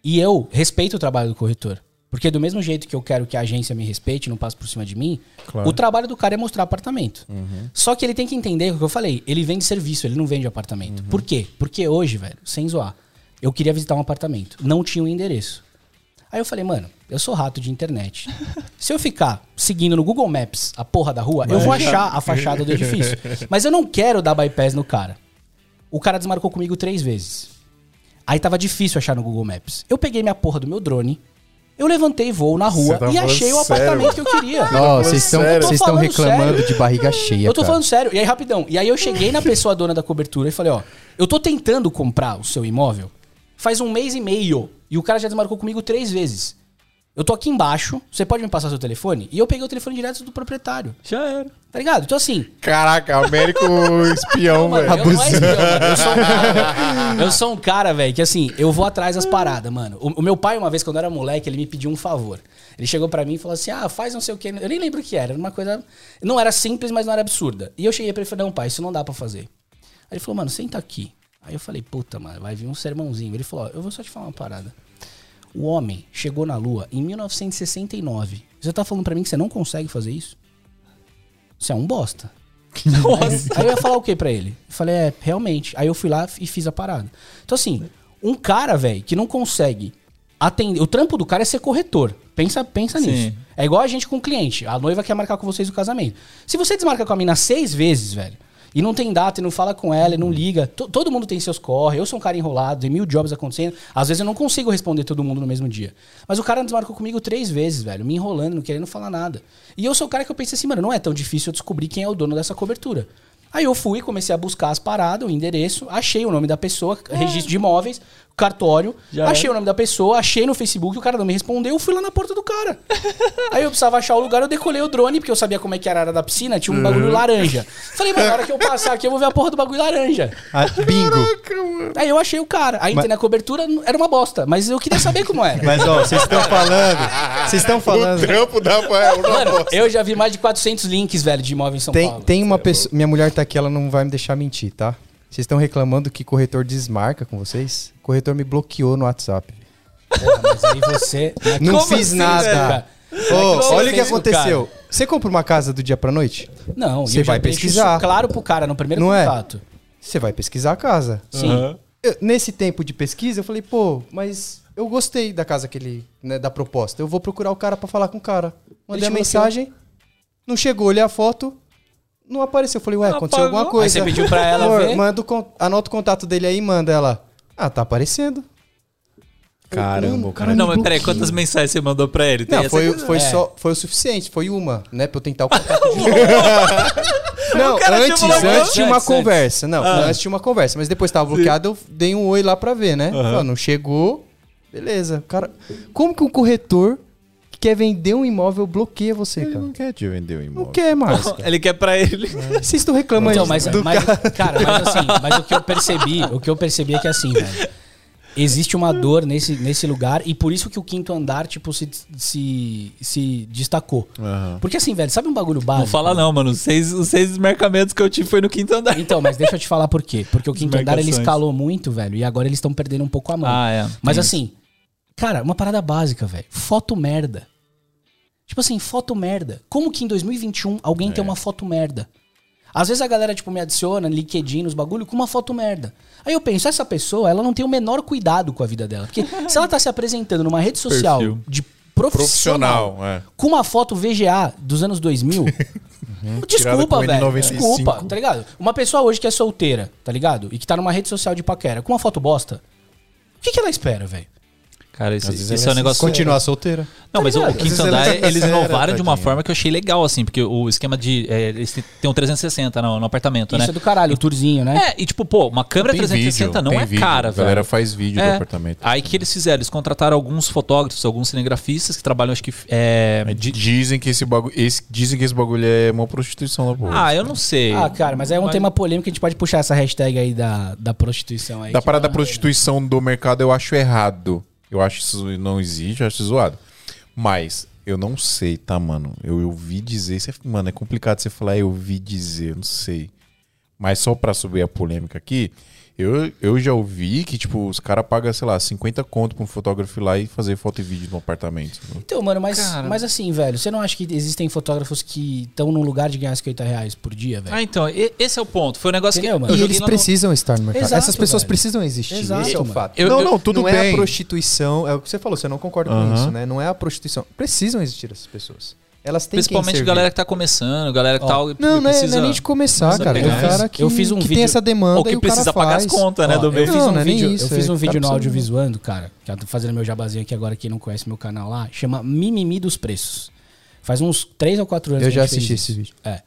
E eu respeito o trabalho do corretor. Porque do mesmo jeito que eu quero que a agência me respeite, não passe por cima de mim, o trabalho do cara é mostrar apartamento. Só que ele tem que entender o que eu falei. Ele vende serviço, ele não vende apartamento. Por quê? Porque hoje, velho, sem zoar, eu queria visitar um apartamento. Não tinha o endereço. Aí eu falei, mano, eu sou rato de internet. Se eu ficar seguindo no Google Maps a porra da rua, eu vou achar a fachada do edifício. Mas eu não quero dar bypass no cara. O cara desmarcou comigo três vezes. Aí tava difícil achar no Google Maps. Eu peguei minha porra do meu drone, eu levantei voo na rua tá e achei o sério? apartamento que eu queria. Ó, vocês estão sério? reclamando sério. de barriga cheia, Eu tô cara. falando sério. E aí, rapidão. E aí eu cheguei na pessoa dona da cobertura e falei, ó, eu tô tentando comprar o seu imóvel faz um mês e meio. E o cara já desmarcou comigo três vezes. Eu tô aqui embaixo, você pode me passar seu telefone? E eu peguei o telefone direto do proprietário. Já era. Tá ligado? Então assim, Caraca, Américo espião, Mano, velho. eu, não é espião, mano. Eu sou um cara, eu sou um cara, velho, que assim, eu vou atrás das paradas, mano. O, o meu pai, uma vez, quando eu era moleque, ele me pediu um favor. Ele chegou pra mim e falou assim: ah, faz não sei o quê. Eu nem lembro o que era. Era uma coisa. Não era simples, mas não era absurda. E eu cheguei pra ele e falei: não, pai, isso não dá pra fazer. Aí ele falou, mano, senta aqui. Aí eu falei, puta, mano, vai vir um sermãozinho. Ele falou: ó, eu vou só te falar uma parada. O homem chegou na Lua em 1969. Você tá falando pra mim que você não consegue fazer isso? Você é um bosta. Nossa. Aí eu ia falar o que pra ele? Eu falei, é, realmente. Aí eu fui lá e fiz a parada. Então, assim, um cara, velho, que não consegue atender. O trampo do cara é ser corretor. Pensa, pensa Sim. nisso. É igual a gente com o cliente. A noiva quer marcar com vocês o casamento. Se você desmarca com a mina seis vezes, velho, e não tem data, e não fala com ela, e não liga, to- todo mundo tem seus corre. Eu sou um cara enrolado, tem mil jobs acontecendo. Às vezes eu não consigo responder todo mundo no mesmo dia. Mas o cara desmarcou comigo três vezes, velho, me enrolando, não querendo falar nada. E eu sou o cara que eu pensei assim, mano, não é tão difícil eu descobrir quem é o dono dessa cobertura. Aí eu fui, comecei a buscar as paradas, o endereço, achei o nome da pessoa, registro de imóveis, cartório, Já achei o nome da pessoa, achei no Facebook, o cara não me respondeu, eu fui lá na porta do cara. Aí eu precisava achar o lugar, eu decolei o drone, porque eu sabia como é que era a área da piscina, tinha um bagulho laranja. Falei, mano, na hora que eu passar aqui, eu vou ver a porra do bagulho laranja. Ah, bingo. Aí eu achei o cara. Aí entrei na cobertura, era uma bosta, mas eu queria saber como era. Mas, ó, vocês estão falando. Vocês estão O falando. trampo dá pra. É, Mano, eu já vi mais de 400 links, velho, de imóvel em São Tem, Paulo. tem uma pessoa. Minha mulher tá aqui, ela não vai me deixar mentir, tá? Vocês estão reclamando que corretor desmarca com vocês? O corretor me bloqueou no WhatsApp. Porra, mas aí você... é Não Como fiz assim, nada. velho? Você olha o que aconteceu. Você compra uma casa do dia pra noite? Não, Você vai pesquisar. isso claro pro cara no primeiro Não é? contato. Você vai pesquisar a casa. Sim. Eu- nesse tempo de pesquisa, eu falei, pô, mas eu gostei da casa que ele, né, da proposta. Eu vou procurar o cara pra falar com o cara. Mandei a mensagem, não chegou, olhei a foto, não apareceu. Eu falei, ué, aconteceu Apagou. alguma coisa. Aí você pediu pra ela Amor, ver? Manda o anota o contato dele aí e manda ela. Ah, tá aparecendo. Caramba, o cara. Não, mas peraí, quantas mensagens você mandou pra ele? Tem Não, foi, foi, É. só, foi o suficiente, foi uma, né? Pra eu tentar o contato de Não, antes, antes tinha uma Antes, conversa. Não, Ah. antes tinha uma conversa. Mas depois tava bloqueado, eu dei um oi lá pra ver, né? Falei, não chegou, beleza. Cara, como que um corretor quer vender um imóvel bloqueia você, Ele cara? não quer te vender Não imóvel. quer mais. cara. Ele quer pra ele. Vocês estão reclamando Então, mas, do mas- cara. cara, mas assim, mas o que eu percebi, o que eu percebi é que assim, velho, existe uma dor nesse, nesse lugar e por isso que o quinto andar, tipo, se, se, se destacou. Aham. Porque assim, velho, sabe um bagulho básico? Não fala não, mano. Os seis, os seis desmarcamentos que eu tive foi no quinto andar. Então, mas deixa eu te falar por quê. Porque o quinto andar ele escalou muito, velho, e agora eles estão perdendo um pouco a mão. Ah, é. Mas assim, cara, uma parada básica, velho. Foto merda. Tipo assim, foto merda. Como que em 2021 alguém É. tem uma foto merda? Às vezes a galera, tipo, me adiciona, LinkedIn, nos bagulho, com uma foto merda. Aí eu penso, essa pessoa, ela não tem o menor cuidado com a vida dela. Porque se ela tá se apresentando numa rede social Perfil. de profissional, Profissional, é. com uma foto VGA dos anos 2000, Tirada desculpa, velho. N95. Desculpa, tá ligado? Uma pessoa hoje que é solteira, tá ligado? E que tá numa rede social de paquera, com uma foto bosta, o que, que ela espera, velho? Cara, isso, isso ela é um negócio. Continuar solteira. Não, mas o, o quinto andar, é eles sincera, inovaram de uma forma que eu achei legal, assim, porque o esquema de. é, eles tem um 360 no, no apartamento, Isso né? é do caralho, o tourzinho, né? É, e tipo, pô, uma câmera Tem 360 vídeo, não é vídeo. cara, A velho. galera faz vídeo do É. apartamento. Aí que eles fizeram? Eles contrataram alguns fotógrafos, alguns cinegrafistas que trabalham, acho que. É, Di- Dizem que esse bagulho. Esse, dizem que esse bagulho é uma prostituição da porra. Ah, eu não sei. Ah, cara, mas é um Mas- tema polêmico, a gente pode puxar essa hashtag aí da, da prostituição aí. Da parada da tá- prostituição do mercado eu acho errado. Eu acho isso não existe, eu acho isso zoado. Mas eu não sei, tá, mano? Eu ouvi dizer. Mano, é complicado você falar, eu ouvi dizer, eu não sei. Mas só pra subir a polêmica aqui, eu, eu já ouvi que, tipo, os caras pagam, sei lá, 50 conto pra um fotógrafo ir lá e fazer foto e vídeo no apartamento. Então, mano, mas, Cara. mas assim, velho, você não acha que existem fotógrafos que estão num lugar de ganhar 50 reais por dia, velho? Ah, então, esse é o ponto. Foi um negócio Entendeu, que. mano? eu E eles no- precisam estar no mercado. Exato, Essas pessoas velho. precisam existir. Exato, Esse é o mano. fato. Eu- não, eu- não, tudo não bem. é a prostituição, é o que você falou, você não concorda com Aham. isso, né? Não é a prostituição. Precisam existir essas pessoas. Elas têm Principalmente quem galera que tá começando, galera que Ó, tá. Não, não é, não precisa, é nem de começar, precisa cara. É o cara que, Eu fiz um que vídeo- tem essa demanda Ou que e o cara precisa pagar as faz. contas, né, Ó, do eu mês. fiz Não, um não é vídeo, isso, eu fiz é um vídeo tá no audiovisuando, cara, que eu tô fazendo meu jabazinho aqui agora, quem não conhece meu canal lá, chama Mimimi dos Preços. Faz uns 3 ou 4 anos Eu que já assisti esse vídeo. É.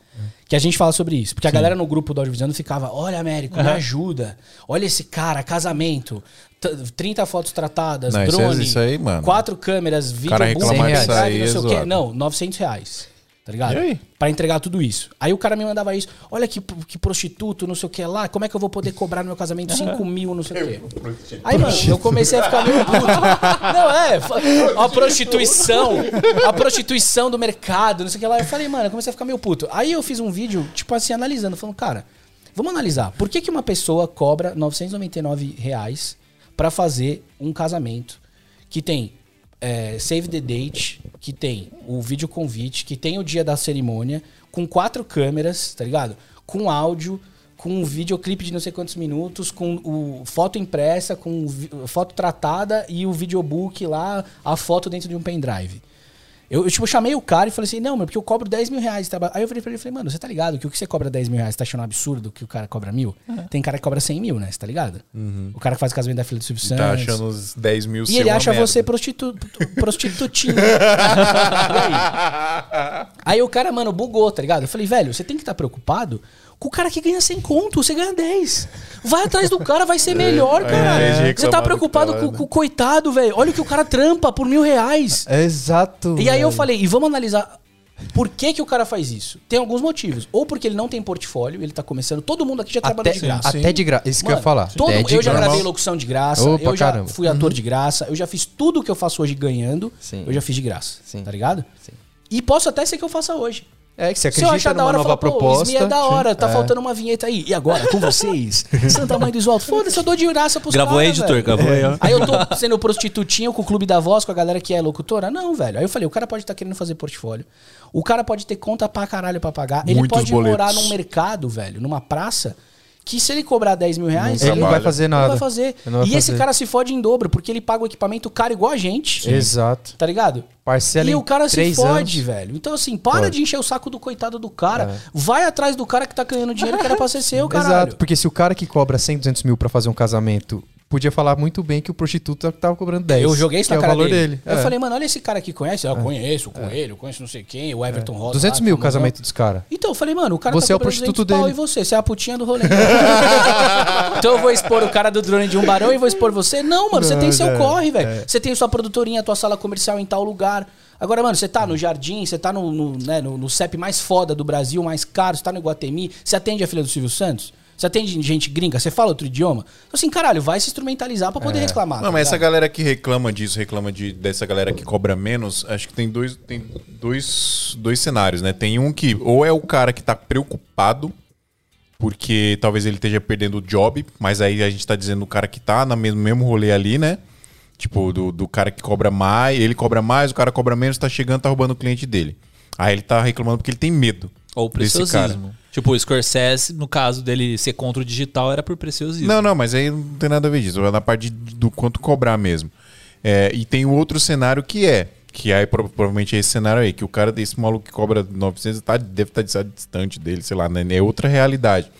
Que a gente fala sobre isso. Porque a galera no grupo do Audiovisuando ficava: Olha, Américo, me ajuda. Olha esse cara, casamento. t- 30 fotos tratadas, Não, drone. isso aí, mano. Quatro câmeras, vídeo cara aí não é sei o quê. zoado. Não, 900 reais. Tá ligado? E aí? Pra entregar tudo isso. Aí o cara me mandava isso. Olha que, que prostituto, não sei o que lá. Como é que eu vou poder cobrar no meu casamento 5 mil, não sei o quê. Aí, mano, eu comecei a ficar meio puto. Não, é. A prostituição. A prostituição do mercado, não sei o que lá. Eu falei, mano, eu comecei a ficar meio puto. Aí eu fiz um vídeo, tipo assim, analisando. Falando, cara, vamos analisar. Por que, que uma pessoa cobra 999 reais pra fazer um casamento que tem é, save the date, que tem o vídeo convite, que tem o dia da cerimônia, com quatro câmeras, tá ligado? Com áudio, com um videoclipe de não sei quantos minutos, com o foto impressa, com foto tratada e o videobook lá, a foto dentro de um pendrive. Eu, eu, tipo, chamei o cara e falei assim, não, meu, porque eu cobro 10 mil reais. Tá? Aí eu falei pra ele, falei, mano, você tá ligado que o que você cobra 10 mil reais, você tá achando um absurdo que o cara cobra mil? Tem cara que cobra 100 mil, né? Você tá ligado? O cara que faz o casamento da filha do Silvio Santos. Tá achando os 10 mil E ele acha merda. você prostitu prostitutinha. E aí? Aí o cara, mano, bugou, tá ligado? Eu falei, velho, você tem que estar preocupado com o cara que ganha 100 conto, você ganha 10. Vai atrás do cara, vai ser melhor, ao cara. de Você tá preocupado tá com, né? com o coitado, velho. Olha o que o cara trampa por mil reais. Exato. E aí eu falei, e vamos analisar por que, que o cara faz isso? Tem alguns motivos. Ou porque ele não tem portfólio, ele tá começando. Todo mundo aqui já trabalhou Até, de graça. até de graça. Isso que eu ia falar. todo- de eu já graça. gravei locução de graça, Opa, eu já caramba. fui ator de graça, eu já fiz tudo que eu faço hoje ganhando, Sim. eu já fiz de graça. Sim. Tá ligado? Sim. E posso até ser que eu faça hoje. É que você Se eu acredita achar da numa hora, eu nova falo, pô, o proposta. Ismi é da hora, tá É. faltando uma vinheta aí. E agora, com vocês, Santa Mãe do Isolto. Foda-se, eu dou de graça pros Gravou aí, editor? velho. Gravou aí, ó. Aí eu tô sendo prostitutinho com o Clube da Voz, com a galera que é locutora? Não, velho. Aí eu falei, o cara pode estar querendo fazer portfólio. O cara pode ter conta pra caralho pra pagar. Ele Muitos pode boletos. morar num mercado, velho, numa praça, que se ele cobrar 10 mil reais, Ele não vai fazer nada. vai fazer. Não vai e esse fazer. cara se fode em dobro, porque ele paga o equipamento caro igual a gente. Exato. Tá ligado? Parcela e o cara se fode, anos. velho. Então, assim, para Pode. de encher o saco do coitado do cara. É. Vai atrás do cara que tá ganhando dinheiro que era pra ser seu, caralho. Exato, porque se o cara que cobra 100, 200 mil pra fazer um casamento podia falar muito bem que o prostituto tava cobrando 10. Eu joguei isso que na é o cara valor dele. dele. Eu É. falei, mano, olha esse cara aqui, conhece? Eu conheço o Coelho, eu conheço não sei quem, o Everton Rosa. 200 lá, mil o famosão. casamento dos caras. Então, eu falei, mano, o cara Você tá é o prostituto 200 pau dele. e você? Você é a putinha do rolê. então eu vou expor o cara do drone de um barão e vou expor você? Não, mano, você tem seu é, corre, velho. Você tem sua produtorinha, tua sala comercial em tal lugar. Agora, mano, você tá no Jardim, você tá no, no, né, no, no CEP mais foda do Brasil, mais caro, você tá no Iguatemi, você atende a filha do Silvio Santos? Você atende gente gringa? Você fala outro idioma? Então, assim, caralho, vai se instrumentalizar pra poder reclamar. Não, tá mas essa galera que reclama disso, reclama de, dessa galera que cobra menos, acho que tem dois, tem dois, dois cenários, né? Tem um que ou é o cara que tá preocupado, porque talvez ele esteja perdendo o job, mas aí a gente tá dizendo o cara que tá no mesmo, mesmo rolê ali, né? Tipo, do, do cara que cobra mais, ele cobra mais, o cara cobra menos, tá chegando, tá roubando o cliente dele. Aí ele tá reclamando porque ele tem medo. Ou preciosismo. Tipo, o Scorsese, no caso dele ser contra o digital, era por preciosismo. Não, não, mas aí não tem nada a ver disso. Vai na parte do quanto cobrar mesmo. É, e tem o outro cenário que é, que aí pro- provavelmente é esse cenário aí, que o cara desse maluco que cobra 900 tá, deve estar distante dele, sei lá, né? É outra realidade.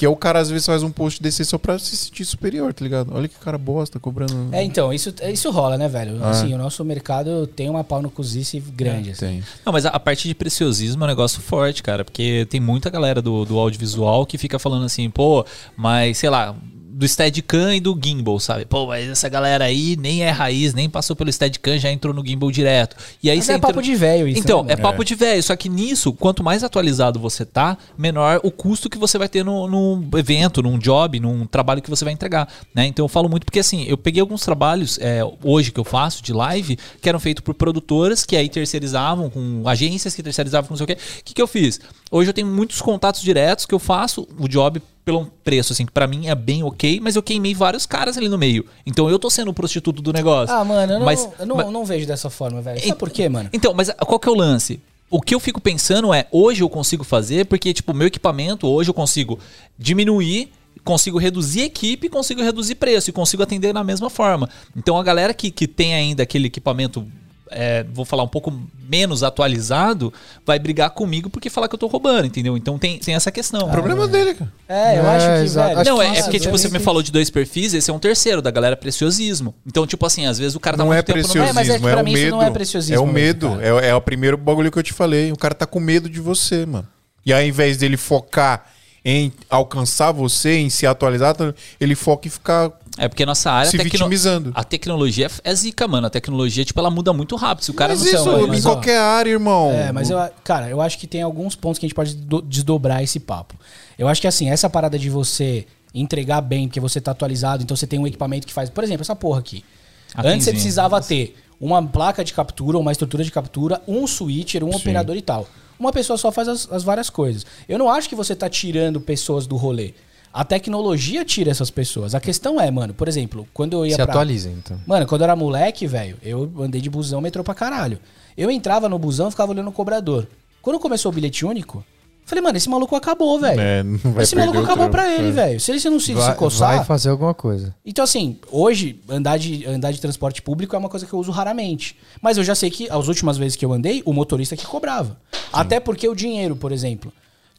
Que é o cara às vezes faz um post desse só pra se sentir superior, tá ligado? Olha que cara bosta, cobrando. É, então, isso, isso rola, né, velho? Ah. Assim, o nosso mercado tem uma pau no cozice grande, assim. Tem. Não, mas a, a parte de preciosismo é um negócio forte, cara. Porque tem muita galera do, do audiovisual que fica falando assim, pô, mas sei lá, do Steadicam e do Gimbal, sabe? Pô, mas essa galera aí nem é raiz, nem passou pelo Steadicam, já entrou no Gimbal direto. E aí Mas é entra- papo de velho isso, Então, né, é papo de velho. Só que nisso, quanto mais atualizado você tá, menor o custo que você vai ter no, num evento, num job, num trabalho que você vai entregar. Né? Então eu falo muito porque assim, eu peguei alguns trabalhos é, hoje que eu faço de live que eram feitos por produtoras que aí terceirizavam com agências que terceirizavam com não sei o quê. O que, que eu fiz? Hoje eu tenho muitos contatos diretos que eu faço o job pelo preço, assim, que pra mim é bem ok, mas eu queimei vários caras ali no meio. Então eu tô sendo o prostituto do negócio. Ah, mano, eu não, Mas- eu não, mas- não vejo dessa forma, velho. Sabe por quê, mano? Então, mas qual que é o lance? O que eu fico pensando é, hoje eu consigo fazer, porque, tipo, meu equipamento, hoje eu consigo diminuir, consigo reduzir equipe, consigo reduzir preço e consigo atender da mesma forma. Então, a galera que, que tem ainda aquele equipamento, é, vou falar um pouco menos atualizado, vai brigar comigo porque falar que eu tô roubando, entendeu? Então tem, tem essa questão. O problema dele, cara. É, eu É, acho que, exato. velho. Acho Não, que é, é porque, tipo, você me falou de dois perfis, esse é um terceiro, da galera preciosismo. Então, tipo assim, às vezes o cara tá Não é muito tempo no preciosismo, É, mas é que é, pra o mim isso medo. não é preciosismo É o mesmo, medo. cara. É, é o primeiro bagulho que eu te falei. O cara tá com medo de você, mano. E ao invés dele focar em alcançar você, em se atualizar, ele foca em ficar É porque nossa área se tecno- vitimizando. A tecnologia é- é zica, mano. A tecnologia, tipo, ela muda muito rápido. Se o cara Mas não isso mas- em mas, ó, qualquer área, irmão. É, mas eu, cara, eu acho que tem alguns pontos que a gente pode do- desdobrar esse papo. Eu acho que assim, essa parada de você entregar bem, porque você tá atualizado, então você tem um equipamento que faz, por exemplo, essa porra aqui. A Antes você precisava ter uma placa de captura, uma estrutura de captura, um switcher, um operador e tal. Uma pessoa só faz as, as várias coisas. Eu não acho que você tá tirando pessoas do rolê. A tecnologia tira essas pessoas. A questão é, mano, por exemplo, quando eu ia Se pra... atualizem, então. Mano, quando eu era moleque, velho, eu andei de busão, metrô pra caralho. Eu entrava no busão e ficava olhando o cobrador. Quando começou o bilhete único, Falei, mano, esse maluco acabou, velho. É, não vai esse maluco acabou trampo. pra ele, É. velho. Se ele não se, Vai, se coçar. vai fazer alguma coisa. Então, assim, hoje, andar de, andar de transporte público é uma coisa que eu uso raramente. Mas eu já sei que, as últimas vezes que eu andei, o motorista que cobrava. Até porque o dinheiro, por exemplo.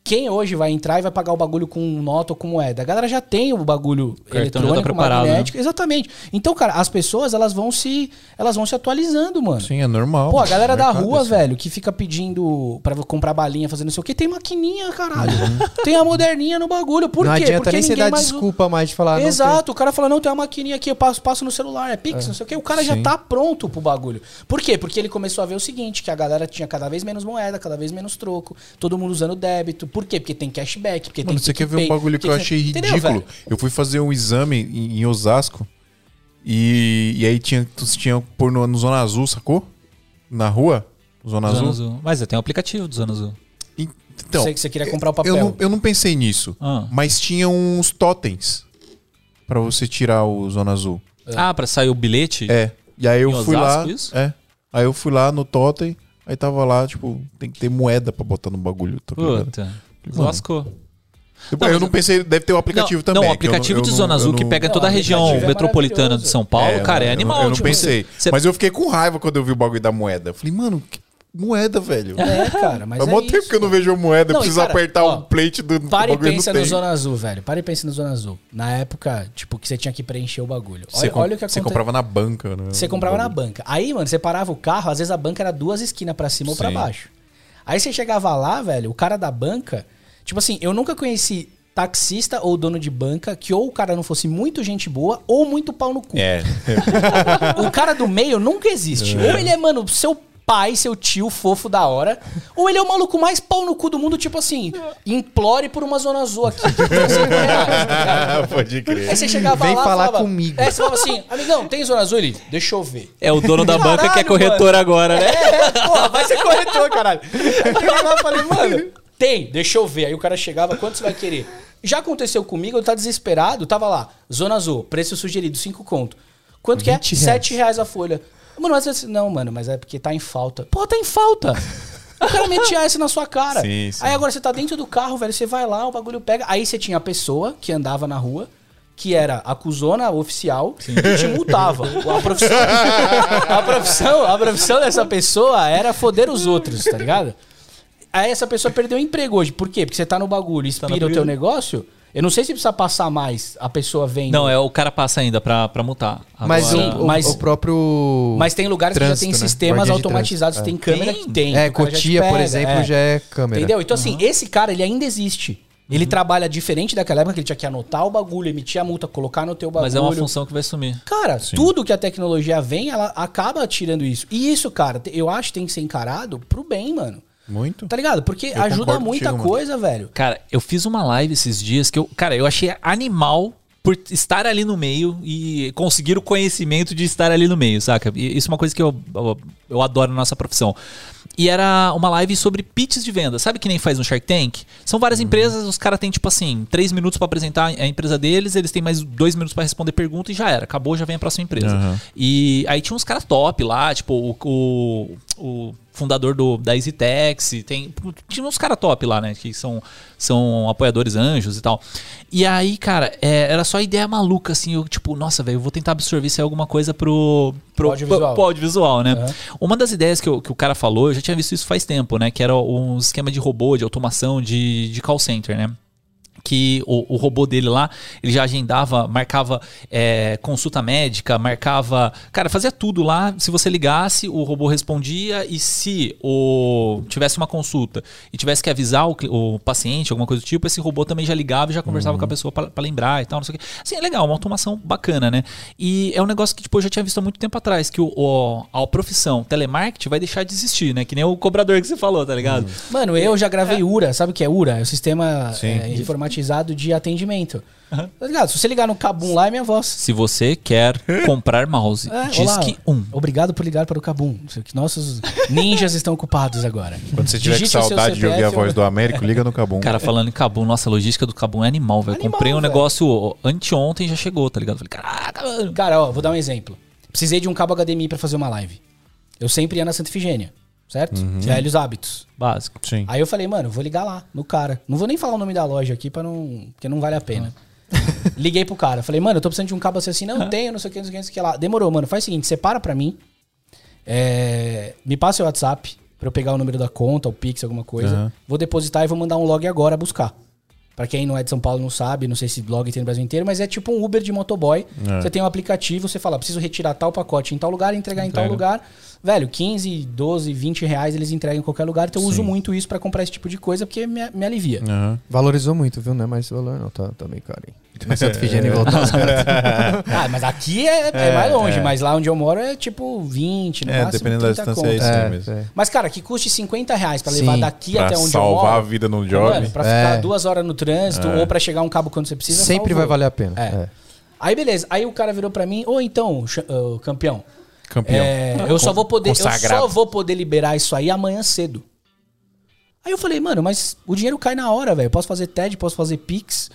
Quem hoje vai entrar e vai pagar o bagulho com nota ou com moeda? A galera já tem o bagulho já tá eletrônico, preparado, magnético. Exatamente. Então, cara, as pessoas, elas vão se, elas vão se atualizando, mano. Sim, é normal. Pô, a galera da rua, assim. velho, que fica pedindo pra comprar balinha, fazendo não sei o que, tem maquininha, caralho. Tem a moderninha no bagulho. Por não quê? adianta Porque nem você dar mais- desculpa mais de falar. não Exato, o cara fala, não, tem uma maquininha aqui, eu passo, passo no celular, é Pix, não sei o quê. O cara já Sim. tá pronto pro bagulho. Por quê? Porque ele começou a ver o seguinte, que a galera tinha cada vez menos moeda, cada vez menos troco, todo mundo usando débito. Por quê? Porque tem cashback, porque Mano, tem você quer ver um bagulho que eu achei Entendeu, ridículo? velho? eu fui fazer um exame em, em Osasco e, e aí tinha, tinha pôr no, no Zona Azul, sacou? Na rua? Zona Zona Azul. Azul. Mas tem um aplicativo do Zona Azul. Então, Você, você queria comprar o papel. eu não, eu não pensei nisso. Ah. Mas tinha uns totens pra você tirar o Zona Azul. Ah, pra sair o bilhete? É. E aí eu Em fui Osasco, lá. isso? É. Aí eu fui lá no totem, aí tava lá, tipo, tem que ter moeda pra botar no bagulho. Tá? Puta. Mano. Lascou. Eu, Não, eu não pensei, deve ter o aplicativo não, também. Não, o que eu aplicativo eu de não- Zona Azul que não- pega Não, toda a o região é metropolitana de. São Paulo, cara, é eu animal. não- Eu não tipo, pensei. você- você- Mas eu fiquei com raiva quando eu vi o bagulho da moeda. Eu falei, mano, que moeda, velho. É, cara, mas Faz é mó tempo que eu não vejo moeda. Não, preciso cara, apertar ó, o plate do Para e pensa no. Zona Azul, velho. Para e pensa no Zona Azul. Na época, tipo, que você tinha que preencher o bagulho. Você, Olha, com- olha o que você aconteceu. comprava na banca, né? Você comprava na banca. Aí, mano, você parava o carro, às vezes a banca era duas esquinas pra cima ou pra Sim. baixo. Aí você chegava lá, velho, o cara da banca. Tipo assim, eu nunca conheci taxista ou dono de banca que ou o cara não fosse muito gente boa ou muito pau no cu. É. O cara do meio nunca existe. Ou ele é, mano, seu pai, seu tio fofo da hora, ou ele é o maluco mais pau no cu do mundo, tipo assim, implore por uma zona azul aqui. cinco reais, tá? Pode crer. Aí você chegava Vem lá falar falava, comigo. É, você falava assim, amigão, tem zona azul? Ele, deixa eu ver. É o dono da banca que é Caralho, corretor mano. agora, né? É, porra, vai ser corretor, caralho. Aí eu lá e falei, mano, tem, deixa eu ver. Aí o cara chegava, quanto você vai querer? Já aconteceu comigo, eu tava desesperado, tava lá, Zona Azul, preço sugerido, 5 conto. Quanto que é? 20 7 reais a folha. Mano, mas não, mano, mas é porque tá em falta. Pô, tá em falta. O cara metia essa na sua cara. Sim, sim. Aí agora você tá dentro do carro, velho, você vai lá, o bagulho pega. Aí você tinha a pessoa que andava na rua, que era a cuzona oficial, que te multava. A profissão, a profissão, a profissão dessa pessoa era foder os outros, tá ligado? Aí essa pessoa perdeu o emprego hoje. Por quê? Porque você tá no bagulho, inspira o teu negócio. Eu não sei se precisa passar mais a pessoa vendo. Não, é o cara passa ainda pra, pra multar. Mas, Agora- o, o- mas- o próprio. Mas tem lugares que já Trânsito, tem né? sistemas automatizados, trânsito, tem é. câmera Tem? que tem. É, Cotia, por exemplo, é. já é câmera. Entendeu? Então, assim, esse cara, ele ainda existe. Ele trabalha diferente daquela época que ele tinha que anotar o bagulho, emitir a multa, colocar no teu bagulho. Mas é uma função que vai sumir. Cara, tudo que a tecnologia vem, ela acaba tirando isso. E isso, cara, eu acho que tem que ser encarado pro bem, mano. Muito. Tá ligado? Porque Eu ajuda muita contigo, mano. coisa, velho. Cara, eu fiz uma live esses dias que eu, cara, eu achei animal por estar ali no meio e conseguir o conhecimento de estar ali no meio, saca? E isso é uma coisa que eu, eu, eu adoro na nossa profissão. E era uma live sobre pitches de venda. Sabe que nem faz no Shark Tank? São várias Uhum. empresas, os caras têm, tipo assim, três minutos pra apresentar a empresa deles, eles têm mais dois minutos pra responder pergunta e já era. Acabou, já vem a próxima empresa. Uhum. E aí tinha uns caras top lá, tipo, o, o, o fundador do, da EasyTax, tem, tinha uns caras top lá, né? Que são, são apoiadores anjos e tal. E aí, cara, é, era só ideia maluca, assim, eu, tipo, nossa, velho, eu vou tentar absorver se é alguma coisa pro, pro, Audiovisual. pro audiovisual, né? Uhum. Uma das ideias que, o- que o cara falou, eu já tinha visto isso faz tempo, né? Que era um esquema de robô, de automação de, de call center, né? Que o, o robô dele lá, ele já agendava, marcava é, consulta médica, marcava. Cara, fazia tudo lá. Se você ligasse, o robô respondia. E se o tivesse uma consulta e tivesse que avisar o, o paciente, alguma coisa do tipo, esse robô também já ligava e já conversava com a pessoa pra pra lembrar e tal, não sei o quê. Assim, é legal, uma automação bacana, né? E é um negócio que tipo, eu já tinha visto há muito tempo atrás, que o, o- a profissão telemarketing vai deixar de existir, né? Que nem o cobrador que você falou, tá ligado? Mano, eu já gravei URA. Sabe o que é URA? É o sistema é, informatizado de atendimento. Tá ligado? Se você ligar no Cabum lá, é minha voz. Se você quer comprar mouse, É, diz olá, que um. Obrigado por ligar para o Cabum. Que nossos ninjas estão ocupados agora. Quando você tiver Digite saudade de ouvir a voz do Américo, liga no Cabum. Cara, falando em Cabum, nossa, a logística do Cabum é animal, velho. Comprei um velho. negócio anteontem já chegou, tá ligado? Falei, caraca, mano. Cara, ó, vou dar um exemplo. Precisei de um cabo HDMI pra fazer uma live. Eu sempre ia na Santa Ifigênia. Certo? Uhum. Velhos hábitos. Básico. Sim. Aí eu falei, mano, vou ligar lá, no cara. Não vou nem falar o nome da loja aqui para não, porque não vale a pena. Liguei pro cara, falei, mano, eu tô precisando de um cabo assim, não tenho, não sei o que, não sei o que, não sei o que lá. Demorou, mano. Faz o seguinte, separa pra mim, é, me passa seu WhatsApp pra eu pegar o número da conta, o Pix, alguma coisa. Aham. Vou depositar e vou mandar um log agora buscar. Pra quem não é de São Paulo não sabe, não sei se log tem no Brasil inteiro, mas é tipo um Uber de motoboy. É. Você tem um aplicativo, você fala, preciso retirar tal pacote em tal lugar, entregar em tal Entrega. lugar. Velho, 15, 12, 20 reais eles entregam em qualquer lugar. Então eu uso muito isso pra comprar esse tipo de coisa porque me, me alivia. Aham. Valorizou muito, viu? Não é mais valor, não. Tá, tá meio caro, hein? Começou a fingir e voltar. Ah, mas aqui é, é mais longe, mas lá onde eu moro é tipo 20, no É, máximo dependendo da 30 distância, é isso. É, mesmo. é. Mas, cara, que custe 50 reais pra Sim, levar daqui Pra até onde eu salvar a moro. vida no job. Mano, pra ficar É. duas horas no trânsito ou pra chegar um cabo quando você precisa. Sempre salvou. vai valer a pena. É. É. Aí, beleza. Aí o cara virou pra mim, ô, então, cha- ô, campeão, Campeão. é, eu só vou poder, eu só vou poder liberar isso aí amanhã cedo. Aí eu falei, mano, mas o dinheiro cai na hora, velho. Eu Posso fazer TED, posso fazer Pix.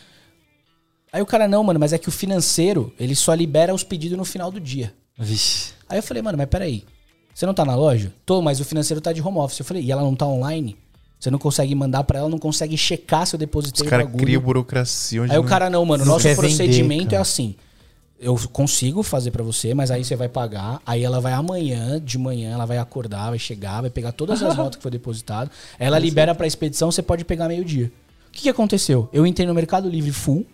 Aí o cara, não, mano, mas é que o financeiro, ele só libera os pedidos no final do dia. Vixe. Aí eu falei, mano, mas peraí. Você não tá na loja? Tô, mas o financeiro tá de home office. Eu falei, e ela não tá online? Você não consegue mandar pra ela, não consegue checar se eu Os depositei o caras bagulho. criam burocracia onde Aí o não- cara, não, mano, não nosso quer vender, procedimento é cara. assim. Eu consigo fazer pra você, mas aí você vai pagar. Aí ela vai amanhã, de manhã, ela vai acordar, vai chegar, vai pegar todas as notas que foi depositado. Ela libera pra expedição, você pode pegar meio-dia. O que, que aconteceu? Eu entrei no Mercado Livre full,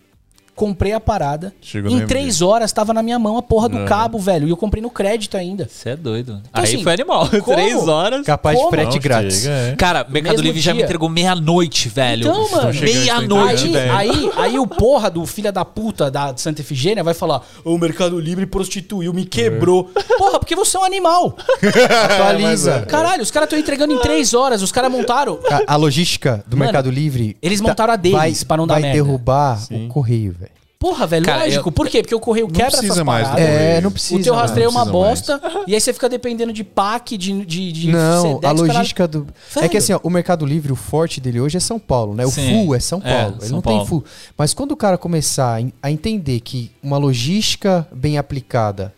comprei a parada. Chegou em três horas tava na minha mão a porra do cabo, velho. E eu comprei no crédito ainda. Você é doido. Então, Aí assim, foi animal. como? Três horas. Capaz Como? de frete Não, grátis. chega, é. Cara, Mercado Livre já me dia. entregou meia-noite, velho. Então, mano, meia-noite. Aí, aí, aí o porra do filho da puta da Santa Efigênia vai falar: o Mercado Livre prostituiu, me quebrou. Porra, porque você é um animal. Atualiza. Caralho, os caras estão entregando em três horas. Os caras montaram. A, a logística do Mano, Mercado Livre. eles montaram a deles vai, pra não dar vai merda. derrubar o correio, velho. Porra, velho, Cara, lógico. eu- Por quê? Porque o correio quebra precisa essas mais paradas. correio. É, não precisa. o teu rastreio é não uma bosta. E aí você fica dependendo de PAC, de. de, de Não, a logística do. É Velho. que assim, ó, o Mercado Livre, o forte dele hoje é São Paulo, né? O Sim. full é São É, Paulo. Ele São não Paulo. tem full. Mas quando o cara começar a entender que uma logística bem aplicada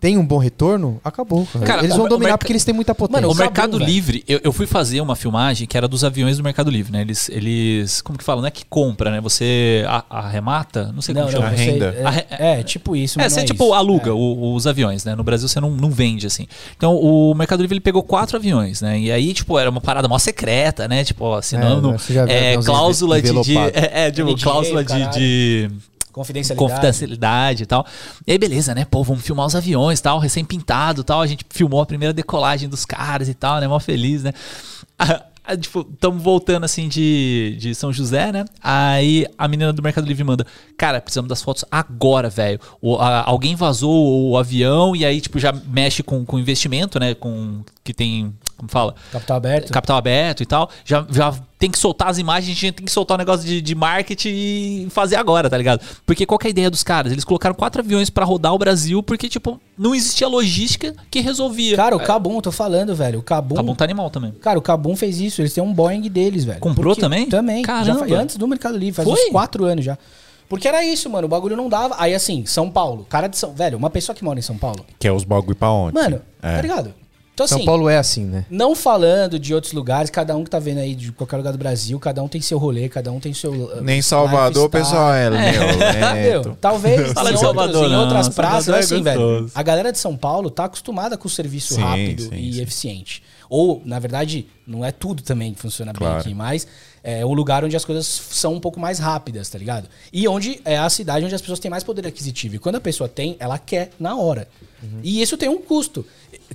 tem um bom retorno, acabou. Cara. Cara, eles vão dominar porque eles têm muita potência. Mano, O Mercado. Livre, eu, eu fui fazer uma filmagem que era dos aviões do Mercado Livre, né? Eles, eles como que fala? Não é que compra, né? Você arremata, não sei Não, como não, chama. renda. É, é, tipo isso. É, você não tipo isso. aluga É. o- os aviões, né? No Brasil você não, não vende assim. Então o Mercado Livre ele pegou quatro aviões, né? E aí, tipo, era uma parada mó secreta, né? Tipo, assinando É, você já viu é, cláusula de. de é, é, tipo, NDA, cláusula de Confidencialidade. confidencialidade e tal. E aí, beleza, né? Pô, vamos filmar os aviões tal, recém-pintado tal. A gente filmou a primeira decolagem dos caras e tal, né? Mó feliz, né? Ah, tipo, estamos voltando assim de, de São José, né? Aí a menina do Mercado Livre manda: Cara, precisamos das fotos agora, velho. O- Alguém vazou o avião e aí, tipo, já mexe com, com investimento, né? Com. Que tem. Como fala? Capital aberto. capital aberto e tal, já, já tem que soltar as imagens, a gente tem que soltar o negócio de, de marketing e fazer agora, tá ligado? Porque qual que é a ideia dos caras? Eles colocaram quatro aviões pra rodar o Brasil porque, tipo, não existia logística que resolvia. Cara, o Cabum, tô falando, velho. O Cabum. Bom, tá animal também. Cara, o Cabum fez isso. Eles têm um Boeing deles, velho. Comprou também? Também. Já Caramba. faz, antes do Mercado Livre, faz Foi? uns quatro anos já. Porque era isso, mano. O bagulho não dava. Aí, assim, São Paulo. Cara de São... Velho, uma pessoa que mora em São Paulo. Que é os bagulho pra onde? Mano, É. tá ligado? Então, São assim, Paulo é assim, né? não falando de outros lugares, cada um que tá vendo aí de qualquer lugar do Brasil, cada um tem seu rolê, cada um tem seu... uh, Nem Salvador, pessoal, é, meu, Meu, lento. talvez Fala em, de outros- Salvador, em não. outras praças, Salvador é assim, velho. A galera de São Paulo tá acostumada com o serviço Sim, rápido sim, e sim. eficiente. Ou, na verdade, não é tudo também que funciona bem Claro. aqui, mas é um lugar onde as coisas são um pouco mais rápidas, tá ligado? E onde é a cidade onde as pessoas têm mais poder aquisitivo. E quando a pessoa tem, ela quer na hora. Uhum. E isso tem um custo.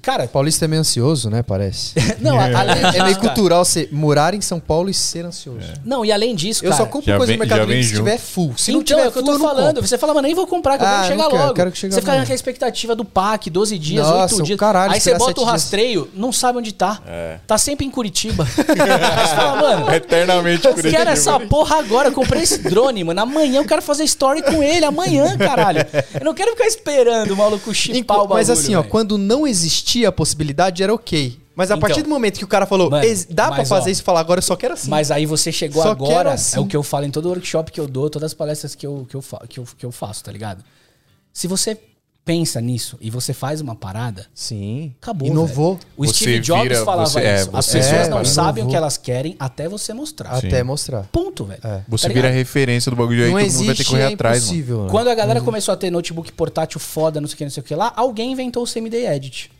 Cara, Paulista é meio ansioso, né? Parece. não, a- além disso, É meio cara, cultural você morar em São Paulo e ser ansioso. Não, e além disso, Eu cara... só compro Já coisa vem- no Mercado Livre se tiver full. Se não então, tiver é o que eu tô não falando. compro. Você fala, mano, nem vou comprar, que eu Ah, quero chegar não quero, logo. quero que chegue você fica amanhã. com a expectativa do PAC, 12 dias, Nossa, 8 o dias. caralho, Aí você bota o dias. rastreio, não sabe onde tá. Tá sempre em Curitiba. Aí você fala, mano, Eternamente eu quero essa porra agora. Eu comprei esse drone, mano. Amanhã eu quero fazer story com ele. Amanhã, caralho. Eu não quero ficar esperando o maluco chipar o bagulho. Mas assim, ó, quando não existia a possibilidade, era ok. Mas a Então. partir do momento que o cara falou, Mano, "Ex- dá pra mas, fazer ó, isso e falar agora, eu só quero assim. Mas aí você chegou Só agora, assim. é o que eu falo em todo workshop que eu dou, todas as palestras que eu, que eu, que eu, que eu faço, tá ligado? Se você pensa nisso e você faz uma parada, Sim. acabou. Inovou. velho. O Você Steve Jobs vira- falava você- é, isso. As você pessoas vira- não é, sabem o que elas querem até você mostrar. Até mostrar. Ponto, velho. É. Você Tá vira referência do bagulho aí, Não todo mundo vai ter que existe, correr é atrás, mano. impossível. né? Quando a galera começou a ter notebook portátil foda, não sei o que, não sei o que lá, alguém inventou o CMD Edit.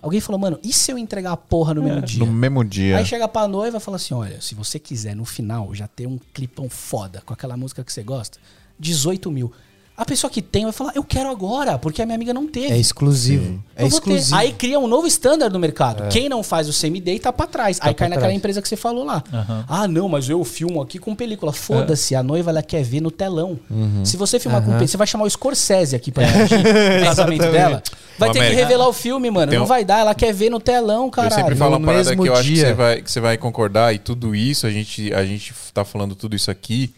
Alguém falou, mano, e se eu entregar a porra no mesmo dia? No mesmo dia. Aí chega pra noiva e fala assim: olha, se você quiser no final já ter um clipão foda com aquela música que você gosta, 18 mil. A pessoa que tem vai falar, eu quero agora, porque a minha amiga não teve. É exclusivo. É Eu exclusivo. Aí cria um novo standard no mercado. Quem não faz o CMD tá pra trás. Aí pra cai naquela trás. empresa que você falou lá. Ah, não, mas eu filmo aqui com película. Foda-se, a noiva ela quer ver no telão. Se você filmar com película, você vai chamar o Scorsese aqui pra dirigir o casamento dela. Vai ter que revelar o filme, mano. Tem Não vai dar, ela quer ver no telão, Eu caralho. sempre falo no uma parada que eu acho que dia. você, vai, que você vai concordar e tudo isso, a gente, a gente tá falando tudo isso aqui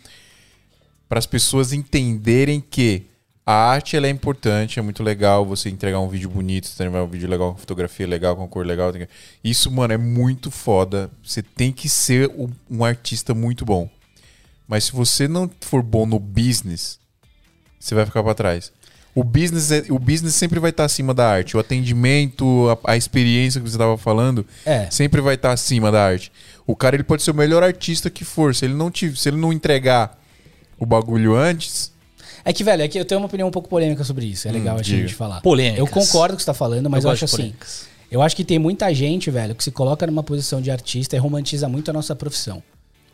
para as pessoas entenderem que a arte ela é importante, é muito legal você entregar um vídeo bonito, você entregar um vídeo legal, com fotografia legal, com cor legal. Isso, mano, é muito foda. Você tem que ser um- artista muito bom. Mas se você não for bom no business, você vai ficar pra trás. O business, é- o business sempre vai estar acima da arte. O atendimento, a, a experiência que você estava falando, É. sempre vai estar acima da arte. O cara ele pode ser o melhor artista que for. Se ele não, te, se ele não entregar o bagulho antes, É que, velho, é que eu tenho uma opinião um pouco polêmica sobre isso. É legal a diga. gente falar. Polêmicas. Eu concordo com o que você tá falando, mas eu, gosto acho assim. polêmicas. Eu acho que tem muita gente, velho, que se coloca numa posição de artista e romantiza muito a nossa profissão.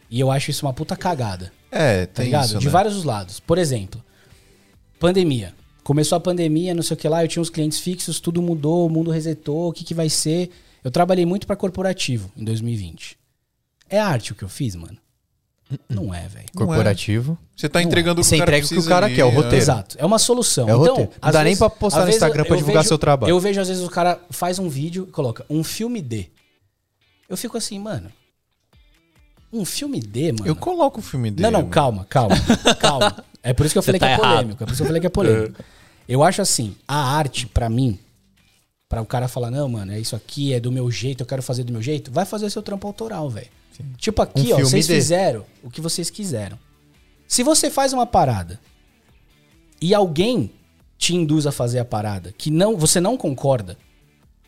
E eu acho isso uma puta cagada. é, Tá tem ligado? isso, de né? vários os lados. Por exemplo, pandemia. Começou a pandemia, não sei o que lá, eu tinha uns clientes fixos, tudo mudou, o mundo resetou, o que, que vai ser? Eu trabalhei muito pra corporativo em 2020. É arte o que eu fiz, mano? Não é, velho. Corporativo. Você tá entregando o que Você o cara entrega o que o cara ali, quer, o roteiro. Exato. É uma solução. É o então, roteiro. Não dá nem vezes- pra postar no Instagram pra eu divulgar vejo- seu trabalho. Eu vejo, às vezes, o cara faz um vídeo e coloca um filme D. Eu fico assim, mano. Um filme D, mano. Eu coloco o filme dele. Não, não, mano. calma, calma, calma. É por isso que eu falei tá que é errado. polêmico. É por isso que eu falei que é polêmico. Eu acho assim, a arte, pra mim, pra o cara falar, não, mano, é isso aqui, é do meu jeito, eu quero fazer do meu jeito, vai fazer seu trampo autoral, velho. Tipo aqui, Um ó, vocês D. fizeram o que vocês quiseram. Se você faz uma parada e alguém te induz a fazer a parada que não, você não concorda,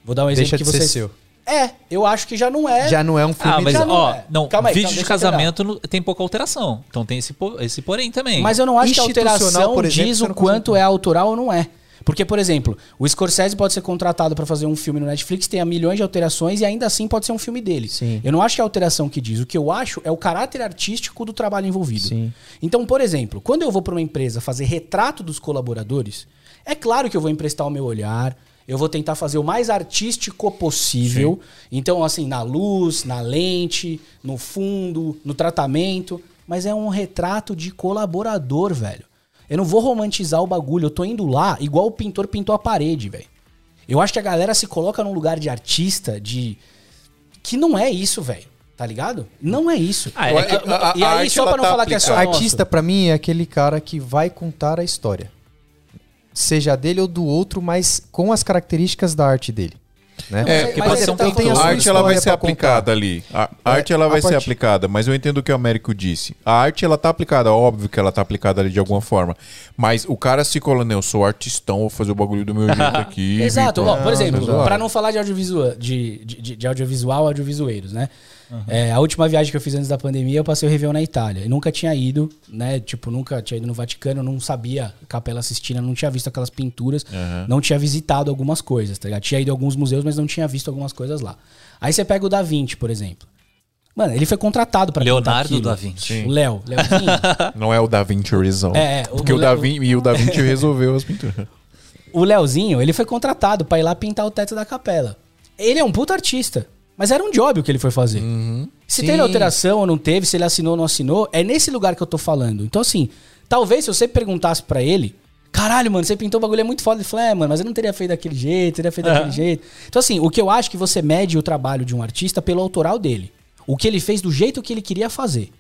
vou dar um exemplo Deixa que de ser seu. É, eu acho que já não é. Já não é um filme Ah, mas já não ó, é. não, Calma aí, vídeo calma, de casamento não- tem pouca alteração. Então tem esse, esse porém também. Mas eu não acho que a alteração por exemplo, diz o quanto é autoral ou não é. Porque, por exemplo, o Scorsese pode ser contratado pra fazer um filme no Netflix, tenha milhões de alterações e ainda assim pode ser um filme dele. Sim. Eu não acho que é a alteração que diz. O que eu acho é o caráter artístico do trabalho envolvido. Sim. Então, por exemplo, quando eu vou pra uma empresa fazer retrato dos colaboradores, é claro que eu vou emprestar o meu olhar, eu vou tentar fazer o mais artístico possível. Então, assim, na luz, na lente, no fundo, no tratamento. Mas é um retrato de colaborador, velho. Eu não vou romantizar o bagulho. Eu tô indo lá igual o pintor pintou a parede, velho. Eu acho que a galera se coloca num lugar de artista, de. Que não é isso, velho. Tá ligado? Não é isso. Ah, é que- a- a- e aí, só pra não tá falar que é só aplicada. nosso. Artista, pra mim, é aquele cara que vai contar a história. Seja dele ou do outro, mas com as características da arte dele. Né? É, porque pode você ser um tá A arte ela vai história ser aplicada ali. A a arte ela a vai ser partir- aplicada, mas eu entendo o que o Américo disse. A arte ela tá aplicada, óbvio que ela tá aplicada ali de alguma forma. Mas o cara se colando, eu sou artistão, vou fazer o bagulho do meu jeito aqui. Exato. Ó, por exemplo, Exato. pra não falar de audiovisual, de, de, de- de audiovisual, audiovisueiros, né? É, a última viagem que eu fiz antes da pandemia, eu passei o Réveillon na Itália. E nunca tinha ido, né? Tipo, nunca tinha ido no Vaticano, não sabia Capela Sistina, não tinha visto aquelas pinturas, não tinha visitado algumas coisas, tá ligado? Tinha ido a alguns museus, mas não tinha visto algumas coisas lá. Aí você pega o Da Vinci, por exemplo. Mano, ele foi contratado pra pintar Leonardo da Vinci. O Léo, Léozinho. Não é o Da Vinci Resolve. É, é, o- Porque o, o- Da Vinci, e o Da Vinci resolveu as pinturas. o Leozinho, ele foi contratado pra ir lá pintar o teto da capela. Ele é um puta artista. Mas era um job o que ele foi fazer. Se Sim. teve alteração ou não teve, se ele assinou ou não assinou, é nesse lugar que eu tô falando. Então, assim, talvez se você perguntasse pra ele, caralho, mano, você pintou o bagulho, é muito foda. Ele falou, é, mano, mas eu não teria feito daquele jeito, teria feito daquele jeito. Então, assim, o que eu acho que você mede o trabalho de um artista pelo autoral dele. O que ele fez do jeito que ele queria fazer.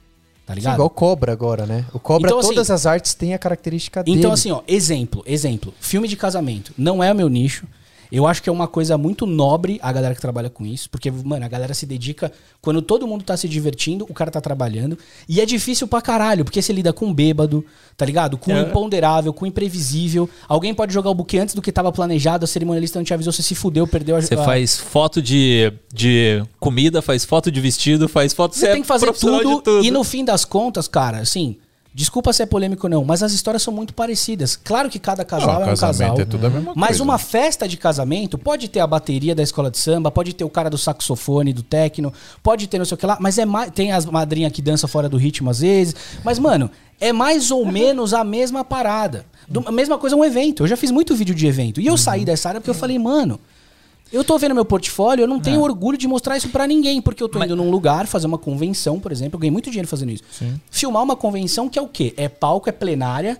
Tá ligado? Igual o Cobra agora, né? O Cobra, Então, assim- todas as artes têm a característica dele. Então, assim, ó, exemplo, exemplo. Filme de casamento. Não é o meu nicho. Eu acho que é uma coisa muito nobre a galera que trabalha com isso, porque, mano, a galera se dedica. Quando todo mundo tá se divertindo, o cara tá trabalhando. E é difícil pra caralho, porque você lida com bêbado, tá ligado? Com É. imponderável, com imprevisível. Alguém pode jogar o buquê antes do que tava planejado, a cerimonialista não te avisou, você se fudeu, perdeu a Você a- faz foto de, de comida, faz foto de vestido, faz foto... Você é tem que fazer tudo, tudo. E no fim das contas, cara, assim. Desculpa se é polêmico ou não, mas as histórias são muito parecidas. Claro que cada casal Não, é um casal. é tudo a mesma mas coisa. uma festa de casamento pode ter a bateria da escola de samba, pode ter o cara do saxofone, do techno, pode ter não sei o que lá, mas é mais. Tem as madrinhas que dançam fora do ritmo às vezes. Mas, mano, é mais ou menos a mesma parada. Do- a mesma coisa um evento. Eu já fiz muito vídeo de evento. E eu saí dessa área porque eu falei, mano. Eu tô vendo meu portfólio, eu não tenho orgulho de mostrar isso pra ninguém, porque eu tô indo num lugar fazer uma convenção, por exemplo, eu ganhei muito dinheiro fazendo isso. Filmar uma convenção que é o quê? É palco, é plenária,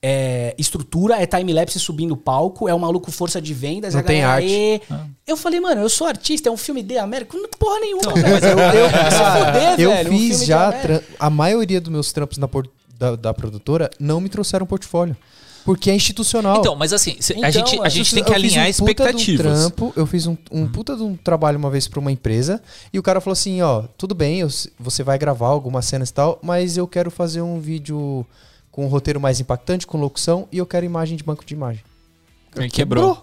é estrutura, é time-lapse subindo o palco, é o maluco força de vendas, Não é tem galera, arte. "Aê". Eu falei, mano, eu sou artista, é um filme de América. Não, porra nenhuma, velho. Mas eu, fuder, Eu velho, um fiz de já. A maioria dos meus trampos na por- da, da produtora não me trouxeram portfólio. Porque é institucional. Então, mas assim, cê- a Então, gente, a gente tem que eu fiz alinhar um puta de um expectativas. trampo, eu fiz um, um puta de um trabalho uma vez pra uma empresa e o cara falou assim, ó, tudo bem, eu você vai gravar algumas cenas e tal, mas eu quero fazer um vídeo com um roteiro mais impactante, com locução e eu quero imagem de banco de imagem. Ele Quebrou.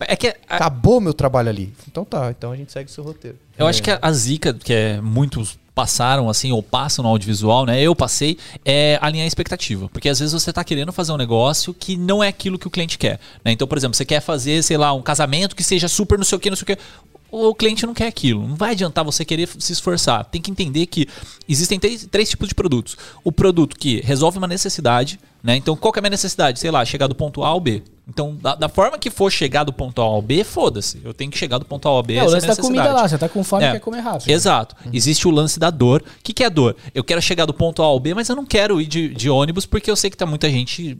É que a- Acabou meu trabalho ali. Então tá, então a gente segue o seu roteiro. Eu acho que a, a zica, que é muitos passaram assim, ou passam no audiovisual, né? Eu passei, é alinhar a expectativa. Porque às vezes você tá querendo fazer um negócio que não é aquilo que o cliente quer. Né? Então, por exemplo, você quer fazer, sei lá, um casamento que seja super não sei o que, não sei o que. O cliente não quer aquilo. Não vai adiantar você querer se esforçar. Tem que entender que existem três, três tipos de produtos. O produto que resolve uma necessidade, né? Então, qual que é a minha necessidade? Sei lá, chegar do ponto A ao B. Então, da, da forma que for chegar do ponto A ao B, foda-se. Eu tenho que chegar do ponto A ao B. É, o lance é a da comida lá, você tá com fome e É. quer comer rápido. Exato. Existe o lance da dor. O que, que é dor? Eu quero chegar do ponto A ao B, mas eu não quero ir de, de ônibus porque eu sei que tá muita gente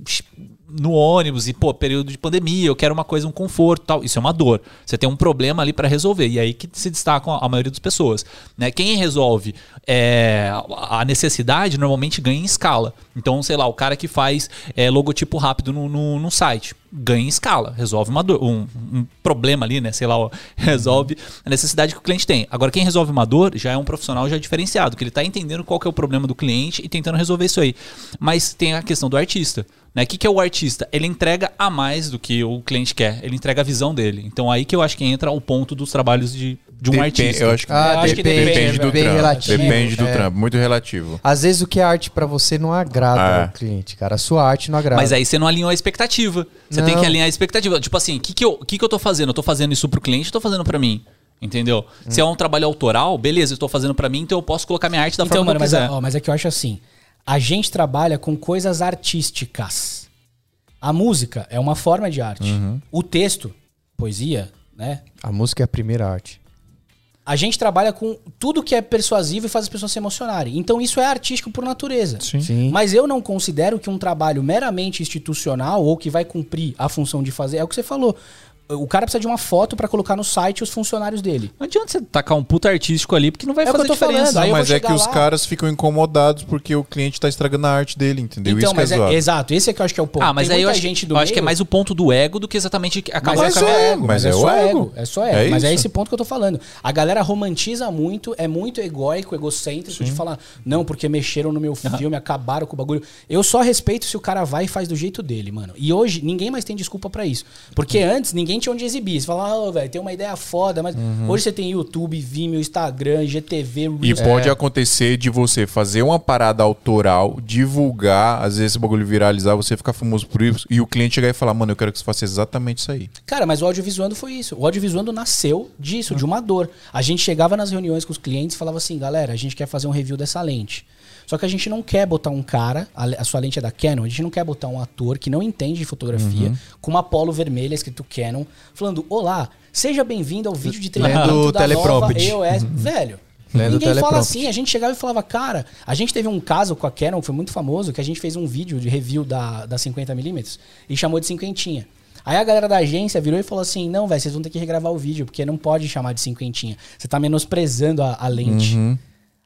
no ônibus e, pô, período de pandemia, eu quero uma coisa, um conforto e tal. Isso é uma dor. Você tem um problema ali para resolver. E aí que se destacam a maioria das pessoas. Né? Quem resolve é, a necessidade normalmente ganha em escala. Então, sei lá, o cara que faz é, logotipo rápido no, no, no site ganha em escala, resolve uma dor, um, um problema ali, né? Sei lá, ó, resolve a necessidade que o cliente tem. Agora, quem resolve uma dor já é um profissional já diferenciado, que ele está entendendo qual é o problema do cliente e tentando resolver isso aí. Mas tem a questão do artista. Né? O que, que é o artista? Ele entrega a mais do que o cliente quer. Ele entrega a visão dele. Então aí que eu acho que entra o ponto dos trabalhos de, de um Depen- artista. Eu acho que Ah, Eu acho que depende, depende do bem trampo. relativo. Depende do É. trampo, muito relativo. Às vezes o que é arte pra você não agrada É. o cliente, cara. A sua arte não agrada. Mas aí você não alinhou a expectativa. Você tem Não. que alinhar a expectativa. Tipo assim, o que, que, eu, que, que eu tô fazendo? Eu tô fazendo isso pro cliente ou tô fazendo pra mim? Entendeu? Se é um trabalho autoral, beleza, eu tô fazendo pra mim, então eu posso colocar minha arte da Então, forma mano, que eu mas, quiser. é- ó, mas é que eu acho assim. A gente trabalha com coisas artísticas. A música é uma forma de arte. Uhum. O texto, poesia, né? A música é a primeira arte. A gente trabalha com tudo que é persuasivo e faz as pessoas se emocionarem. Então isso é artístico por natureza. Sim. Mas eu não considero que um trabalho meramente institucional ou que vai cumprir a função de fazer é o que você falou. O cara precisa de uma foto pra colocar no site os funcionários dele. Não adianta você tacar um puta artístico ali, porque não vai É fazer diferença. falando, eu mas é que chegar os lá- caras ficam incomodados porque o cliente tá estragando a arte dele, entendeu? Então, Isso que é mas é, zoado. exato, esse é que eu acho que é o ponto. Ah, mas Tem aí eu muita acho, gente do eu acho que é mais o ponto do ego do que exatamente acabar Mas é Mas só é, ego, mas mas é é o só ego. ego. É só ego. É mas é esse ponto que eu tô falando. A galera romantiza muito, é muito egóico, egocêntrico de falar, não, porque mexeram no meu filme, acabaram com o bagulho. Eu só respeito se o cara vai e faz do jeito dele, mano. E hoje ninguém mais tem desculpa pra isso. Porque antes ninguém tinha onde exibir. Você fala, ah, velho, tem uma ideia foda, mas hoje você tem YouTube, Vimeo, Instagram, GTV, E Reels. pode acontecer de você fazer uma parada autoral, divulgar, às vezes esse bagulho viralizar, você ficar famoso por isso, e o cliente chegar e falar, mano, eu quero que você faça exatamente isso aí. Cara, mas o audiovisuando foi isso. O audiovisuando nasceu disso, de uma dor. A gente chegava nas reuniões com os clientes e falava assim, galera, a gente quer fazer um review dessa lente. Só que a gente não quer botar um cara, a, a sua lente é da Canon, a gente não quer botar um ator que não entende de fotografia, com uma polo vermelha escrito Canon, falando, olá, seja bem-vindo ao vídeo de treinamento da nova. EOS. Velho, Lendo ninguém fala assim. A gente chegava e falava, cara, a gente teve um caso com a Canon, que foi muito famoso, que a gente fez um vídeo de review da, da 50mm e chamou de cinquentinha. Aí a galera da agência virou e falou assim: não, velho, vocês vão ter que regravar o vídeo, porque não pode chamar de cinquentinha. Você tá menosprezando a, a lente.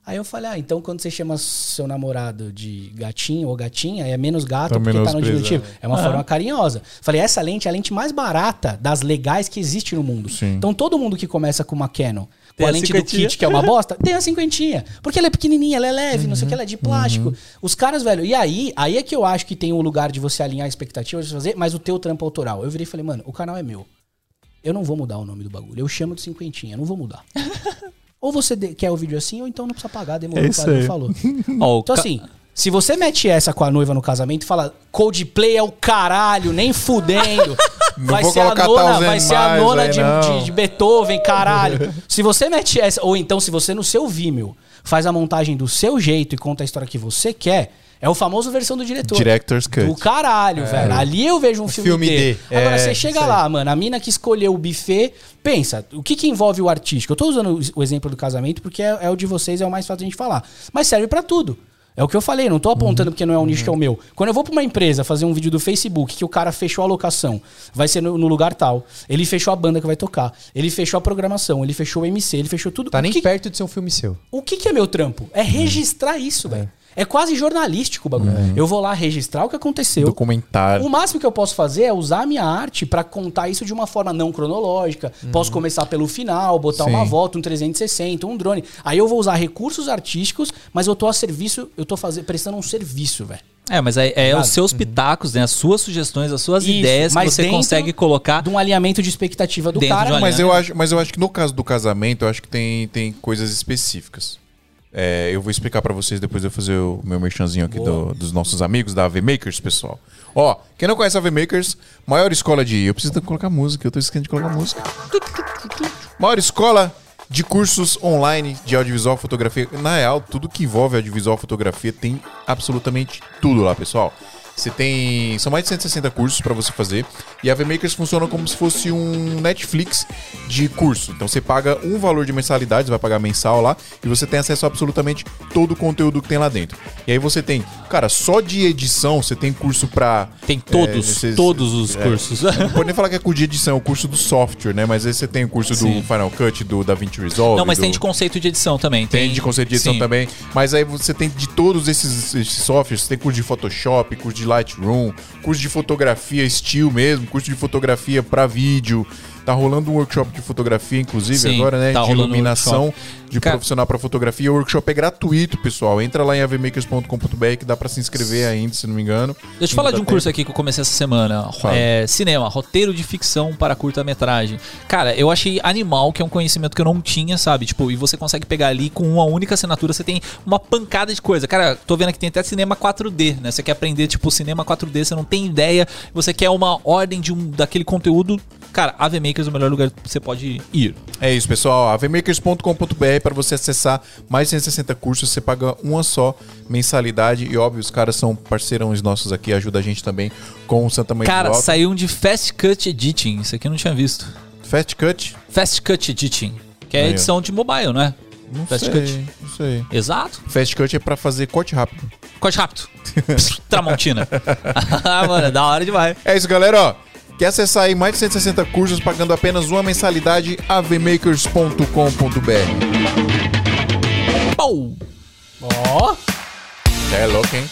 Aí eu falei, ah, então quando você chama seu namorado de gatinho ou gatinha, é menos gato Tá porque tá no diminutivo. É uma forma carinhosa. Falei, essa lente é a lente mais barata das legais que existe no mundo. Sim. Então todo mundo que começa com uma Canon, com a a lente do kit, que é uma bosta, tem a cinquentinha. Porque ela é pequenininha, ela é leve, não sei o que, ela é de plástico. Os caras, velho, e aí, aí é que eu acho que tem o lugar de você alinhar expectativas, de fazer, mas o teu trampo autoral. Eu virei e falei, mano, o canal é meu. Eu não vou mudar o nome do bagulho. Eu chamo de cinquentinha, não vou mudar. ou você quer o vídeo assim, ou então não precisa pagar, demorou, É o falou. Ó, o Então assim, se você mete essa com a noiva no casamento e fala Coldplay é o caralho, nem fudendo. Vai vou ser a nona, vai ser a nona de- de Beethoven, caralho. Se você mete essa, ou então se você no seu Vimeo faz a montagem do seu jeito e conta a história que você quer, é o famoso versão do diretor. Director's Cut. Do caralho, velho. Ali eu vejo um filme, filme D. D. Agora É, você chega lá, mano, a mina que escolheu o buffet, pensa, o que, que envolve o artístico? Eu tô usando o- o exemplo do casamento porque é, é o de vocês, é o mais fácil de a gente falar. Mas serve pra tudo. É o que eu falei, não tô apontando porque não é um nicho que é o meu. Quando eu vou pra uma empresa fazer um vídeo do Facebook que o cara fechou a locação, vai ser no, no lugar tal, ele fechou a banda que vai tocar, ele fechou a programação, ele fechou o MC, ele fechou tudo. Tá o nem que, perto de ser um filme seu. o que, que é meu trampo? É registrar isso, velho. É quase jornalístico o bagulho. Eu vou lá registrar o que aconteceu. Documentário. O máximo que eu posso fazer é usar a minha arte pra contar isso de uma forma não cronológica. Posso começar pelo final, botar Sim. uma volta, um 360, um drone. Aí eu vou usar recursos artísticos, mas eu tô a serviço, eu tô faze- prestando um serviço, velho. É, mas é, é Ligado? os seus pitacos, né? As suas sugestões, as suas Isso, ideias que mas você consegue colocar. De um alinhamento de expectativa do Dentro cara. de uma Mas Olha, eu, né? acho, mas eu acho que no caso do casamento, eu acho que tem, tem coisas específicas. É, eu vou explicar pra vocês depois de eu fazer o meu merchanzinho aqui do- dos nossos amigos da AV Makers, pessoal. Ó, quem não conhece a AV Makers, maior escola de. Eu preciso colocar música, eu tô esquecendo de colocar música. Maior escola de cursos online de audiovisual fotografia. Na real, tudo que envolve audiovisual fotografia tem absolutamente tudo lá, pessoal. Você tem. São mais de 160 cursos para você fazer. E a VMakers funciona como se fosse um Netflix de curso. Então você paga um valor de mensalidade, você vai pagar mensal lá, e você tem acesso a absolutamente todo o conteúdo que tem lá dentro. E aí você tem, cara, só de edição, você tem curso pra. Tem todos, esses- todos os é, cursos. Não pode nem falar que é curso de edição, é o curso do software, né? Mas aí você tem o curso Sim. do Final Cut, do DaVinci Resolve. Não, mas do... tem de conceito de edição também. Tem de conceito de edição Sim. também. Mas aí você tem de todos esses, esses softwares. Você tem curso de Photoshop, curso de Lightroom, curso de fotografia still mesmo, curso de fotografia pra vídeo. Tá rolando um workshop de fotografia, inclusive, Sim, agora, né? tá de um iluminação workshop. de Cara- profissional pra fotografia. O workshop é gratuito, pessoal. Entra lá em avmakers.com.br que dá pra se inscrever ainda, se não me engano. Deixa eu te falar de um tem. curso aqui que eu comecei essa semana. É, cinema, roteiro de ficção para curta-metragem. Cara, eu achei animal, que é um conhecimento que eu não tinha, sabe? Tipo, e você consegue pegar ali com uma única assinatura, você tem uma pancada de coisa. Cara, tô vendo que tem até cinema 4D, né? Você quer aprender, tipo, cinema 4D, você não tem ideia, você quer uma ordem de um daquele conteúdo. Cara, AV Makers é o melhor lugar que você pode ir. É isso, pessoal. avmakers.com.br para você acessar mais de 160 cursos. Você paga uma só mensalidade. E óbvio, os caras são parceirões nossos aqui, ajuda a gente também com o Santa Mãe do Cara, saiu um de Fast Cut Editing. Isso aqui eu não tinha visto. Fast Cut? Fast Cut Editing. Que é ó. edição de mobile, não é? Não Fast sei, Cut. não sei. Exato. Fast Cut é para fazer corte rápido. Corte rápido. Tramontina. ah, mano, é da hora demais. É isso, galera. Ó, quer acessar aí mais de 160 cursos pagando apenas uma mensalidade? avmakers.com.br Pau! Ó, É louco, hein?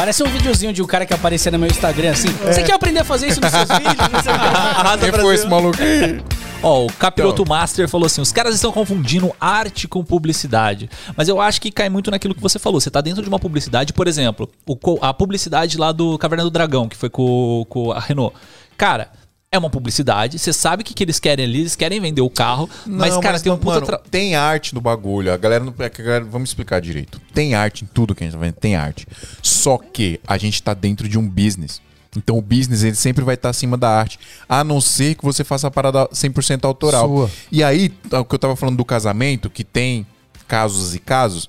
Parece um videozinho de um cara que aparecia no meu Instagram assim. Você quer aprender a fazer isso nos seus vídeos? Arrasa Quem foi esse maluco aí? Ó, o Capiroto Master falou assim: os caras estão confundindo arte com publicidade. Mas eu acho que cai muito naquilo que você falou. Você tá dentro de uma publicidade, por exemplo, o a publicidade lá do Caverna do Dragão, que foi com, com a Renault. Cara. É uma publicidade, você sabe o que, que eles querem ali, eles querem vender o carro, mas, Não, cara, tem um não, puta. mano, tra- tem arte no bagulho. A galera não. é a galera- vamos explicar direito. Tem arte em tudo que a gente tá vendo. Tem arte. Só que a gente tá dentro de um business. Então o business ele sempre vai estar acima da arte. A não ser que você faça a parada 100% autoral. Sua. E aí, o que eu tava falando do casamento, que tem casos e casos.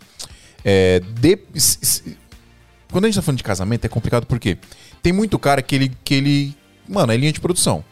É, de- quando a gente tá falando de casamento, é complicado porque tem muito cara que ele. Que ele mano, é linha de produção.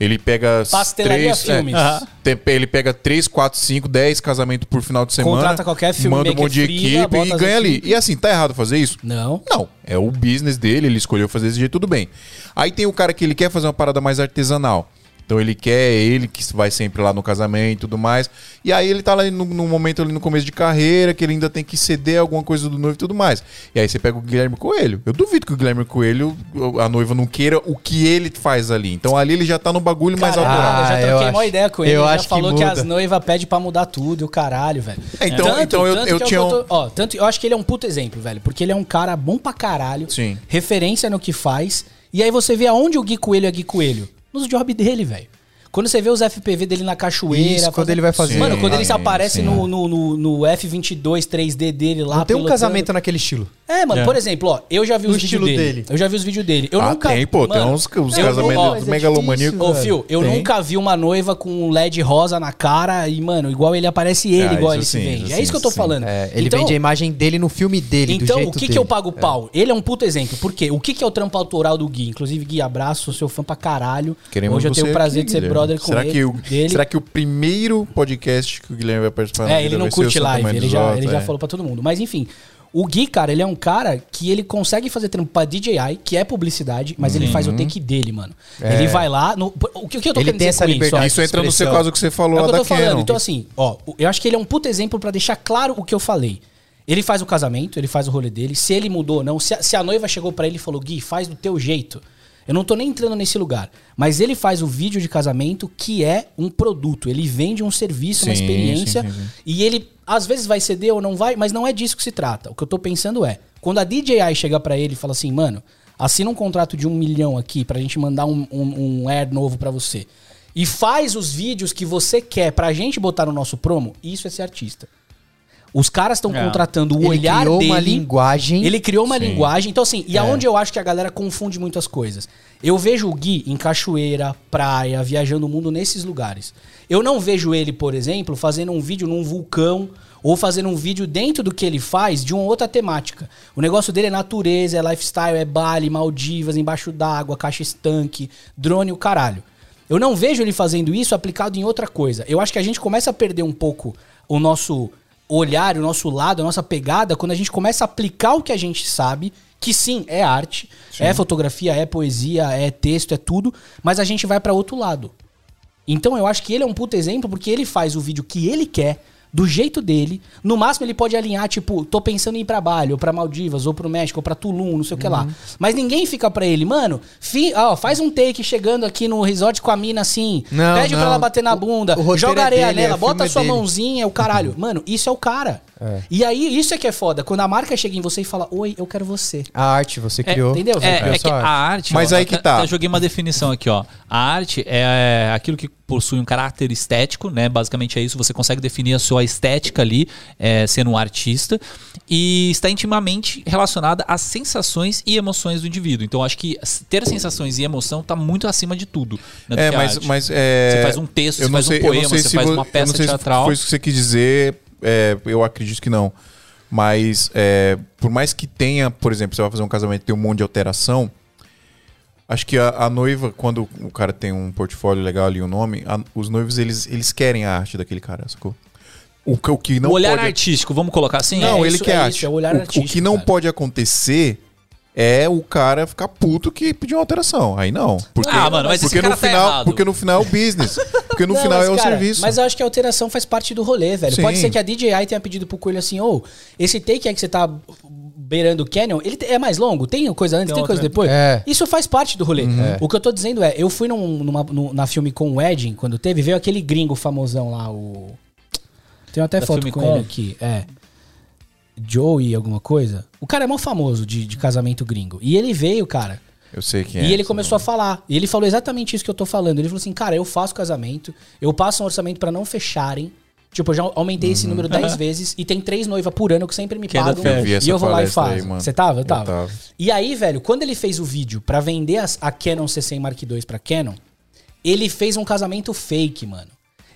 Ele pega. Pastelaria três, Filmes. é, tem- ele pega 3, 4, 5, 10 casamentos por final de semana. Contrata qualquer filmmaker Manda um monte de equipe e ganha ali. E assim, tá errado fazer isso? Não. Não. É o business dele, ele escolheu fazer desse jeito, tudo bem. Aí tem o cara que ele quer fazer uma parada mais artesanal. Então ele quer, é ele que vai sempre lá no casamento e tudo mais. E aí ele tá lá no, no momento ali no começo de carreira, que ele ainda tem que ceder alguma coisa do noivo e tudo mais. E aí você pega o Guilherme Coelho. Eu duvido que o Guilherme Coelho, a noiva não queira o que ele faz ali. Então ali ele já tá no bagulho mais Caralho, autoral. eu já Ah, troquei eu uma acho- ideia com ele. eu ele já acho que falou que, muda. as noivas pedem pra mudar tudo, e o caralho, velho. É, então- então eu- eu que é o tinha que um- eu tô- ó, tanto eu acho que ele é um puto exemplo, velho. Porque ele é um cara bom pra caralho. Sim. Referência no que faz. E aí você vê aonde o Gui Coelho é Gui Coelho. Nos jobs dele, velho. Quando você vê os FPV dele na cachoeira. Isso, quando ele vai fazer- Mano, quando ele se aparece sim. no, no, no, no F22 3D dele lá. Não tem um pilotando. casamento naquele estilo. É, mano, É. por exemplo, ó, eu já vi os vídeos estilo dele. dele. Eu já vi os vídeos dele. Eu ah, nunca. tem, pô. tem Mano, uns, uns eu- casamentos é megalomaníacos. Ô, Fio, eu Tem. nunca vi uma noiva com um LED rosa na cara e, mano, igual ele aparece ele, Ah, igual ele se sim, vende. isso é isso que eu tô sim, falando. É, ele então, vende a imagem dele no filme dele, então, o que, que eu pago pau? Ele é um puto exemplo. Por quê? O que, que é o trampo autoral do Gui? Inclusive, Gui, abraço, sou seu fã pra caralho. Queremos Hoje eu tenho o prazer aqui, de ser Guilherme. Brother com será ele. Que o, dele. Será que o primeiro podcast que o Guilherme vai participar É, ele não vai ser o curte live, ele já, ele já é. falou pra todo mundo. Mas enfim, o Gui, cara, ele é um cara que ele consegue fazer trampo pra DJI, que é publicidade, mas ele faz o take dele, mano. Ele vai lá. No, o, que, o que eu tô Ele querendo tem dizer essa liberdade. Isso, Isso entra no seu caso que você falou é o lá que eu da tô falando. Canon. Então, assim, ó, eu acho que ele é um puto exemplo pra deixar claro o que eu falei. Ele faz o casamento, ele faz o rolê dele. Se ele mudou ou não, se a, se a noiva chegou pra ele e falou, Gui, faz do teu jeito. Eu não tô nem entrando nesse lugar. Mas ele faz o vídeo de casamento que é um produto. Ele vende um serviço, uma Sim, experiência. sim, sim. E ele, às vezes, vai ceder ou não vai, mas não é disso que se trata. O que eu tô pensando é, quando a DJI chega pra ele e fala assim, mano, assina um contrato de um milhão aqui pra gente mandar um, um, um Air novo pra você. E faz os vídeos que você quer pra gente botar no nosso promo, isso é ser artista. Os caras estão É. contratando o Ele olhar criou dele. uma linguagem. Ele criou uma Sim. linguagem. Então, assim, e É. aonde eu acho que a galera confunde muitas coisas? Eu vejo o Gui em cachoeira, praia, viajando o mundo nesses lugares. Eu não vejo ele, por exemplo, fazendo um vídeo num vulcão ou fazendo um vídeo dentro do que ele faz de uma outra temática. O negócio dele é natureza, é lifestyle, é Bali, Maldivas, embaixo d'água, caixa estanque, drone, o caralho. Eu não vejo ele fazendo isso aplicado em outra coisa. Eu acho que a gente começa a perder um pouco o nosso olhar, o nosso lado, a nossa pegada, quando a gente começa a aplicar o que a gente sabe, que sim, é arte, é fotografia, é poesia, é texto, é tudo, mas a gente vai pra outro lado. Então eu acho que ele é um puto exemplo porque ele faz o vídeo que ele quer, do jeito dele. No máximo ele pode alinhar, tipo, tô pensando em ir pra Bali, ou pra Maldivas, ou pro México, ou pra Tulum, não sei o que lá. Uhum. Mas ninguém fica pra ele, mano, fi, ó, faz um take chegando aqui no resort com a mina assim, Não, pede pra não. ela bater na bunda, o roteiro joga é areia dele, nela, é bota sua dele. mãozinha, o caralho. Mano, isso é o cara. É. E aí, isso é que é foda. Quando a marca chega em você e fala, oi, eu quero você. A arte você criou. entendeu? É, Criou é que a arte. Mas ó, aí que até- tá. até joguei uma definição aqui, ó. A arte é aquilo que possui um caráter estético, né? Basicamente é isso. Você consegue definir a sua estética ali, é, sendo um artista, e está intimamente relacionada às sensações e emoções do indivíduo. Então, acho que ter sensações e emoção está muito acima de tudo. né, do É, que a mas, arte. mas é, Você faz um texto, eu você não faz sei- um poema, você se faz uma eu peça não sei se teatral. Foi isso que você quis dizer. É, eu acredito que não. Mas é, por mais que tenha, por exemplo, você vai fazer um casamento e tem um monte de alteração. Acho que a, a noiva, quando o cara tem um portfólio legal ali, um nome, a- os noivos eles, eles querem a arte daquele cara, sacou? O, que- o que não o olhar pode artístico, vamos colocar assim? Não, É ele isso, quer é arte. isso, é o olhar o, o artístico, que não cara. pode acontecer é o cara ficar puto que pediu uma alteração. Aí não. Porque, Ah, mano, mas esse porque cara no tá final, errado. porque no final é o business. Porque no Não, final mas, é o cara, serviço. Mas eu acho que a alteração faz parte do rolê, velho. Sim. Pode ser que a DJI tenha pedido pro Coelho assim, ô, esse take aí que você tá beirando o Canyon, ele é mais longo? Tem coisa antes, Tem tem, coisa outra. depois? É. Isso faz parte do rolê. Uhum. O que eu tô dizendo é, eu fui num- numa, num- na filme com o Wedding, quando teve, veio aquele gringo famosão lá, o... Tem até Da foto com Com? ele aqui, é. Joey alguma coisa. O cara é mó famoso de, de casamento gringo. E ele veio, cara... Eu sei que é. E ele começou a falar. E ele falou exatamente isso que eu tô falando. Ele falou assim, cara, eu faço casamento, eu passo um orçamento pra não fecharem. Tipo, eu já aumentei esse número 10 vezes e tem três noivas por ano que sempre me Que pagam. Eu vi essa e eu vou lá e faço. aí. Você tava? Eu Eu tava. tava. E aí, velho, quando ele fez o vídeo pra vender as- a Canon C100 Mark II pra Canon, ele fez um casamento fake, mano.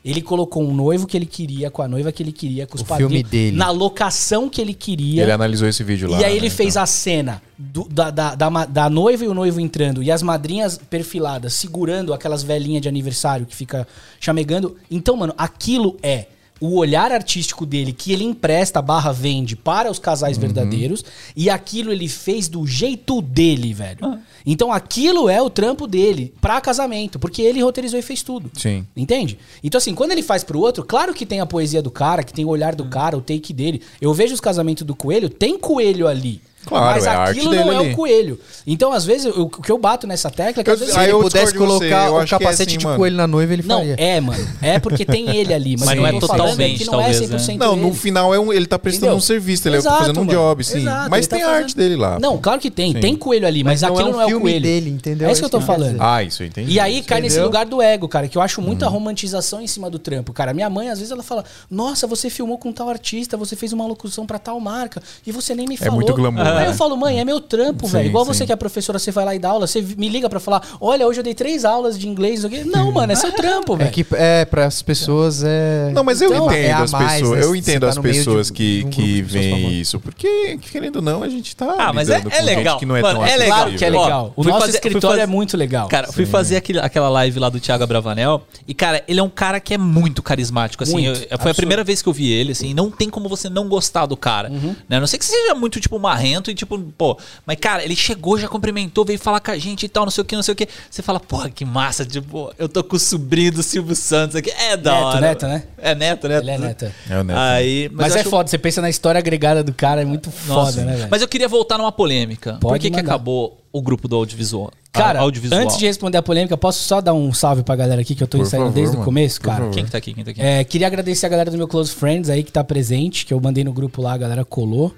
Ele colocou um noivo que ele queria, com a noiva que ele queria, com os O padrinhos, filme dele. na locação que ele queria. Ele analisou esse vídeo lá. E aí ele né, fez então. a cena do- da, da, da, da noiva e o noivo entrando e as madrinhas perfiladas segurando aquelas velhinhas de aniversário que fica chamegando. Então, mano, aquilo é o olhar artístico dele que ele empresta barra vende para os casais Uhum. verdadeiros e aquilo ele fez do jeito dele, velho. Ah. Então aquilo é o trampo dele pra casamento, porque ele roteirizou e fez tudo. Sim. Entende? Então, assim, quando ele faz pro outro, claro que tem a poesia do cara, que tem o olhar do cara, o take dele. Eu vejo os casamentos do coelho, tem coelho ali. Claro, mas é a arte aquilo dele não é ali. o coelho. Então, às vezes, eu- o que eu bato nessa tecla é que Eu- às vezes. Se ele eu pudesse você, colocar eu o é capacete assim, de mano. coelho na noiva, ele Não, faria. é, mano. É porque tem ele ali. Mas, Mas não é totalmente, que não é talvez, né? 100% Não, no ele. final é um- ele tá prestando Entendeu? um serviço, ele Exato, tá fazendo um mano. job, sim. Exato, Mas tá tem a fazendo- arte dele lá. Não, claro que tem. Sim. Tem coelho ali, mas, Mas não aquilo é um não é o filme coelho. dele, entendeu? É isso que eu tô falando. Ah, isso eu entendi. E aí cai nesse lugar do ego, cara, que eu acho muita Uhum. romantização em cima do trampo. Cara, minha mãe, às vezes, ela fala: Nossa, você filmou com tal artista, você fez uma locução pra tal marca, e você nem me falou. muito glamour, Aí né? eu falo, mãe, é meu trampo, velho. Igual sim. você que é professora, você vai lá e dá aula, você me liga pra falar: Olha, hoje eu dei três aulas de inglês. não o quê." Não, mano, é seu trampo, É velho. que é, para as pessoas é. Não, mas eu Então, entendo é as mais, pessoas. né? Eu entendo tá as meio de- pessoas que, um que pessoas veem isso. Porque, querendo ou não, a gente tá. Ah, mas é- é legal. Que não é Mano, tão é legal. Claro que é legal. o fui nosso fazer- escritório fazer- é muito legal. Cara, fui fazer aquele, aquela live lá do Thiago Bravanel e, cara, ele é um cara que é muito carismático, assim. Muito, eu- foi a primeira vez que eu vi ele, assim, não tem como você não gostar do cara. Uhum. Né? A não sei que seja muito, tipo, marrento e, tipo, pô... Mas, cara, ele chegou, já cumprimentou, veio falar com a gente e tal, não sei o que, não sei o que. Você fala, porra, que massa, tipo, eu tô com o sobrinho do Silvio Santos aqui. É da Neto, hora. neto, né? É neto, neto. Ele é neto. É o Neto. Aí, Mas, eu é acho- foda, você pensa na história agregada do cara, é muito Nossa, foda, né, velho? Mas eu queria voltar numa polêmica. Por Pode que, que mandar. acabou o grupo do audiovisual? Cara, audiovisual. antes de responder a polêmica, posso só dar um salve pra galera aqui que eu tô Por ensaiando favor, desde o mano. começo, Por cara? favor. Quem que tá aqui? Quem tá aqui? É, queria agradecer a galera do meu Close Friends aí que tá presente, que eu mandei no grupo lá, a galera colou.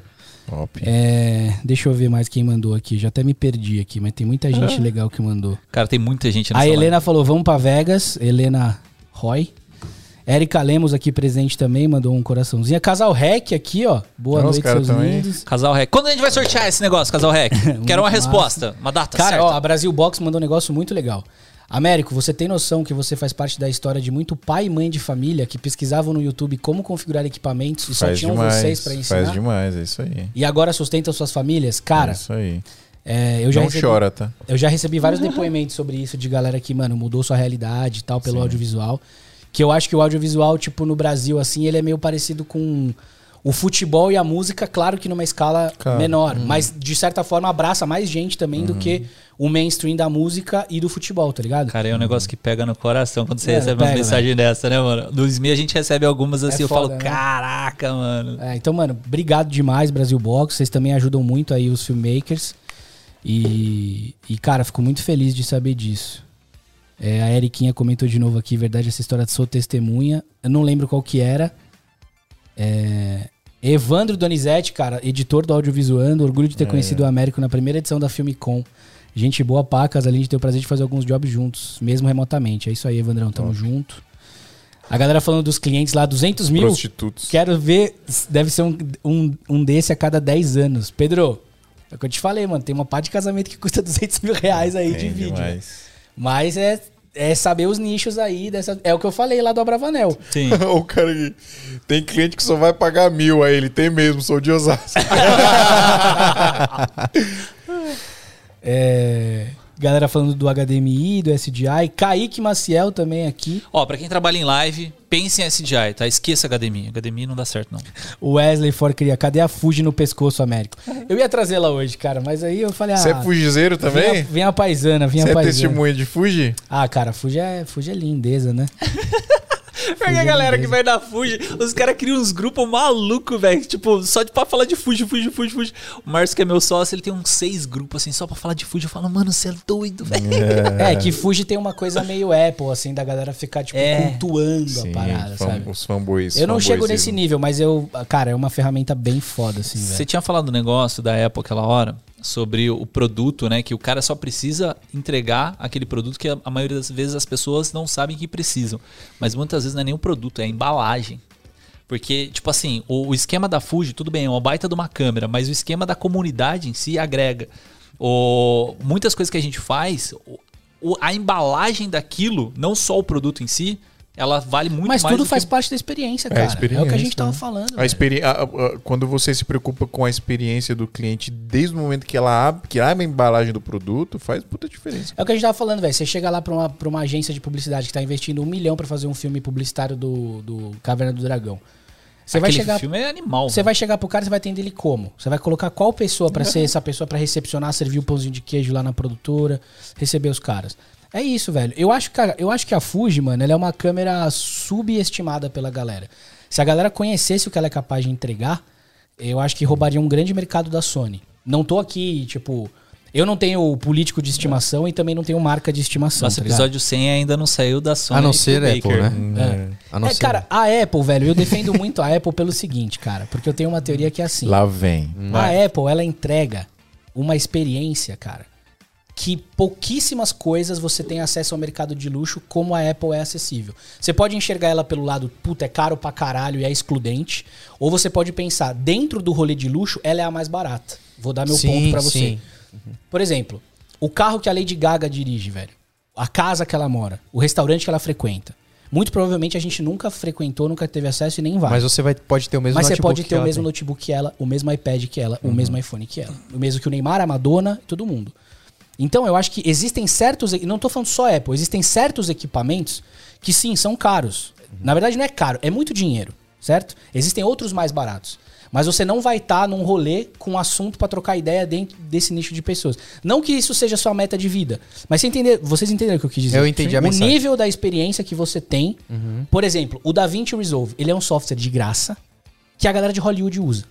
Top. É, deixa eu ver mais quem mandou aqui. Já até me perdi aqui, mas tem muita gente legal que mandou. Cara, tem muita gente nessa A live. Helena falou: vamos pra Vegas. Helena Roy. Érica Lemos aqui presente também, mandou um coraçãozinho. Casal Rec aqui, ó. Boa noite, seus aí. lindos. Casal Rec. Quando a gente vai sortear esse negócio, Casal Rec? Quero uma resposta. Uma data Cara, certa. ó, a Brasil Box mandou um negócio muito legal. Américo, você tem noção que você faz parte da história de muito pai e mãe de família que pesquisavam no YouTube como configurar equipamentos e só Faz tinham demais. vocês pra ensinar? Faz demais, é isso aí. E agora sustentam suas famílias? é Cara, isso aí. é, eu já Não recebi, chora, tá? Eu já recebi vários depoimentos sobre isso de galera que, mano, mudou sua realidade e tal pelo audiovisual. Que eu acho que o audiovisual, tipo, no Brasil, assim, ele é meio parecido com o futebol e a música, claro que numa escala Claro. menor. Mas, de certa forma, abraça mais gente também do que o mainstream da música e do futebol, tá ligado? Cara, é um negócio que pega no coração quando você É, recebe uma pega, mensagem dessa, né, mano? No SMI a gente recebe algumas assim, eu foda, falo, né? caraca, mano. É, então, mano, obrigado demais, Brasil Box. Vocês também ajudam muito aí os filmmakers. E, e cara, fico muito feliz de saber disso. É, a Eriquinha comentou de novo aqui, verdade, essa história de sou testemunha. Eu não lembro qual que era. É, Evandro Donizete, cara, editor do Audiovisuando, orgulho de ter conhecido o Américo na primeira edição da Filmicom. Gente boa, pacas, além de ter o prazer de fazer alguns jobs juntos, mesmo remotamente. É isso aí, Evandrão, tamo junto. A galera falando dos clientes lá, 200 mil. Prostitutos. Quero ver, deve ser um, um, um desse a cada 10 anos. Pedro, é o que eu te falei, mano. Tem uma parte de casamento que custa 200 mil reais aí de Tem vídeo. né? Mas é, é saber os nichos aí. Dessa, é o que eu falei lá do Abravanel. Sim. o cara que tem cliente que só vai pagar mil aí, ele tem mesmo, sou de Osasco. É, galera falando do HDMI, do SDI. Kaique Maciel também aqui. Ó, pra quem trabalha em live, pense em SDI, tá? Esqueça HDMI. HDMI não dá certo, não. O Wesley For cria. Cadê a Fuji no pescoço, Américo? Eu ia trazer ela hoje, cara, mas aí eu falei, ah. Você é fugizeiro Vinha, também? vinha a paisana, vinha Você a é paisana. testemunha de Fuji? Ah, cara, Fuji é, Fuji é lindeza, né? Porque a galera que vai da Fuji, os caras criam uns grupos malucos, velho. Tipo, só de, pra falar de Fuji, Fuji, Fuji, Fuji. O Márcio, que é meu sócio, ele tem uns seis grupos, assim, só pra falar de Fuji. Eu falo, mano, você é doido, velho. É, que Fuji tem uma coisa meio Apple, assim, da galera ficar, tipo, É. cultuando Sim, a parada, fam- sabe? os fanboys. Eu não chego nesse nível, mas eu, cara, é uma ferramenta bem foda, assim, Você velho. tinha falado do negócio da Apple aquela hora, sobre o produto, né? Que o cara só precisa entregar aquele produto que a, maioria das vezes as pessoas não sabem que precisam. Mas muitas vezes não é nem o produto, é a embalagem. Porque, tipo assim, o, o esquema da Fuji, tudo bem, é uma baita de uma câmera, mas o esquema da comunidade em si agrega. O, muitas coisas que a gente faz, o- a embalagem daquilo, não só o produto em si, ela vale muito Mas mais tudo do faz que... parte da experiência, É a cara. É, o experiência, que a gente tava né? falando. A experi a- a- a- quando você se preocupa com a experiência do cliente desde o momento que ela abre, que abre a embalagem do produto, faz puta diferença. É o que a gente tava falando, velho. Você chega lá pra uma, pra uma agência de publicidade que tá investindo um milhão pra fazer um filme publicitário do, do Caverna do Dragão. Você vai chegar. filme é animal. Você vai chegar pro cara e você vai atender ele como? Você vai colocar qual pessoa pra ser essa pessoa pra recepcionar, servir o pãozinho de queijo lá na produtora, receber os caras. É isso, velho. Eu acho, cara, eu acho que a Fuji, mano, ela é uma câmera subestimada pela galera. Se a galera conhecesse o que ela é capaz de entregar, eu acho que roubaria um grande mercado da Sony. Não tô aqui, tipo, eu não tenho político de estimação e também não tenho marca de estimação. Nosso tá episódio 100 ainda não saiu da Sony. A não ser do Apple, né? A não É, ser- cara, a Apple, velho, eu defendo muito a Apple pelo seguinte, cara, porque eu tenho uma teoria que é assim. Lá vem. A Apple, ela entrega uma experiência, cara, que pouquíssimas coisas você tem acesso ao mercado de luxo como a Apple é acessível. Você pode enxergar ela pelo lado, puta, é caro pra caralho e é excludente, ou você pode pensar, dentro do rolê de luxo, ela é a mais barata. Vou dar meu Sim, ponto pra você. sim. Por exemplo, o carro que a Lady Gaga dirige, velho. A casa que ela mora, o restaurante que ela frequenta. Muito provavelmente a gente nunca frequentou, nunca teve acesso e nem vai. Mas você vai, pode ter o mesmo Mas você notebook pode que ter o mesmo tem. notebook que ela, o mesmo iPad que ela, o mesmo iPhone que ela. O mesmo que o Neymar, a Madonna e todo mundo. Então eu acho que existem certos. Não tô falando só Apple, existem certos equipamentos que sim, são caros. Na verdade, não é caro, é muito dinheiro, certo? Existem outros mais baratos. Mas você não vai estar num rolê com assunto pra trocar ideia dentro desse nicho de pessoas. Não que isso seja sua meta de vida, mas você entender, vocês entenderam o que eu quis dizer? Eu entendi a O mensagem. nível da experiência que você tem. Por exemplo, o DaVinci Resolve, ele é um software de graça que a galera de Hollywood usa.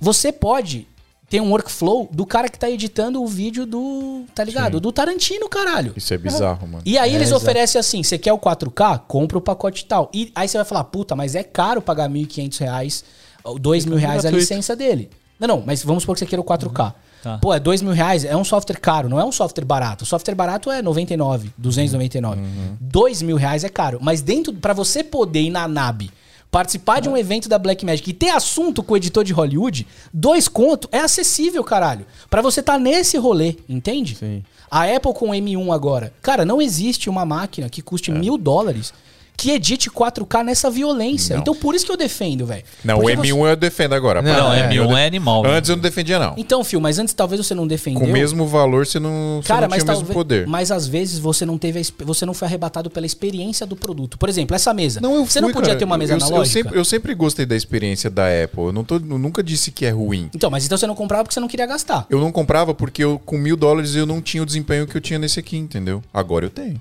Você pode ter um workflow do cara que tá editando o vídeo do. Tá ligado? Do Tarantino, caralho. Isso é bizarro, mano. E aí É, eles exato. oferecem assim: você quer o 4K? Compra o pacote tal. E aí você vai falar, puta, mas é caro pagar 1.500 reais, ou 2 mil reais a licença dele. Não, não, mas vamos supor que você queira o 4K. Tá. Pô, é dois mil reais, é um software caro, não é um software barato. O software barato é 99, 299. Dois mil reais é caro. Mas dentro, pra você poder ir na NAB, participar de um evento da Blackmagic e ter assunto com o editor de Hollywood, dois conto é acessível, caralho. Pra você tá nesse rolê, entende? Sim. A Apple com o M1 agora. Cara, não existe uma máquina que custe É. mil dólares que edite 4K nessa violência. Não. Então por isso que eu defendo, velho. Não, o Porque M1 você- eu defendo agora. Não, Não, É, M1 é animal. velho. Antes eu não defendia, não. Então, Fio, mas antes talvez você não defendeu. Com o mesmo valor, você não, você Cara, não mas tinha o mesmo talvez, poder. mas às vezes você não teve a você não foi arrebatado pela experiência do produto. Por exemplo, essa mesa. Não, eu você não fui, podia cara. ter uma mesa eu, eu, analógica? sempre, eu sempre gostei da experiência da Apple. Eu, não tô, eu nunca disse que é ruim. Então, mas então você não comprava porque você não queria gastar. Eu não comprava porque eu, com mil dólares eu não tinha o desempenho que eu tinha nesse aqui, entendeu? Agora eu tenho.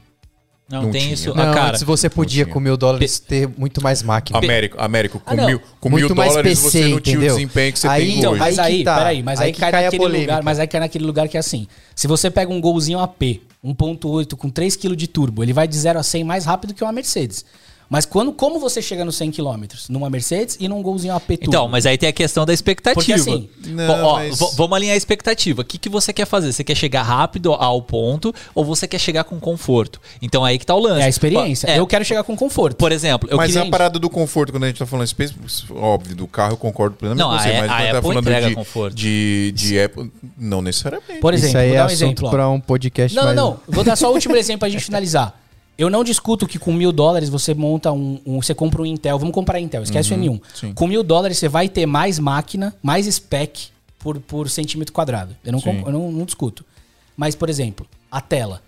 Não, Não tem tinha. isso. Não, ah, cara, antes você podia, com mil dólares, ter muito mais máquina. Américo, Américo, com, Ah, mil, com Muito mil mais dólares PC, você não tinha o entendeu? desempenho que você Aí, tem Então, hoje. mas Aí tá. peraí, mas aí, Aí cai, cai naquele lugar, mas aí cai naquele lugar que é assim. Se você pega um golzinho AP, 1.8 com 3 kg de turbo, ele vai de 0 a 100 mais rápido que uma Mercedes. Mas quando, como você chega nos 100 km? Numa Mercedes e num golzinho AP turbo? Então, mas aí tem a questão da expectativa. Porque assim, Não, ó, mas- vamos alinhar a expectativa. O que, que você quer fazer? Você quer chegar rápido ao ponto ou você quer chegar com conforto? Então aí que tá o lance. é a experiência. É, Eu quero chegar com conforto. Por exemplo, eu mas queria... a parada do conforto, quando a gente tá falando espe- óbvio, do carro, eu concordo plenamente Não, com você, a- mas a quando tá Apple falando entrega de, conforto. De, de Apple, não necessariamente. Por exemplo, Isso aí vou é dar um assunto pra um podcast Não, não, mais... não. Vou dar só o último exemplo pra gente finalizar. Eu não discuto que com mil dólares você monta um, um- Você compra um Intel. Vamos comprar Intel, esquece o M1. sim. Com mil dólares você vai ter mais máquina, mais spec por, por centímetro quadrado. Eu, não, comp- eu não, não discuto. Mas, por exemplo, a tela.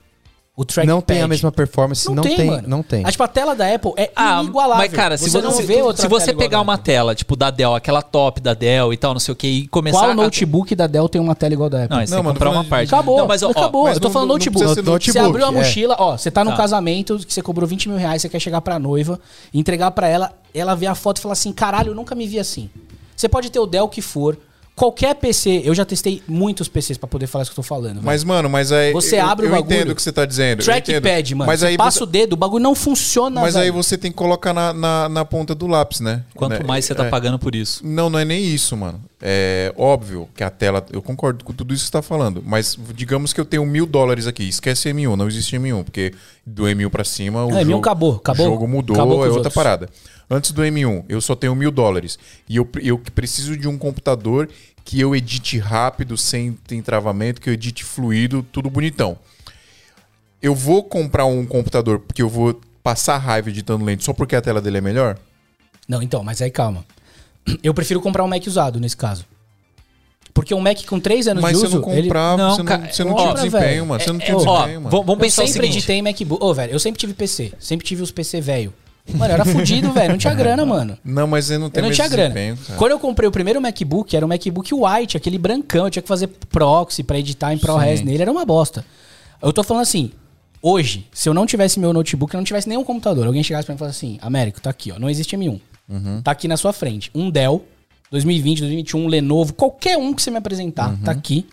O trackpad. Não tem a mesma performance, não, tem, mano. não tem. Ah, tipo, a tela da Apple é Ah, inigualável. mas cara, se você não se, vê outra se você pegar uma tela, tipo da Dell, aquela top da Dell e tal, não sei o que, e começar Qual a... notebook da Dell tem uma tela igual da Apple? Não, você Não, tem que comprar uma falando parte. Acabou, Não, mas, ó, acabou. mas eu tô não- falando não notebook. ser Você notebook, abriu a é. mochila, ó, você tá num Tá. casamento que você cobrou 20 mil reais, você quer chegar pra noiva, entregar pra ela, ela vê a foto e fala assim, caralho, eu nunca me vi assim. Você pode ter o Dell que for, qualquer PC, eu já testei muitos PCs pra poder falar isso que eu tô falando. velho. Mas, mano, mas aí. Você eu, abre o eu bagulho, entendo o que você tá dizendo. eu Trackpad, mano. Mas você aí, passa você, o dedo, o bagulho não funciona, mas aí você tem que colocar na, na, na ponta do lápis, né? Quanto Né? mais você tá É. pagando por isso. Não, não é nem isso, mano. É óbvio que a tela. Eu concordo com tudo isso que você tá falando. Mas digamos que eu tenho mil dólares aqui. Esquece M1, não existe M1. Porque do M1 pra cima. O É, M1 jogo, acabou, acabou. O jogo mudou, Acabou é outra outros. parada. Antes do M1, eu só tenho mil dólares. E eu, eu preciso de um computador que eu edite rápido, sem ter travamento, que eu edite fluido, tudo bonitão. Eu vou comprar um computador porque eu vou passar raiva editando lento só porque a tela dele é melhor? Não, então, mas aí calma. Eu prefiro comprar um Mac usado nesse caso. Porque um Mac com 3 anos Mas de você uso. não ele- comprava, Não, você não, você não ó, tinha desempenho, mano. Você não é- tinha ó, desempenho, mano. Vamos, eu pensar o sempre seguinte. editei MacBook. Ô, velho, eu sempre tive PC. Sempre tive os PC velho. Mano, eu era fudido, velho. Não tinha grana, mano. Não, mas você não tem Eu não tinha grana. cara. Quando eu comprei o primeiro MacBook, era um MacBook White, aquele brancão. Eu tinha que fazer proxy pra editar em ProRes nele. Era uma bosta. Eu tô falando assim, hoje, se eu não tivesse meu notebook, eu não tivesse nenhum computador, alguém chegasse pra mim e falasse assim, Américo, tá aqui, ó, não existe M1. Uhum. Tá aqui na sua frente. Um Dell, 2020, 2021, um Lenovo, qualquer um que você me apresentar, Uhum. tá aqui.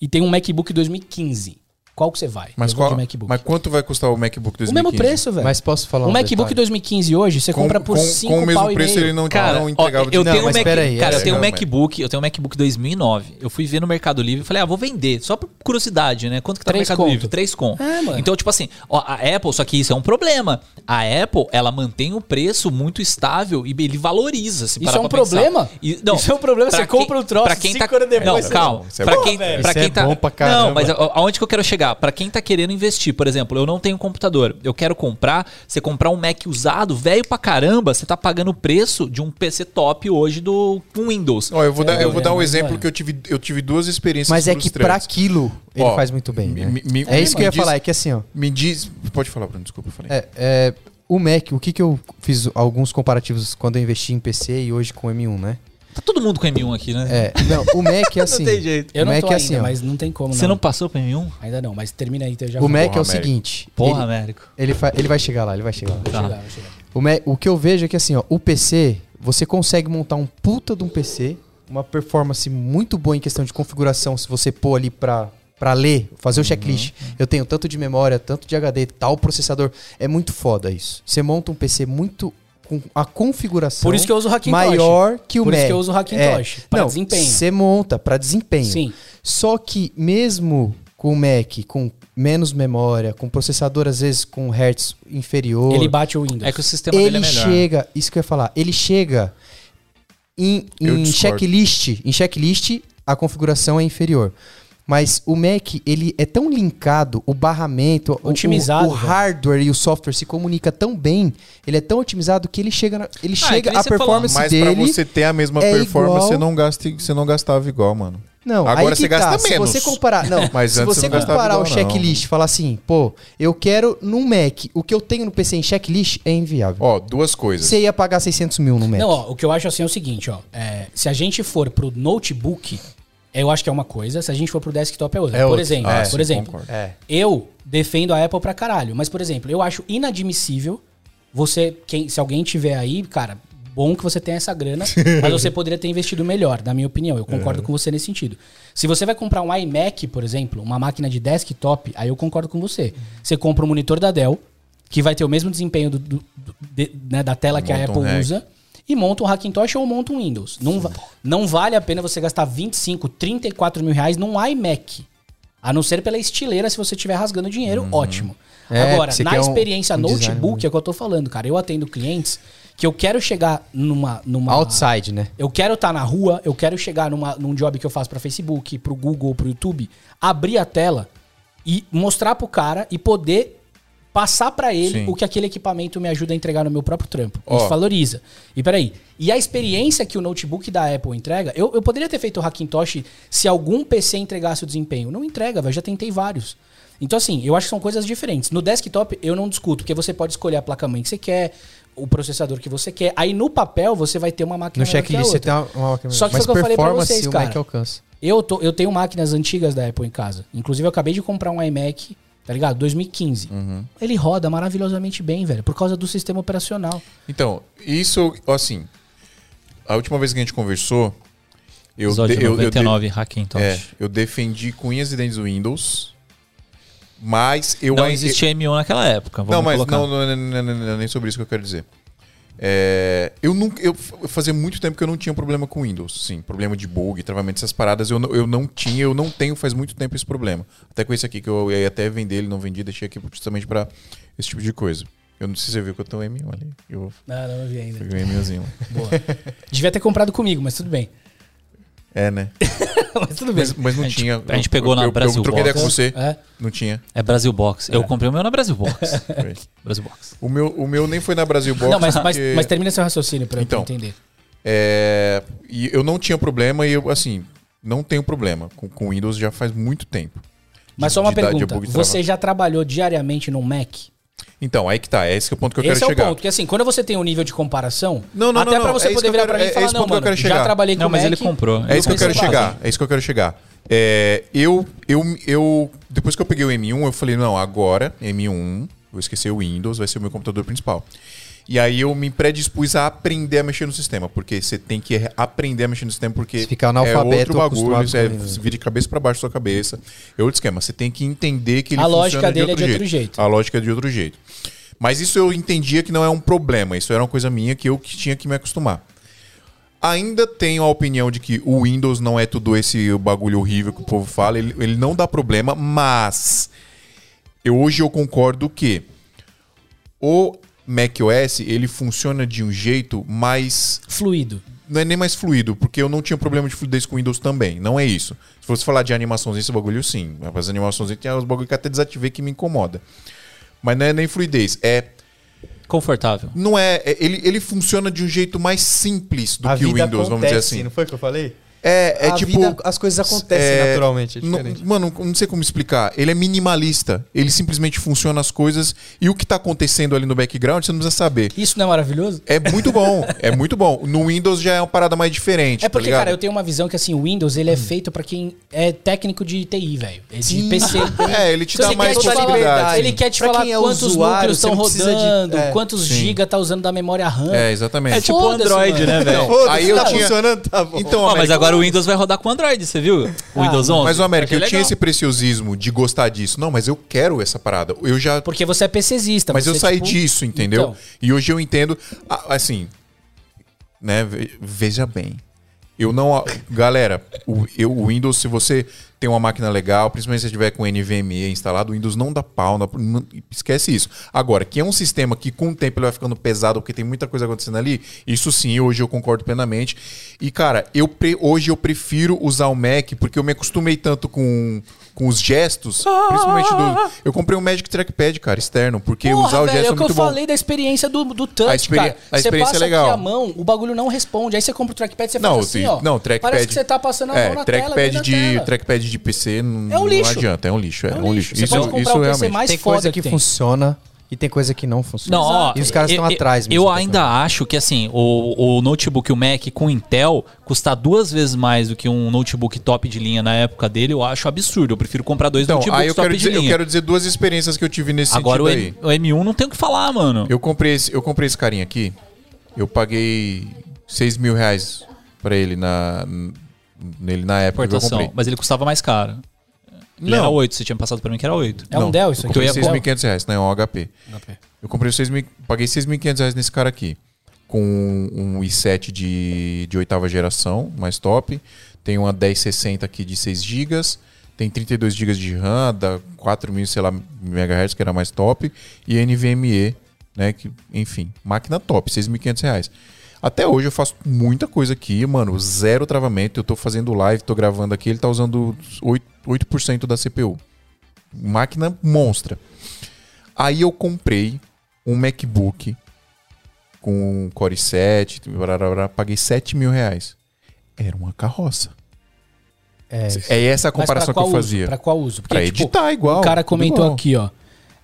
E tem um MacBook 2015. Qual que você vai? Mas, Eu qual, mas quanto vai custar o MacBook 2015? o mesmo preço, velho. Mas posso falar um um MacBook detalhe? 2015 hoje, você Com, compra por com, 5 com o mesmo pau e preço meio. ele não, Cara, não ó, entregava eu Não, tenho um mas Mac, peraí, cara, eu é- tenho um Não, MacBook, eu tenho um MacBook 2009. Eu fui ver no Mercado Livre e falei, ah, vou vender, só por curiosidade, né? Quanto que tá Três no Mercado conto. Livre? Três com. É, mano. Então, tipo assim, ó, a Apple, só que isso é um problema. A Apple, ela mantém o preço muito estável e ele valoriza. Se Isso é um problema? E- não, Isso é um problema, você compra o troço, pra quem tá, anos depois, Não, calma. Isso é pra bom, quem, é tá. Não, mas a- aonde que eu quero chegar? Pra quem tá querendo investir, por exemplo, eu não tenho computador. Eu quero comprar, você comprar um Mac usado, velho pra caramba, você tá pagando o preço de um PC top hoje do Windows. Ó, eu vou dar, eu vou dar um mas exemplo olha. que eu tive, eu tive duas experiências Mas é que pra frustrantes. aquilo ele Ó, faz muito bem. me- né? me- me- é isso que eu ia diz- falar, é que assim, ó. Me diz... Pode falar, Bruno, desculpa, eu falei. É, é, o Mac, o que que eu fiz alguns comparativos quando eu investi em PC e hoje com o M1, né? Tá todo mundo com M1 aqui, né? É, não, o Mac é assim. tem jeito. Eu o não Mac tô é ainda, assim, ó. mas não tem como Você não passou pro M1? Ainda não, mas termina aí, então eu já O vou. Mac Porra, é o Américo. seguinte. Porra, ele, Américo. ele, fa- ele vai chegar lá, ele vai chegar lá. Vou Tá. chegar, vou chegar. O, Mac- o que eu vejo é que assim, ó, o PC, você consegue montar um puta de um PC, uma performance muito boa em questão de configuração, se você pôr ali pra, pra ler, fazer o checklist. Eu tenho tanto de memória, tanto de HD, tal processador. É muito foda isso. Você monta um PC muito a configuração Por isso que eu uso Hackintosh. maior que o Por Mac. isso que eu uso o Hackintosh, pra não, desempenho. Você monta pra desempenho. Sim. Só que mesmo com o Mac, com menos memória, com processador às vezes com hertz inferior, Ele bate o Windows. É que o sistema dele é ele melhor. chega, isso que eu ia falar, ele chega em, em checklist, em checklist a configuração é inferior. Mas o Mac, ele é tão linkado, o barramento, o- Otimizado, o, o hardware e o software se comunica tão bem, ele é tão otimizado que ele chega, na- ele Ah, é chega a você falou. performance Mas pra dele. você ter a mesma é performance, igual- você, não gasta, você não gastava igual, mano. Não, Agora aí que você gasta tá. menos. Se você comparar, não, Mas se você você não gastava comparar o igual, não. checklist, e falar assim, pô, eu quero num Mac, o que eu tenho no PC em checklist é inviável. Ó, duas coisas. Você ia pagar 600 mil no Mac. Não, ó, o que eu acho assim é o seguinte, ó. é, se a gente for pro notebook, eu acho que é uma coisa. Se a gente for pro desktop é outra. É por outra. exemplo, Ah, por sim, exemplo. É. eu defendo a Apple pra caralho. Mas, por exemplo, eu acho inadmissível você, quem, se alguém tiver aí, cara, bom que você tenha essa grana, mas você poderia ter investido melhor, na minha opinião. Eu concordo com você nesse sentido. Se você vai comprar um iMac, por exemplo, uma máquina de desktop, aí eu concordo com você. Você compra um monitor da Dell, que vai ter o mesmo desempenho do- do- do- de- né, da tela que a um Apple Mac. usa. E monta um Hackintosh ou monta um Windows. Não, va- não vale a pena você gastar 25, 34 mil reais num iMac. A não ser pela estileira, se você estiver rasgando dinheiro, ótimo. É, Agora, na um- experiência um design notebook, bonito. é o que eu tô falando, cara. Eu atendo clientes que eu quero chegar numa. numa Outside, né? Eu quero estar na rua, eu quero chegar numa, num job que eu faço pra Facebook, pro Google, pro YouTube, abrir a tela e mostrar pro cara e poder passar pra ele Sim. o que aquele equipamento me ajuda a entregar no meu próprio trampo. Ó. Isso valoriza. E peraí, e a experiência que o notebook da Apple entrega, eu, eu poderia ter feito o Hackintosh se algum PC entregasse o desempenho. Não entrega, velho, já tentei vários. Então, assim, eu acho que são coisas diferentes. No desktop, eu não discuto, porque você pode escolher a placa-mãe que você quer, o processador que você quer. Aí, no papel, você vai ter uma máquina No melhor que a checklist você tem uma, uma máquina Só que Mas foi o que eu falei pra performance vocês, o cara. Mac alcança. Eu, tô, eu tenho máquinas antigas da Apple em casa. Inclusive, eu acabei de comprar um iMac, tá ligado? 2015. Uhum. Ele roda maravilhosamente bem, velho, por causa do sistema operacional. Então, isso, assim, a última vez que a gente conversou, eu, Episódio de- eu, eu, de- 99, Hackintosh. é, eu defendi com unhas e dentes o Windows, mas eu não existia M1 naquela época. Vamos Não, mas colocar. não, não, não, não, não, não, nem sobre isso que eu quero dizer. É, eu nunca, eu fazia muito tempo que eu não tinha problema com Windows, sim, problema de bug, travamento essas paradas, eu não, eu não tinha, eu não tenho faz muito tempo esse problema. Até com esse aqui que eu ia até vender, ele não vendi, deixei aqui justamente pra esse tipo de coisa. Eu não sei se você viu que eu tenho um M1 ali. Eu Não, não vi ainda. peguei um M1zinho. Boa. Devia ter comprado comigo, mas tudo bem. É, né? Mas tudo bem. Mas, mas não A gente- tinha. a gente pegou na eu, Brasil Eu troquei ideia com Box. você. É. Não tinha. É Brasil Box. Eu comprei o meu na Brasil Box. Brasil Box. O meu, o meu nem foi na Brasil Box. Não, mas, mas, porque- mas termina seu raciocínio pra, Então. eu entender. É, e eu não tinha problema e eu, assim, não tenho problema com, com Windows já faz muito tempo. Mas De- só uma de pergunta. Você já trabalhou diariamente no Mac? Então, aí que tá. É esse que é o ponto que eu Esse quero é chegar. o ponto. Porque assim, quando você tem um nível de comparação, Não, não, até não, pra você É poder virar quero- pra mim é- e é falar, esse não, ponto que eu mano, quero já trabalhei com Não, mas Mac, ele comprou. É isso que eu quero chegar. É isso que eu quero chegar. É, eu, eu, eu, depois que eu peguei o M1, eu falei, não, agora, M1, vou esquecer o Windows, vai ser o meu computador principal. E aí eu me predispus a aprender a mexer no sistema, porque você tem que aprender a mexer no sistema, porque Você fica é outro bagulho, isso é, vira de cabeça pra baixo da sua cabeça. É outro esquema, você tem que entender que ele A lógica dele é de outro jeito. A lógica é de outro jeito. Mas isso eu entendia que não é um problema, isso era uma coisa minha que eu que tinha que me acostumar. Ainda tenho a opinião de que o Windows não é tudo esse bagulho horrível que o povo fala, ele, ele não dá problema, mas eu, hoje eu concordo que o macOS ele funciona de um jeito mais Fluido. não é nem mais fluido, porque eu não tinha problema de fluidez com Windows também. Não é isso. Se fosse falar de animações, esse bagulho sim. As animações tem os bagulho que até desativei que me incomoda. Mas não é nem fluidez. É. Confortável. Não é. é- ele, ele funciona de um jeito mais simples do a que o Windows, vamos dizer acontece, assim. Não foi o que eu falei? É, é a tipo. vida, as coisas acontecem é, naturalmente. É não- mano, não sei como explicar. Ele é minimalista. Ele simplesmente funciona as coisas e o que tá acontecendo ali no background você não precisa saber. Isso não é maravilhoso? É muito bom. é muito bom. No Windows já é uma parada mais diferente. É porque, tá cara, eu tenho uma visão que assim, o Windows ele é feito pra quem é técnico de TI, velho. É de. PC. É, ele te Se dá ele mais quer te falar- possibilidades. Ele quer te Pra falar quem é quantos usuário, núcleos você estão precisa de- rodando, é, quantos sim. giga tá usando da memória RAM. É, exatamente. É tipo Android, mano. né, velho? Então, aí eu tá tinha. funcionando, tá bom. Então, Ó, mas América, agora o Windows vai rodar com Android, você viu? O Windows 11. Mas o América, eu tinha esse preciosismo de gostar disso. Não, mas eu quero essa parada. Eu já. Porque você é PCzista. Mas eu saí tipo- disso, entendeu? Então. E hoje eu entendo. ah, Assim. Né? ve- Veja bem. Eu não. Galera, o, eu, o Windows, se você tem uma máquina legal, principalmente se você tiver com NVMe instalado, o Windows não dá pau. não- esquece isso. Agora, que é um sistema que com o tempo ele vai ficando pesado, porque tem muita coisa acontecendo ali, isso sim, hoje eu concordo plenamente. E, cara, eu pre- hoje eu prefiro usar o Mac, porque eu me acostumei tanto com, com os gestos, principalmente do. Eu comprei um Magic Trackpad, cara, externo, porque Porra, usar o velho, gesto é é o que eu muito bom. falei da experiência do, do touch, A experi- cara. a Você experiência passa é legal. a mão, o bagulho não responde. Aí você compra o trackpad, você Não, faz assim, sim, ó. não, trackpad. Parece que você tá passando a mão é, na trackpad tela. bem na de tela. trackpad de PC não, É um lixo. não adianta, é um lixo, é, É um um lixo. lixo. Você Isso, pode comprar isso o PC realmente. mais tem coisa que que, tem. funciona e tem coisa que não funciona. Não, ó, e os caras estão eu- atrás Eu, mesmo da ainda acho que assim, o, o notebook, o Mac com Intel, custar duas vezes mais do que um notebook top de linha na época dele, eu acho absurdo. Eu prefiro comprar dois Então, notebooks aí eu top quero, de dizer, eu linha. quero dizer duas experiências que eu tive nesse Agora o, aí. M, o M1 não tem o que falar, mano. Eu comprei, esse, eu comprei esse carinha aqui, eu paguei 6 mil reais pra ele na, nele na época que eu Importação. comprei. Mas ele custava mais caro. Ele era Não. 8, você tinha passado pra mim que era 8. É um Dell isso eu aqui? comprei Eu ia- 6.500 reais, não é um HP. Eu comprei 6 mil, paguei 6.500 reais nesse cara aqui. Com um i7 de, de oitava geração, mais top. Tem uma 1060 aqui de 6 GB. Tem 32 GB de RAM, da 4.000, sei lá, MHz, que era mais top. E NVMe, né? Que, enfim, máquina top, 6.500 reais. Até hoje eu faço muita coisa aqui, mano. Zero travamento. Eu tô fazendo live, tô gravando aqui. Ele tá usando 8%, 8% da CPU. Máquina monstra. Aí eu comprei um MacBook com Core 7, barará, paguei 7 mil reais. Era uma carroça. É, É essa a comparação que eu qual fazia. Uso? Pra qual uso? Porque, Pra tipo, editar igual. o cara comentou igual. aqui, ó.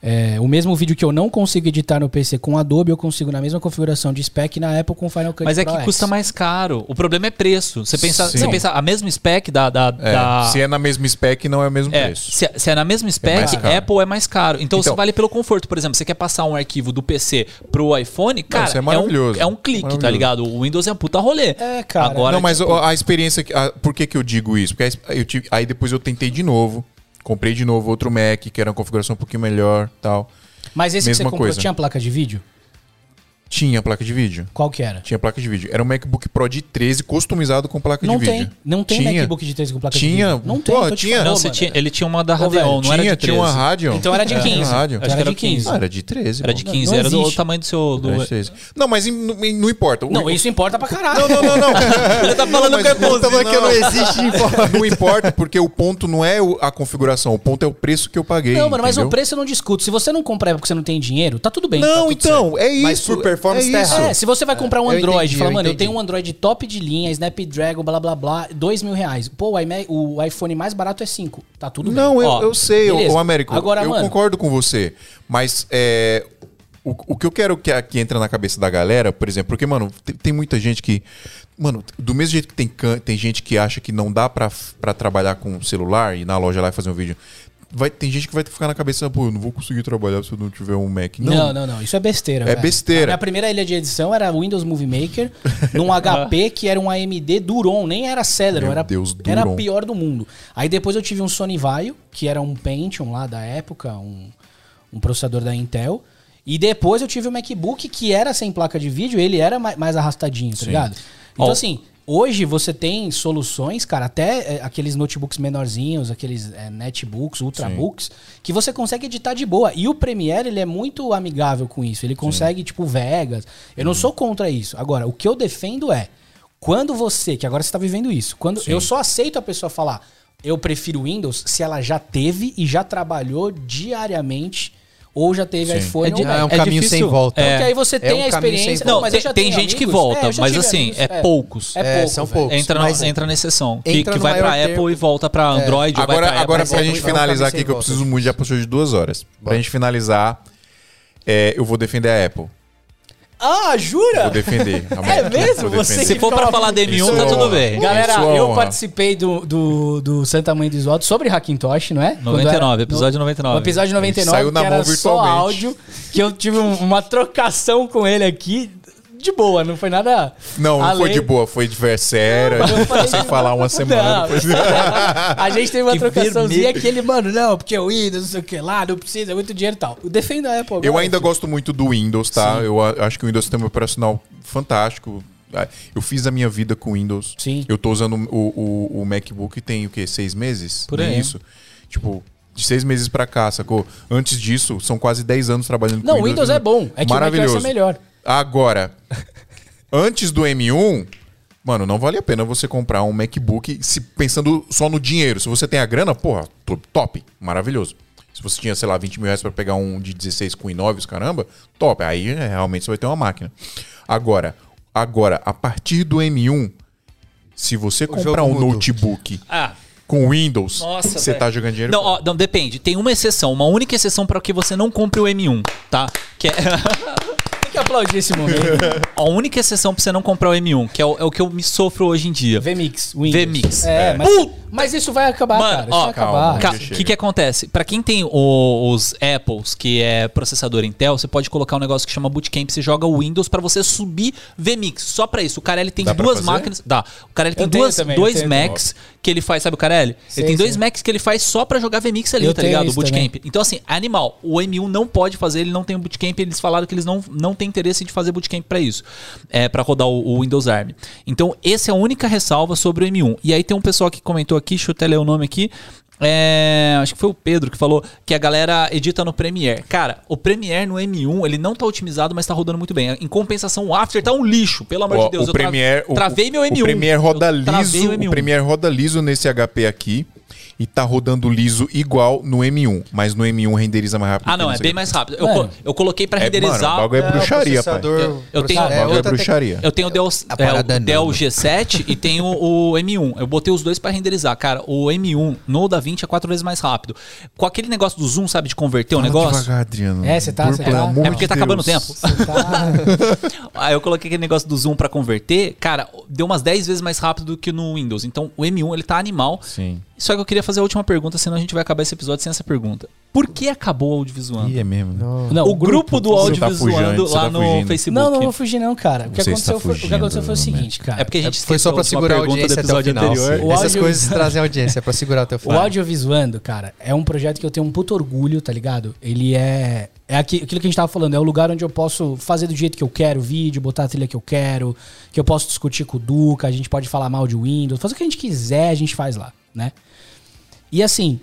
É, o mesmo vídeo que eu não consigo editar no PC com Adobe, eu consigo na mesma configuração de spec na Apple com Final Cut Mas é Pro que X. custa mais caro. O problema é preço. Você pensa, Sim. você pensa a mesma spec da. da, É, da- Se é na mesma spec, não é o mesmo É, preço. se, se é na mesma spec, mais caro. Apple é mais caro. Então, você Então- vale pelo conforto. Por exemplo, você quer passar um arquivo do PC pro iPhone, cara, isso é um, maravilhoso. é um clique, tá ligado? O Windows é um puta rolê. É, cara. Agora, não, mas tipo, a experiência. a- por que, que eu digo isso? Porque a- eu tive, aí depois eu tentei de novo. Comprei de novo outro Mac, que era uma configuração um pouquinho melhor tal. Mas esse que você mesma comprou coisa. tinha placa de vídeo? Tinha placa de vídeo. Qual que era? Tinha placa de vídeo. Era um MacBook Pro de 13 customizado com placa Não de tem. vídeo. Não tem Tinha. MacBook de 13 com placa Tinha. de vídeo. Não tem. Pô, tinha. falando, Não, tinha, ele tinha uma da Radeon, não era tinha, de 13. tinha uma Radeon. Então era de Tinha 15. uma Radeon. Então era de 15. Ah, era de 13. Era de Não, 15, não era do tamanho do seu... Do... Era de 13. Não, mas não, não importa. Não, isso importa pra caralho. Não, não, não, não. Ele tá falando que é mas não, bonzinho. não, não existe Não importa, porque o ponto não é a configuração, o ponto é o preço que eu paguei. Não, mano, mas o preço eu não discuto. Se você não comprar porque você não tem dinheiro, tá tudo bem. tá Não, então, é isso. Performance é tá isso. É, se você vai comprar um eu Android entendi, e fala, eu mano, eu tenho um Android top de linha, Snapdragon, blá blá blá, dois mil reais. Pô, o, iMac, o iPhone mais barato é 5. Tá tudo bem. Não, eu, Ó, eu sei, beleza. o Américo. Agora, eu mano- concordo com você. Mas é, o, o que eu quero que, que entre na cabeça da galera, por exemplo, porque, mano, tem, tem muita gente que. Mano, do mesmo jeito que tem, tem gente que acha que não dá pra, pra trabalhar com celular e ir na loja lá e fazer um vídeo. Vai, tem gente que vai ficar na cabeça, pô, eu não vou conseguir trabalhar se eu não tiver um Mac. Não, não, não. Isso é besteira. É velho. besteira. A minha primeira ilha de edição era Windows Movie Maker, num HP que era um AMD Duron, nem era Celeron, Meu era, Deus, era Duron. a pior do mundo. Aí depois eu tive um Sony Vaio, que era um Pentium lá da época, um, um processador da Intel. E depois eu tive o MacBook, que era sem placa de vídeo, ele era mais, mais arrastadinho, tá ligado? Então Ó. assim, hoje você tem soluções, cara, até é, aqueles notebooks menorzinhos, aqueles é, netbooks, ultrabooks, que você consegue editar de boa. E o Premiere, ele é muito amigável com isso. Ele consegue, tipo, Vegas. Eu não sou contra isso. Agora, o que eu defendo é, quando você, que agora você tá vivendo isso, quando eu só aceito a pessoa falar, eu prefiro Windows, se ela já teve e já trabalhou diariamente, ou já teve Sim. iPhone É ou de-. É um É caminho difícil. sem volta. É. Porque aí você É tem um a experiência. Não, mas tem, tem gente que amigos- volta, é, mas assim, amigos- é, poucos. É, É, pouco, são velho. poucos. Entra, mas na, entra nessa exceção. Que, entra que no vai pra maior Apple e volta pra Android. Agora, pra agora Apple, pra é gente é finalizar aqui, que eu preciso muito, já passou de duas horas. Pra gente finalizar, é, eu vou defender a Apple. Ah, jura? Vou defender. É mesmo? Você. Se for pra ficava- falar M1, Isso tá tudo bem. Galera, Isso eu honra. participei do, do, do Santa Mãe do Isoto sobre Hackintosh, não é? Quando 99, era- episódio 99. O episódio 99, Saiu na que mão era só virtualmente. áudio, que eu tive um- uma trocação com ele aqui, de boa, não foi nada... Não, não foi de boa, foi adversária. Eu falei sem de- falar uma semana. Não, a gente teve uma Que trocaçãozinha vermelho. que ele, mano, não, porque o Windows, não sei o que lá, não precisa, é muito dinheiro e tal. Eu defendo a Apple. Eu agora, ainda filho. gosto muito do Windows, tá? Sim. Eu acho que o Windows tem um operacional fantástico. Ah, Eu fiz a minha vida com Windows. Sim. Eu tô usando o, o, o MacBook tem o quê? Seis meses? Por aí. isso. Tipo, de seis meses pra cá, sacou? Antes disso, são quase 10 anos trabalhando Não, com o Windows é bom, é que o Maravilhoso. macOS é melhor. Agora, antes do M1, mano, não vale a pena você comprar um MacBook se pensando só no dinheiro. Se você tem a grana, porra, to- top, maravilhoso. Se você tinha, sei lá, 20 mil reais pra pegar um de 16 com i9, os caramba, top. Aí é, realmente você vai ter uma máquina. Agora, agora, a partir do M1, se você comprar um mudou. notebook Ah, com Windows, Nossa, você tá jogando dinheiro. Não, ó, não, depende. Tem uma exceção, uma única exceção para que você não compre o M1, tá? Que é que aplaudir esse momento. a única exceção pra você não comprar o M1, que é o, é o que eu me sofro hoje em dia. VMix, Windows. VMix. É, É. mas, mas isso vai acabar, Mano, cara. Isso ó, vai calma, acabar. O que, que acontece? Pra quem tem o- os Apples, que é processador Intel, você pode colocar um negócio que chama Bootcamp. Você joga o Windows pra você subir VMix. Só pra isso. O Carelli tem Dá pra duas fazer? máquinas. Dá. O Carelli tem Eu tenho duas, também, eu dois tenho Macs que ele faz. Sabe o Carelli? Sei, ele tem dois. Macs que ele faz só pra jogar VMix ali, Eu tá tenho ligado? O isso Bootcamp. Então, assim, animal. O M1 não pode fazer, ele não tem o Bootcamp. Eles falaram que eles não, não têm interesse de fazer Bootcamp pra isso. É, pra rodar o, o Windows ARM. Então, essa é a única ressalva sobre o M1. E aí tem um pessoal que comentou aqui, deixa eu até ler o nome aqui. É, acho que foi o Pedro que falou que a galera edita no Premiere. Cara, o Premiere no M1 ele não tá otimizado, mas tá rodando muito bem. Em compensação, o After tá um lixo, pelo amor Ó, de Deus. o Eu tra- Premiere, o- travei meu M1. O Premiere roda liso, o M1. o Premiere roda liso nesse HP aqui e tá rodando liso igual no M1, mas no M1 renderiza mais rápido. Ah, não, é bem mais rápido. Eu, co- eu coloquei pra É, renderizar. mano, o bagulho é bruxaria, pai. Eu- eu tenho- O É, bagulho é bruxaria. Eu tenho o Dell, é, o parada Dell nano. G7 e tenho o M1. Eu botei os dois pra renderizar. Cara, o M1 no DaVinci é quatro vezes mais rápido. Com aquele negócio do zoom, sabe, de converter o Fala negócio. devagar, Adriano. É, você tá- Por- tá- amor É porque tá acabando o tempo. Tá. Aí eu coloquei aquele negócio do zoom pra converter. Cara, deu umas 10 vezes mais rápido do que no Windows. Então o M1 ele tá animal. Sim. Só que eu queria fazer a última pergunta, senão a gente vai acabar esse episódio sem essa pergunta. Por que acabou o audiovisuando? Ih, é mesmo. né? Não, o grupo do Você tá audiovisuando fugindo, você lá tá no fugindo. Facebook. Não, não vou fugir não, cara. O que Você aconteceu, está foi, o que aconteceu foi o fugindo, seguinte, cara. É porque a gente Foi só pra esqueceu segurar a audiência do até o episódio final. anterior. O Essas coisas trazem audiência, é pra segurar até o O final. Audiovisuando, cara, é um projeto que eu tenho um puto orgulho, tá ligado? Ele é É aqui- aquilo que a gente tava falando, é o lugar onde eu posso fazer do jeito que eu quero, vídeo, botar a trilha que eu quero, que eu posso discutir com o Duca, a gente pode falar mal de Windows, fazer o que a gente quiser, a gente faz lá, né? E assim,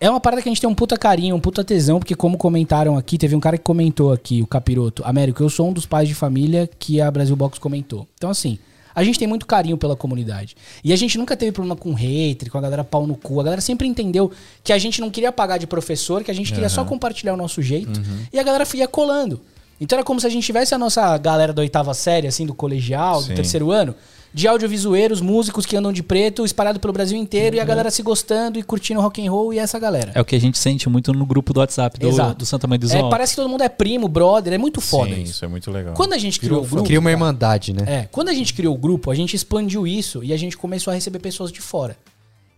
é uma parada que a gente tem um puta carinho, um puta tesão, porque como comentaram aqui, teve um cara que comentou aqui, o Capiroto, Américo, eu sou um dos pais de família que a Brasil Box comentou. Então assim, a gente tem muito carinho pela comunidade. E a gente nunca teve problema com hater, com a galera pau no cu. A galera sempre entendeu que a gente não queria pagar de professor, que a gente queria só compartilhar o nosso jeito. E a galera ia colando. Então era como se a gente tivesse a nossa galera da oitava série, assim, do colegial, Sim. do terceiro ano, de audiovisueiros, músicos que andam de preto, espalhado pelo Brasil inteiro, e a galera se gostando e curtindo rock and roll e essa galera. É o que a gente sente muito no grupo do WhatsApp do, Exato. do Santa Mãe do É, parece que todo mundo é primo, brother, é muito foda Sim, isso. isso é muito legal. Quando a gente criou o grupo. Cria uma irmandade, né? é, quando a gente criou o grupo, a gente expandiu isso e a gente começou a receber pessoas de fora.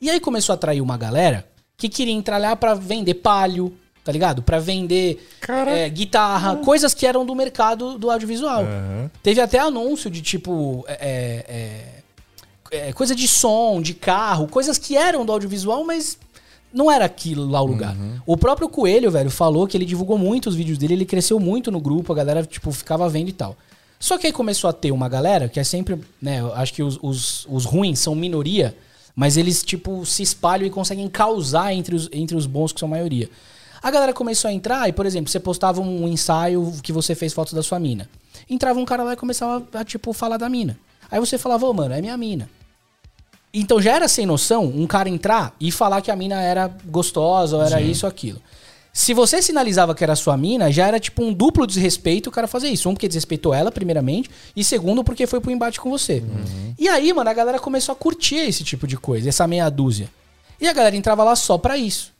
E aí começou a atrair uma galera que queria entrar lá pra vender palio, tá ligado? Pra vender é, guitarra, coisas que eram do mercado do audiovisual. Aham. Teve até anúncio de tipo. é, é, é, coisa de som, de carro, coisas que eram do audiovisual, mas não era aquilo lá o lugar. O próprio Coelho, velho, falou que ele divulgou muito os vídeos dele, ele cresceu muito no grupo, a galera, tipo, ficava vendo e tal. Só que aí começou a ter uma galera que é sempre, né, acho que os, os, os ruins são minoria, mas eles, tipo, se espalham e conseguem causar entre os, entre os bons que são maioria. A galera começou a entrar e, por exemplo, você postava um ensaio que você fez fotos da sua mina. Entrava um cara lá e começava a, tipo, falar da mina. Aí você falava, ô, mano, é minha mina. Então já era sem noção um cara entrar e falar que a mina era gostosa ou era isso ou aquilo. Se você sinalizava que era sua mina, já era tipo um duplo desrespeito o cara fazer isso. Um, porque desrespeitou ela, primeiramente, e segundo, porque foi pro embate com você. E aí, mano, a galera começou a curtir esse tipo de coisa, essa meia dúzia. E a galera entrava lá só pra isso.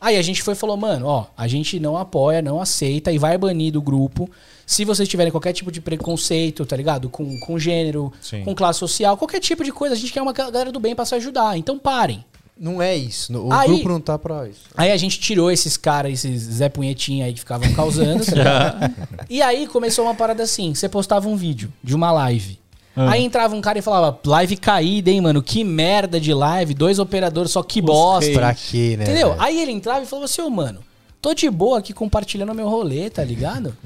Aí a gente foi e falou, mano, ó, a gente não apoia, não aceita e vai banir do grupo. Se vocês tiverem qualquer tipo de preconceito, tá ligado? Com, com gênero, Sim. com classe social, qualquer tipo de coisa, a gente quer uma galera do bem pra se ajudar. Então parem. Não é isso. O Aí- grupo não tá pra isso. Aí a gente tirou esses caras, esses Zé Punhetinha aí que ficavam causando. tá e aí começou uma parada assim: você postava um vídeo de uma live. Aí entrava um cara e falava, live caída, hein, mano? Que merda de live, dois operadores, só que bosta. Pra quê, né? Entendeu? velho? Aí ele entrava e falava assim, ô, mano, tô de boa aqui compartilhando meu rolê, tá ligado?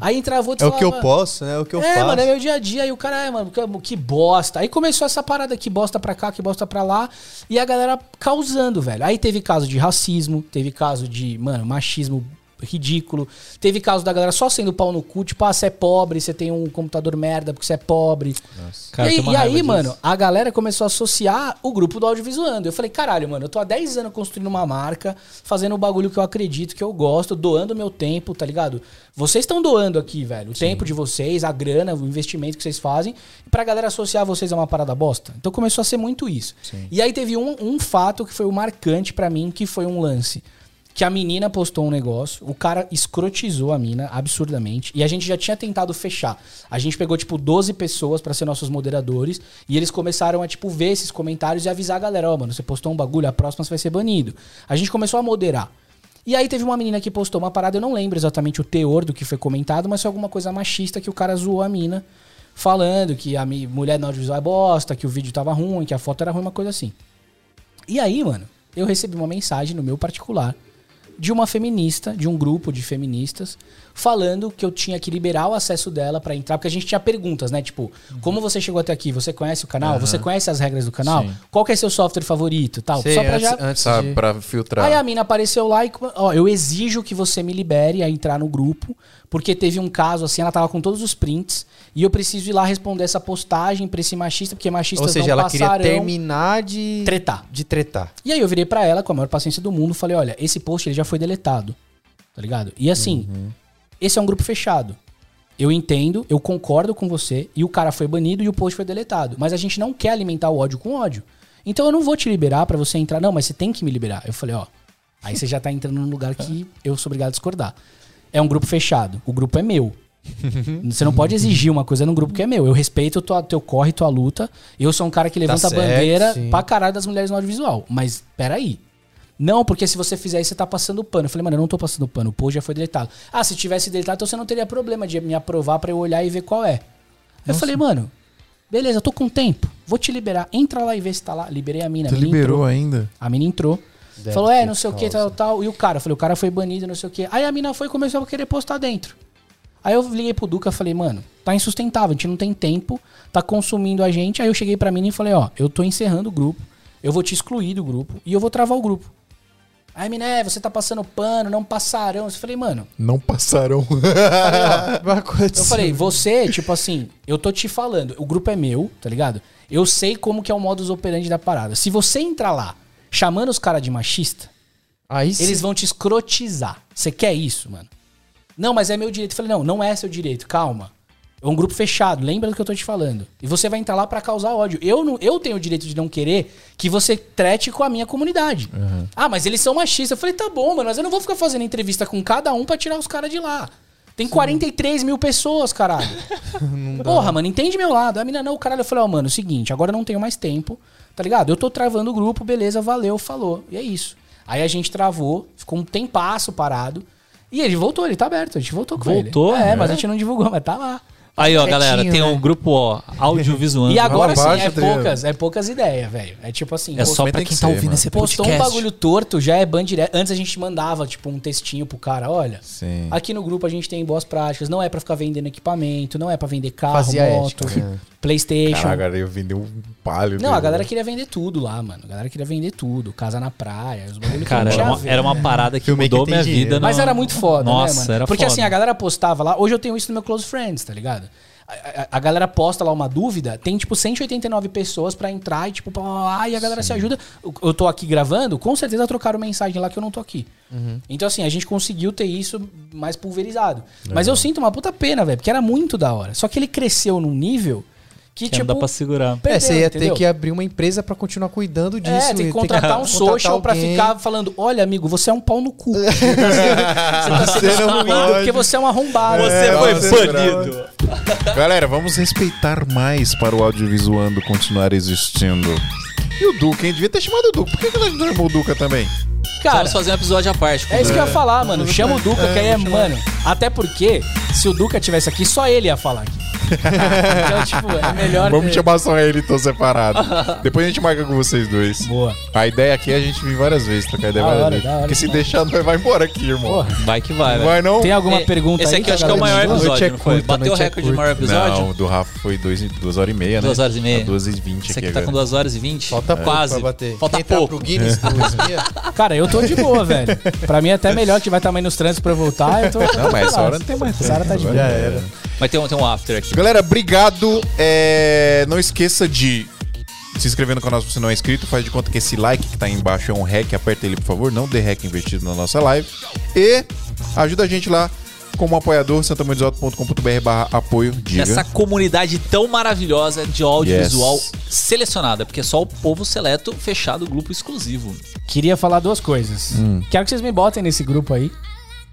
Aí entrava outro É o que eu falava, posso, né? É o que eu é, faço. mano, é meu dia a dia. E o cara, é, mano, que, que bosta. Aí começou essa parada que bosta pra cá, que bosta pra lá. E a galera causando, velho. Aí teve caso de racismo, teve caso de, mano, machismo ridículo. Teve caso da galera só sendo pau no cu, tipo, ah, você é pobre, você tem um computador merda porque você é pobre. Cara, e e aí disso. mano, a galera começou a associar o grupo do audiovisuando. Eu falei, caralho, mano, eu tô há 10 anos construindo uma marca, fazendo o bagulho que eu acredito, que eu gosto, doando meu tempo, tá ligado? Vocês estão doando aqui, velho, o tempo de vocês, a grana, o investimento que vocês fazem, e pra galera associar vocês a uma parada bosta. Então começou a ser muito isso. E aí teve um, um fato que foi o marcante pra mim, que foi um lance. Que a menina postou um negócio, o cara escrotizou a mina absurdamente, e a gente já tinha tentado fechar. A gente pegou, tipo, 12 pessoas pra ser nossos moderadores, e eles começaram a, tipo, ver esses comentários e avisar a galera, ó, mano, você postou um bagulho, a próxima você vai ser banido. A gente começou a moderar. E aí teve uma menina que postou uma parada, eu não lembro exatamente o teor do que foi comentado, mas foi alguma coisa machista que o cara zoou a mina, falando que a mulher no audiovisual é bosta, que o vídeo tava ruim, que a foto era ruim, uma coisa assim. E aí, mano, eu recebi uma mensagem no meu particular de uma feminista, de um grupo de feministas, falando que eu tinha que liberar o acesso dela pra entrar, porque a gente tinha perguntas, né? Tipo, como você chegou até aqui? Você conhece o canal? Você conhece as regras do canal? Sim. Qual que é seu software favorito? Tal. Sei, Só pra antes, já antes Sabe, de... pra filtrar. Aí a mina apareceu lá e, ó, eu exijo que você me libere a entrar no grupo, porque teve um caso assim, ela tava com todos os prints, e eu preciso ir lá responder essa postagem pra esse machista, porque machistas Ou seja, não ela queria terminar de... tretar. De tretar. E aí eu virei pra ela com a maior paciência do mundo, falei, olha, esse post ele já foi deletado, tá ligado? E assim, esse é um grupo fechado. Eu entendo, eu concordo com você, e o cara foi banido e o post foi deletado. Mas a gente não quer alimentar o ódio com ódio. Então eu não vou te liberar pra você entrar. Não, mas você tem que me liberar. Eu falei, ó. Aí você já tá entrando num lugar que eu sou obrigado a discordar. É um grupo fechado. O grupo é meu. Você não pode exigir uma coisa num grupo que é meu. Eu respeito o tua, teu corre, tua luta. Eu sou um cara que levanta a certo, bandeira sim. pra caralho das mulheres no audiovisual. Mas peraí. Não, porque se você fizer isso, você tá passando pano. Eu falei, mano, eu não tô passando pano. O post já foi deletado. Ah, se tivesse deletado, então você não teria problema de me aprovar pra eu olhar e ver qual é. Eu falei, mano, beleza, eu tô com tempo. Vou te liberar. Entra lá e vê se tá lá. Liberei a mina. Você a mina liberou entrou. ainda? A mina entrou. Deve Falou, é, não sei o que, tal, tal. E o cara, eu falei, o cara foi banido, não sei o que. Aí a mina foi e começou a querer postar dentro. Aí eu liguei pro Duca e falei, mano, tá insustentável, a gente não tem tempo, tá consumindo a gente. Aí eu cheguei pra mina e falei, ó, eu tô encerrando o grupo, eu vou te excluir do grupo e eu vou travar o grupo. Aí a mina, é, você tá passando pano, não passarão. Eu falei, mano, Não passarão. Vai acontecer. eu falei, você, tipo assim, eu tô te falando, o grupo é meu, tá ligado? Eu sei como que é o modus operandi da parada. Se você entrar lá chamando os caras de machista, Aí sim. eles vão te escrotizar. Você quer isso, mano? Não, mas é meu direito. Eu falei, não, não é seu direito, calma. É um grupo fechado, lembra do que eu tô te falando. E você vai entrar lá pra causar ódio. Eu, não, eu tenho o direito de não querer que você trete com a minha comunidade. Ah, mas eles são machistas. Eu falei, tá bom, mano, mas eu não vou ficar fazendo entrevista com cada um pra tirar os caras de lá. Tem 43 mil pessoas, caralho. Porra, mano, entende meu lado. A mina, não, caralho. Eu falei, ó, mano, é o seguinte, agora eu não tenho mais tempo, tá ligado? Eu tô travando o grupo, beleza, valeu, falou. E é isso. Aí a gente travou, ficou um tempasso parado. E ele voltou, ele tá aberto, a gente voltou com Voltou? ele. É, É. mas a gente não divulgou, mas tá lá. Aí, ó, galera, tem né? um grupo, ó, audiovisual. E agora sim, é poucas, é poucas ideias, velho. É tipo assim, É só pra tem quem que tá ser, ouvindo mano. esse Postou podcast. um bagulho torto, já é ban direto. Antes a gente mandava, tipo, um textinho pro cara, olha. Sim. Aqui no grupo a gente tem boas práticas, não é pra ficar vendendo equipamento, não é pra vender carro, Fazia moto, ética, né? Playstation. Caraca, eu vendi um palho. Não, a galera queria vender tudo lá, mano. A galera queria vender tudo. Casa na praia, os bagulhos que Cara, não era tinha uma, era uma né? parada que que mudou tem minha dinheiro. vida. Mas no- era muito foda, Nossa, né, mano? era Porque foda. assim, a galera postava lá. Hoje eu tenho isso no meu Close Friends, tá ligado? A, a- galera posta lá uma dúvida, tem tipo 189 pessoas pra entrar e tipo, ah, e a galera se ajuda. Eu- Eu tô aqui gravando, com certeza trocaram mensagem lá que eu não tô aqui. Então assim, a gente conseguiu ter isso mais pulverizado. Mas eu sinto uma puta pena, velho, porque era muito da hora. Só que ele cresceu num nível que, Que não tipo. dá pra segurar. É, perdeu, você ia entendeu? ter que abrir uma empresa pra continuar cuidando disso. É, tem que contratar um social pra alguém. ficar falando: olha, amigo, você é um pau no cu. você tá sendo Você não porque você é um arrombado. Você É, foi você banido. Galera, vamos respeitar mais para o audiovisuando continuar existindo. E o Duca, hein? Devia ter chamado o Duca. Por que que nós não chamou o Duca também? Cara, Vamos fazer um episódio à parte. é isso que eu ia falar, mano. Chama o Duca, que aí é, mano. Até porque, se o Duca tivesse aqui, só ele ia falar aqui. então, tipo, é melhor. Vamos ter- chamar só ele, então, separado. Depois a gente marca com vocês dois. Boa. A ideia aqui é a gente vir várias vezes, trocar ideia várias hora, vezes. hora Porque se deixar, nós vai embora aqui, irmão. Porra. Vai que vai, Não vai não? Tem alguma É, pergunta Esse aí? aqui eu acho que é o maior? Noite é episódio, não foi? curta, Bateu o é recorde de curta. maior episódio? Não, o do Rafa foi 2 duas horas e meia, né? Duas horas e meia. Tá duas e vinte Esse aqui, aqui tá com agora. 2 horas e 20. Falta Quase. Falta pouco. pro Guinness espia? Cara, eu tô de boa, velho. Pra mim é até melhor que vai estar mais nos trânsitos pra eu voltar. Eu tô, Não, mas essa hora não tem mais Essa hora tá de boa. já era. Mas tem um, tem um after aqui. Galera, obrigado. É, Não esqueça de se inscrever no canal se você não é inscrito. Faz de conta que esse like que tá aí embaixo é um hack. Aperta ele, por favor. Não dê hack investido na nossa live. E ajuda a gente lá como apoiador, santamandesalto.com.br barra apoio. Diga. Essa comunidade tão maravilhosa de audiovisual Yes. selecionada, porque é só o povo seleto fechado, grupo exclusivo. Queria falar duas coisas. Hum. Quero que vocês me botem nesse grupo aí.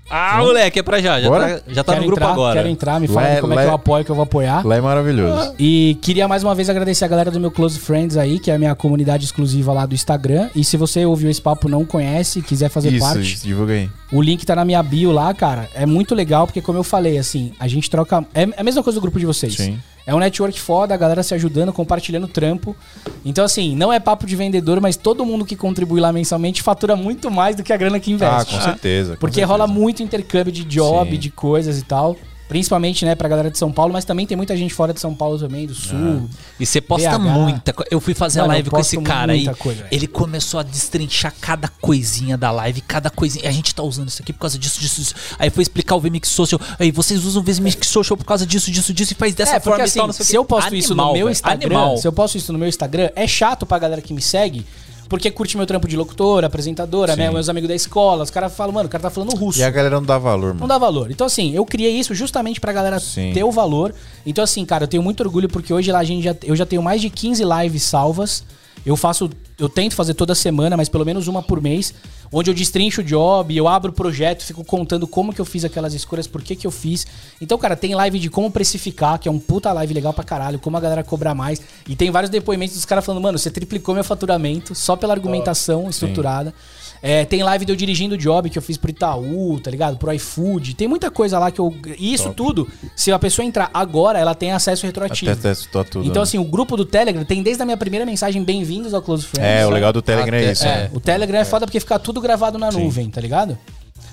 Ah, moleque, é pra já. Já Bora? tá, já tá no grupo entrar, agora. Quero entrar, me Lá é- como é lá que eu é- apoio, que eu vou apoiar. Lá é maravilhoso. E queria mais uma vez agradecer a galera do meu Close Friends aí, que é a minha comunidade exclusiva lá do Instagram. E se você ouviu esse papo não conhece, quiser fazer Isso, parte, isso, divulga aí. o link tá na minha bio lá, cara. É muito legal, porque como eu falei, assim, a gente troca. É a mesma coisa do grupo de vocês. Sim. É um network foda, a galera se ajudando, compartilhando trampo. Então, assim, não é papo de vendedor, mas todo mundo que contribui lá mensalmente fatura muito mais do que a grana que Ah, investe. com certeza. com Porque certeza. rola muito intercâmbio de job, Sim. de coisas e tal. Principalmente, né, pra galera de São Paulo, mas também tem muita gente fora de São Paulo também, do sul. E você posta BH. muita coisa. Eu fui fazer Mano, a live com esse cara aí. coisa, ele começou a destrinchar cada coisinha da live, cada coisinha. A gente tá usando isso aqui por causa disso, disso, disso. Aí foi explicar o VMix Social. Aí vocês usam o VMix Social por causa disso, disso, disso. E faz dessa é, porque forma e assim, tal, sei o se eu posto isso no Animal, meu Instagram, Animal. se eu posto isso no meu Instagram, é chato pra galera que me segue, porque curte meu trampo de locutora, apresentadora, né, meus amigos da escola, os caras falam, mano, o cara tá falando russo. E a galera não dá valor, Não mano. dá valor. Então, assim, eu criei isso justamente pra galera Sim. ter o valor. Então, assim, cara, eu tenho muito orgulho porque hoje lá a gente já, eu já tenho mais de 15 lives salvas. Eu faço, eu tento fazer toda semana, mas pelo menos uma por mês, onde eu destrincho o job, eu abro o projeto, fico contando como que eu fiz aquelas escolhas, por que que eu fiz. Então, cara, tem live de como precificar, que é um puta live legal pra caralho, como a galera cobrar mais. E tem vários depoimentos dos caras falando, mano, você triplicou meu faturamento só pela argumentação estruturada. É, tem live de eu dirigindo o job que eu fiz pro Itaú, tá ligado? Pro iFood. Tem muita coisa lá que eu. E isso tudo, se a pessoa entrar agora, ela tem acesso retroativo. Até testou tudo. Então, né? assim, o grupo do Telegram tem desde a minha primeira mensagem, bem-vindos ao Close Friends. É, o sabe? legal do Telegram é Até- isso. É, né? o Telegram é foda porque fica tudo gravado na nuvem, tá ligado?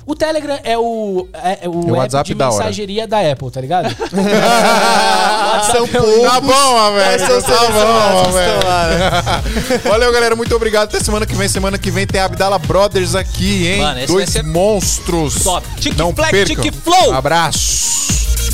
O Telegram é o, é, é o, o app WhatsApp de da hora. mensageria da Apple, tá ligado? São Tá bom, velho. São Tá bom, velho. Valeu, galera. Muito obrigado. Até semana que vem. Semana que vem tem Abdala Brothers aqui, hein? Mano, esse Dois vai ser monstros. top. Tic Não Flex, percam. Tic Flow. Abraço.